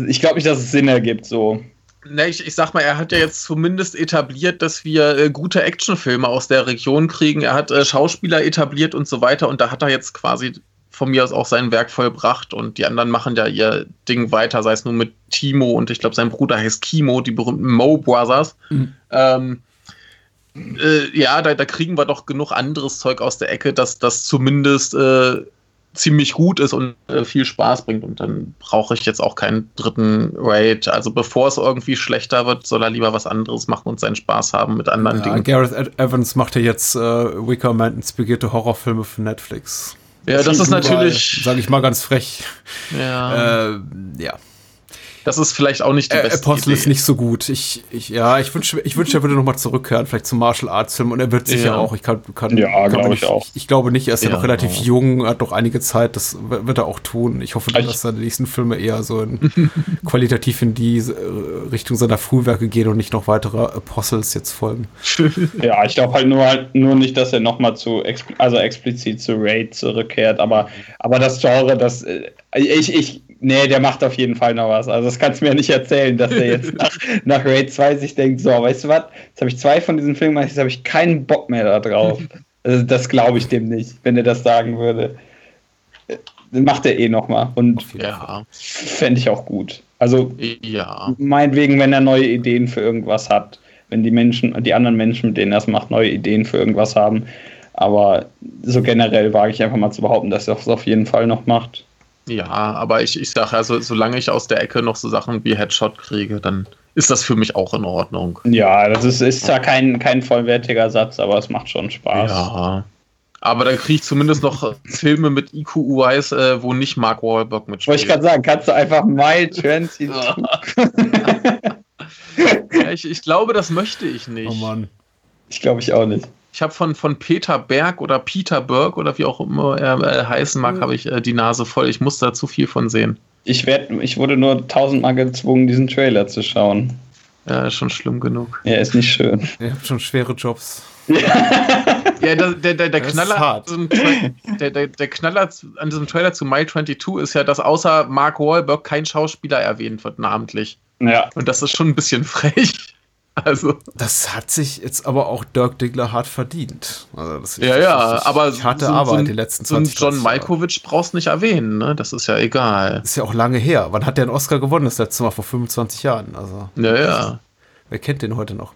S3: Ich glaube nicht, dass es Sinn ergibt, so.
S2: Ne, ich, ich sag mal, er hat ja jetzt zumindest etabliert, dass wir äh, gute Actionfilme aus der Region kriegen. Er hat äh, Schauspieler etabliert und so weiter. Und da hat er jetzt quasi von mir aus auch sein Werk vollbracht. Und die anderen machen ja ihr Ding weiter, sei es nur mit Timo und ich glaube, sein Bruder heißt Kimo, die berühmten Mo Brothers. Mhm. Ähm, äh, ja, da, da, kriegen wir doch genug anderes Zeug aus der Ecke, dass das zumindest äh, ziemlich gut ist und äh, viel Spaß bringt. Und dann brauche ich jetzt auch keinen dritten Raid. Also bevor es irgendwie schlechter wird, soll er lieber was anderes machen und seinen Spaß haben mit anderen
S1: ja,
S2: Dingen.
S1: Gareth Evans macht ja jetzt äh, Wicker Man inspirierte Horrorfilme für Netflix.
S2: Ja, das, das ist natürlich.
S1: Sage ich mal ganz frech.
S2: Ja. Äh, ja. Das ist vielleicht auch nicht die
S1: beste Apostle Idee. ist nicht so gut. Ich, ich, ja, ich wünsche, ich wünsche, er würde noch mal zurückkehren, vielleicht zum Martial Arts Film und er wird sicher ja. auch. Ich kann, kann,
S3: ja, glaube ich auch.
S1: Ich, ich, glaube nicht, er ist ja, ja noch relativ jung, hat noch einige Zeit. Das wird er auch tun. Ich hoffe, dass seine nächsten Filme eher so in, <laughs> qualitativ in die äh, Richtung seiner Frühwerke gehen und nicht noch weitere Apostles jetzt folgen. <laughs>
S3: ja, ich glaube halt nur, halt nur nicht, dass er noch mal zu, also explizit zu Raid zurückkehrt. Aber, aber das Genre, das äh, ich, ich, Nee, der macht auf jeden Fall noch was. Also das kannst du mir nicht erzählen, dass er jetzt <laughs> nach, nach Raid 2 sich denkt, so, weißt du was, jetzt habe ich zwei von diesen Filmen jetzt habe ich keinen Bock mehr da drauf. <laughs> Also das glaube ich dem nicht, wenn er das sagen würde. Dann macht er eh noch mal. Und ja. fände ich auch gut. Also ja. meinetwegen, wenn er neue Ideen für irgendwas hat, wenn die Menschen, die anderen Menschen, mit denen er es macht, neue Ideen für irgendwas haben. Aber so generell wage ich einfach mal zu behaupten, dass er es auf jeden Fall noch macht.
S2: Ja, aber ich, ich sage also, solange ich aus der Ecke noch so Sachen wie Headshot kriege, dann ist das für mich auch in Ordnung.
S3: Ja, das ist, ist zwar kein, kein vollwertiger Satz, aber es macht schon Spaß.
S2: Ja. Aber dann kriege ich zumindest noch <laughs> Filme mit IQ-UIs, äh, wo nicht Mark Wahlberg mitspielt.
S3: Wollte ich gerade sagen, kannst du einfach Mile 22. <laughs>
S2: ja, ich, ich glaube, das möchte ich nicht. Oh
S3: Mann. Ich glaube ich auch nicht.
S2: Ich habe von, von Peter Berg oder Peter Berg oder wie auch immer er äh, heißen mag, mhm. habe ich äh, die Nase voll. Ich muss da zu viel von sehen.
S3: Ich, werd, ich wurde nur tausendmal gezwungen, diesen Trailer zu schauen.
S2: Ja, ist schon schlimm genug.
S3: Ja, ist nicht schön.
S1: Ihr habt schon schwere Jobs. <laughs>
S2: ja, der, der, der, der Knaller, der, der, der Knaller an diesem Trailer zu My 22 ist ja, dass außer Mark Wahlberg kein Schauspieler erwähnt wird, namentlich. Ja. Und das ist schon ein bisschen <laughs> frech. <laughs> Also.
S1: Das hat sich jetzt aber auch Dirk Diggler hart verdient. Also
S2: das ja, ja, aber
S1: harte so, Arbeit so, die letzten 20
S2: so John Malkovich brauchst nicht erwähnen, ne? Das ist ja egal.
S1: Ist ja auch lange her. Wann hat der einen Oscar gewonnen? Das letzte Mal vor 25 Jahren. Also.
S2: Ja, ja.
S1: Wer kennt den heute noch?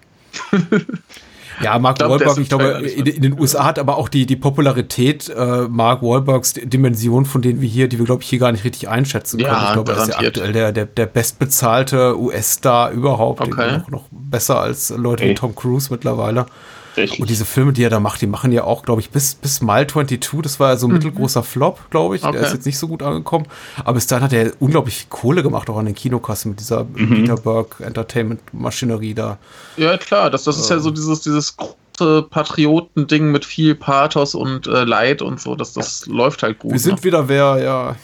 S1: <laughs> Ja, Mark ich glaub, Wahlberg, ich glaube, in, in, den USA hat aber auch die, die Popularität äh, Mark Wahlbergs Dimension, von denen wir hier, die wir, glaube ich, hier gar nicht richtig einschätzen können. Ja, ich glaube, er ist ja aktuell der, der, der bestbezahlte US-Star überhaupt. Okay. Noch, noch besser als Leute wie Tom Cruise mittlerweile. Und diese Filme, die er da macht, die machen ja auch, glaube ich, bis, bis Mile 22, das war ja so ein mhm. mittelgroßer Flop, glaube ich. Okay. Er ist jetzt nicht so gut angekommen. Aber bis dahin hat er unglaublich viel Kohle gemacht, auch an den Kinokassen mit dieser mhm. Peterberg Entertainment-Maschinerie da.
S2: Ja, klar, das, das ist ja ähm. so dieses, dieses große Patriotending mit viel Pathos und äh, Leid und so. Das, das läuft halt gut.
S1: Wir sind ne? wieder wer, ja.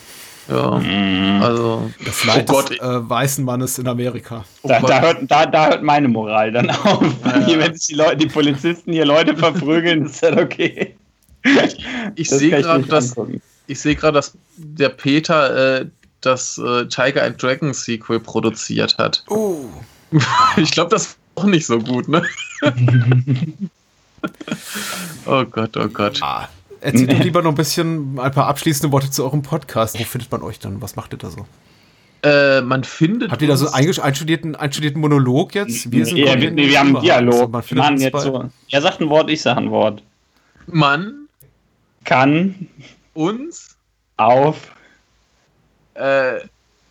S2: Ja, mhm. also.
S1: Das Leid oh Gott. des äh, weißen Mannes in Amerika.
S3: Oh da, da, hört, da, da hört meine Moral dann auf. Ja. <laughs> Hier, wenn sich die, Leute, die Polizisten hier Leute verprügeln, ist das okay.
S2: Ich, ich sehe gerade, dass, ich seh dass der Peter äh, das äh, Tiger and Dragon Sequel produziert hat.
S1: Oh. <laughs>
S2: ich glaube, das ist auch nicht so gut, ne? <laughs> oh Gott, oh Gott. Ah.
S1: Erzählt doch lieber noch ein bisschen ein paar abschließende Worte zu eurem Podcast. Wo findet man euch dann? Was macht ihr da so?
S2: Äh, man findet.
S1: Habt ihr da so einen einstudierten, einstudierten Monolog jetzt?
S3: Wir, sind ja, wir, nee, wir haben einen Dialog. Also man jetzt so. Er sagt ein Wort, ich sage ein Wort.
S2: Man
S3: kann
S2: uns
S3: auf
S2: äh,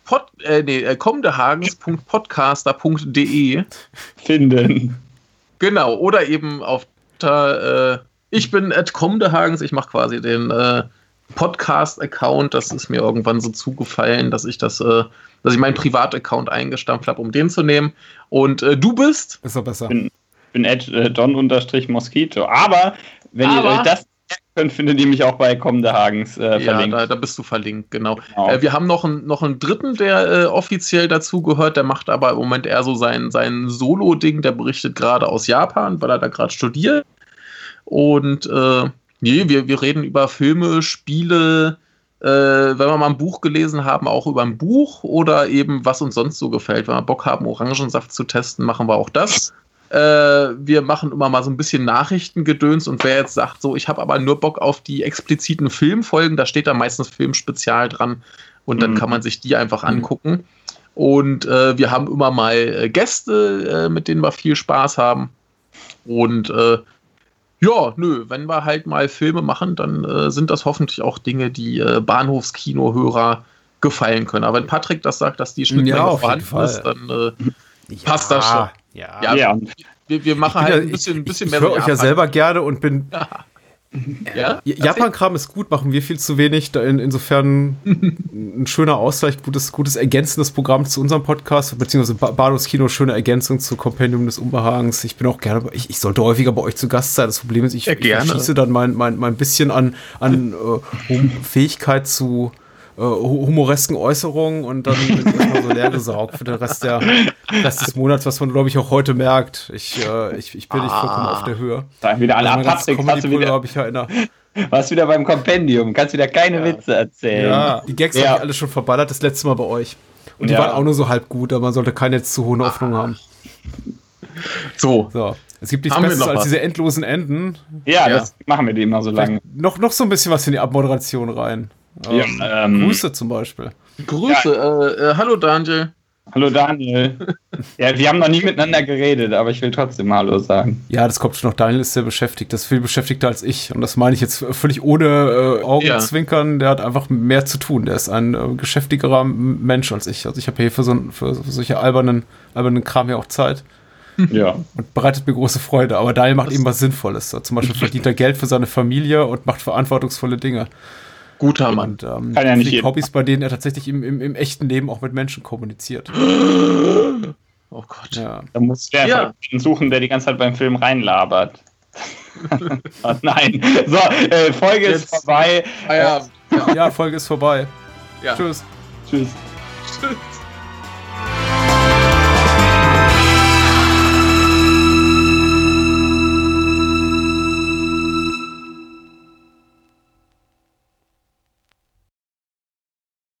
S2: Pod, äh, nee, äh, kommendehagens.podcaster.de
S3: finden.
S2: Genau, oder eben auf äh, ich bin Ed Komdehagens, ich mache quasi den äh, Podcast-Account. Das ist mir irgendwann so zugefallen, dass ich das, äh, dass ich meinen Privataccount eingestampft habe, um den zu nehmen. Und äh, du bist?
S1: Ist doch besser.
S3: Bin, bin Ed äh, Don-Mosquito. Aber wenn Aber, ihr euch das könnt, findet ihr mich auch bei Kommende Hagens äh,
S2: verlinkt. Ja, da, da, bist du verlinkt, genau. genau. Äh, wir haben noch, ein, noch einen dritten, der äh, offiziell dazugehört, der macht aber im Moment eher so sein, sein Solo-Ding, der berichtet gerade aus Japan, weil er da gerade studiert. Und äh, nee, wir, wir reden über Filme, Spiele, äh, wenn wir mal ein Buch gelesen haben, auch über ein Buch oder eben was uns sonst so gefällt. Wenn wir Bock haben, Orangensaft zu testen, machen wir auch das. Äh, wir machen immer mal so ein bisschen Nachrichtengedöns und wer jetzt sagt, so, ich habe aber nur Bock auf die expliziten Filmfolgen, da steht da meistens Filmspezial dran und dann mhm. kann man sich die einfach angucken. Und äh, wir haben immer mal äh, Gäste, äh, mit denen wir viel Spaß haben. Und äh, ja, nö, wenn wir halt mal Filme machen, dann äh, sind das hoffentlich auch Dinge, die äh, Bahnhofskinohörer gefallen können. Aber wenn Patrick das sagt, dass die
S1: Schnittmenge ja, vorhanden ist,
S2: dann äh, ja, passt das schon.
S1: Ja, ja, ja.
S2: Wir, wir, machen halt ein bisschen, ein bisschen
S1: ich,
S2: mehr.
S1: Ich höre euch ja selber gerne und bin ja? Japan-Kram ist gut, machen wir viel zu wenig. Da in, insofern <laughs> ein schöner Ausgleich, gutes, gutes ergänzendes Programm zu unserem Podcast, beziehungsweise Bados Kino, schöne Ergänzung zu Compendium des Unbehagens. Ich bin auch gerne, ich, ich sollte häufiger bei euch zu Gast sein. Das Problem ist, ich, ja, ich schieße dann mein, mein, mein bisschen an, an äh, Fähigkeit zu äh, humoresken Äußerungen und dann <laughs> bin ich erstmal so leer gesaugt für den Rest, der, Rest des Monats, was man, glaube ich, auch heute merkt. Ich, äh, ich, ich bin nicht vollkommen auf der Höhe.
S3: Da wieder alle
S1: ab, Patrick, hast du wieder, ich ja in der,
S3: warst wieder beim Kompendium, kannst wieder keine ja. Witze erzählen.
S1: Ja, die Gags ja. habe ich alle schon verballert, das letzte Mal bei euch. Und die ja. waren auch nur so halb gut, aber man sollte keine jetzt zu hohen Hoffnungen haben. So. so. Es gibt nichts Besseres als diese endlosen Enden.
S3: Ja, ja, das machen wir die immer so lange.
S1: Noch, noch so ein bisschen was in die Abmoderation rein.
S2: Ja,
S1: ähm, ähm, Grüße zum Beispiel.
S2: Grüße, ja. äh, äh, hallo Daniel.
S3: Hallo Daniel. <laughs> ja, wir haben noch nie miteinander geredet, aber ich will trotzdem Hallo sagen.
S1: Ja, das kommt schon noch. Daniel ist sehr beschäftigt. Das ist viel beschäftigter als ich. Und das meine ich jetzt völlig ohne äh, Augenzwinkern. Ja. Der hat einfach mehr zu tun. Der ist ein äh, geschäftigerer Mensch als ich. Also ich habe hier für, so, für solche albernen, albernen Kram ja auch Zeit. <laughs>
S3: Ja.
S1: Und bereitet mir große Freude. Aber Daniel macht eben was Sinnvolles. Zum Beispiel <laughs> verdient er Geld für seine Familie und macht verantwortungsvolle Dinge.
S2: Guter Mann. Und,
S1: ähm, Kann ja nicht Hobbys, bei denen er tatsächlich im, im, im, echten Leben auch mit Menschen kommuniziert.
S2: Oh Gott.
S3: Ja. Da muss der ja. suchen, der die ganze Zeit beim Film reinlabert. oh, <laughs> <laughs> nein. So, äh, Folge Jetzt. ist vorbei.
S1: Ah, ja. ja. ja, Folge ist vorbei.
S2: Ja.
S1: Tschüss.
S3: Tschüss. Tschüss.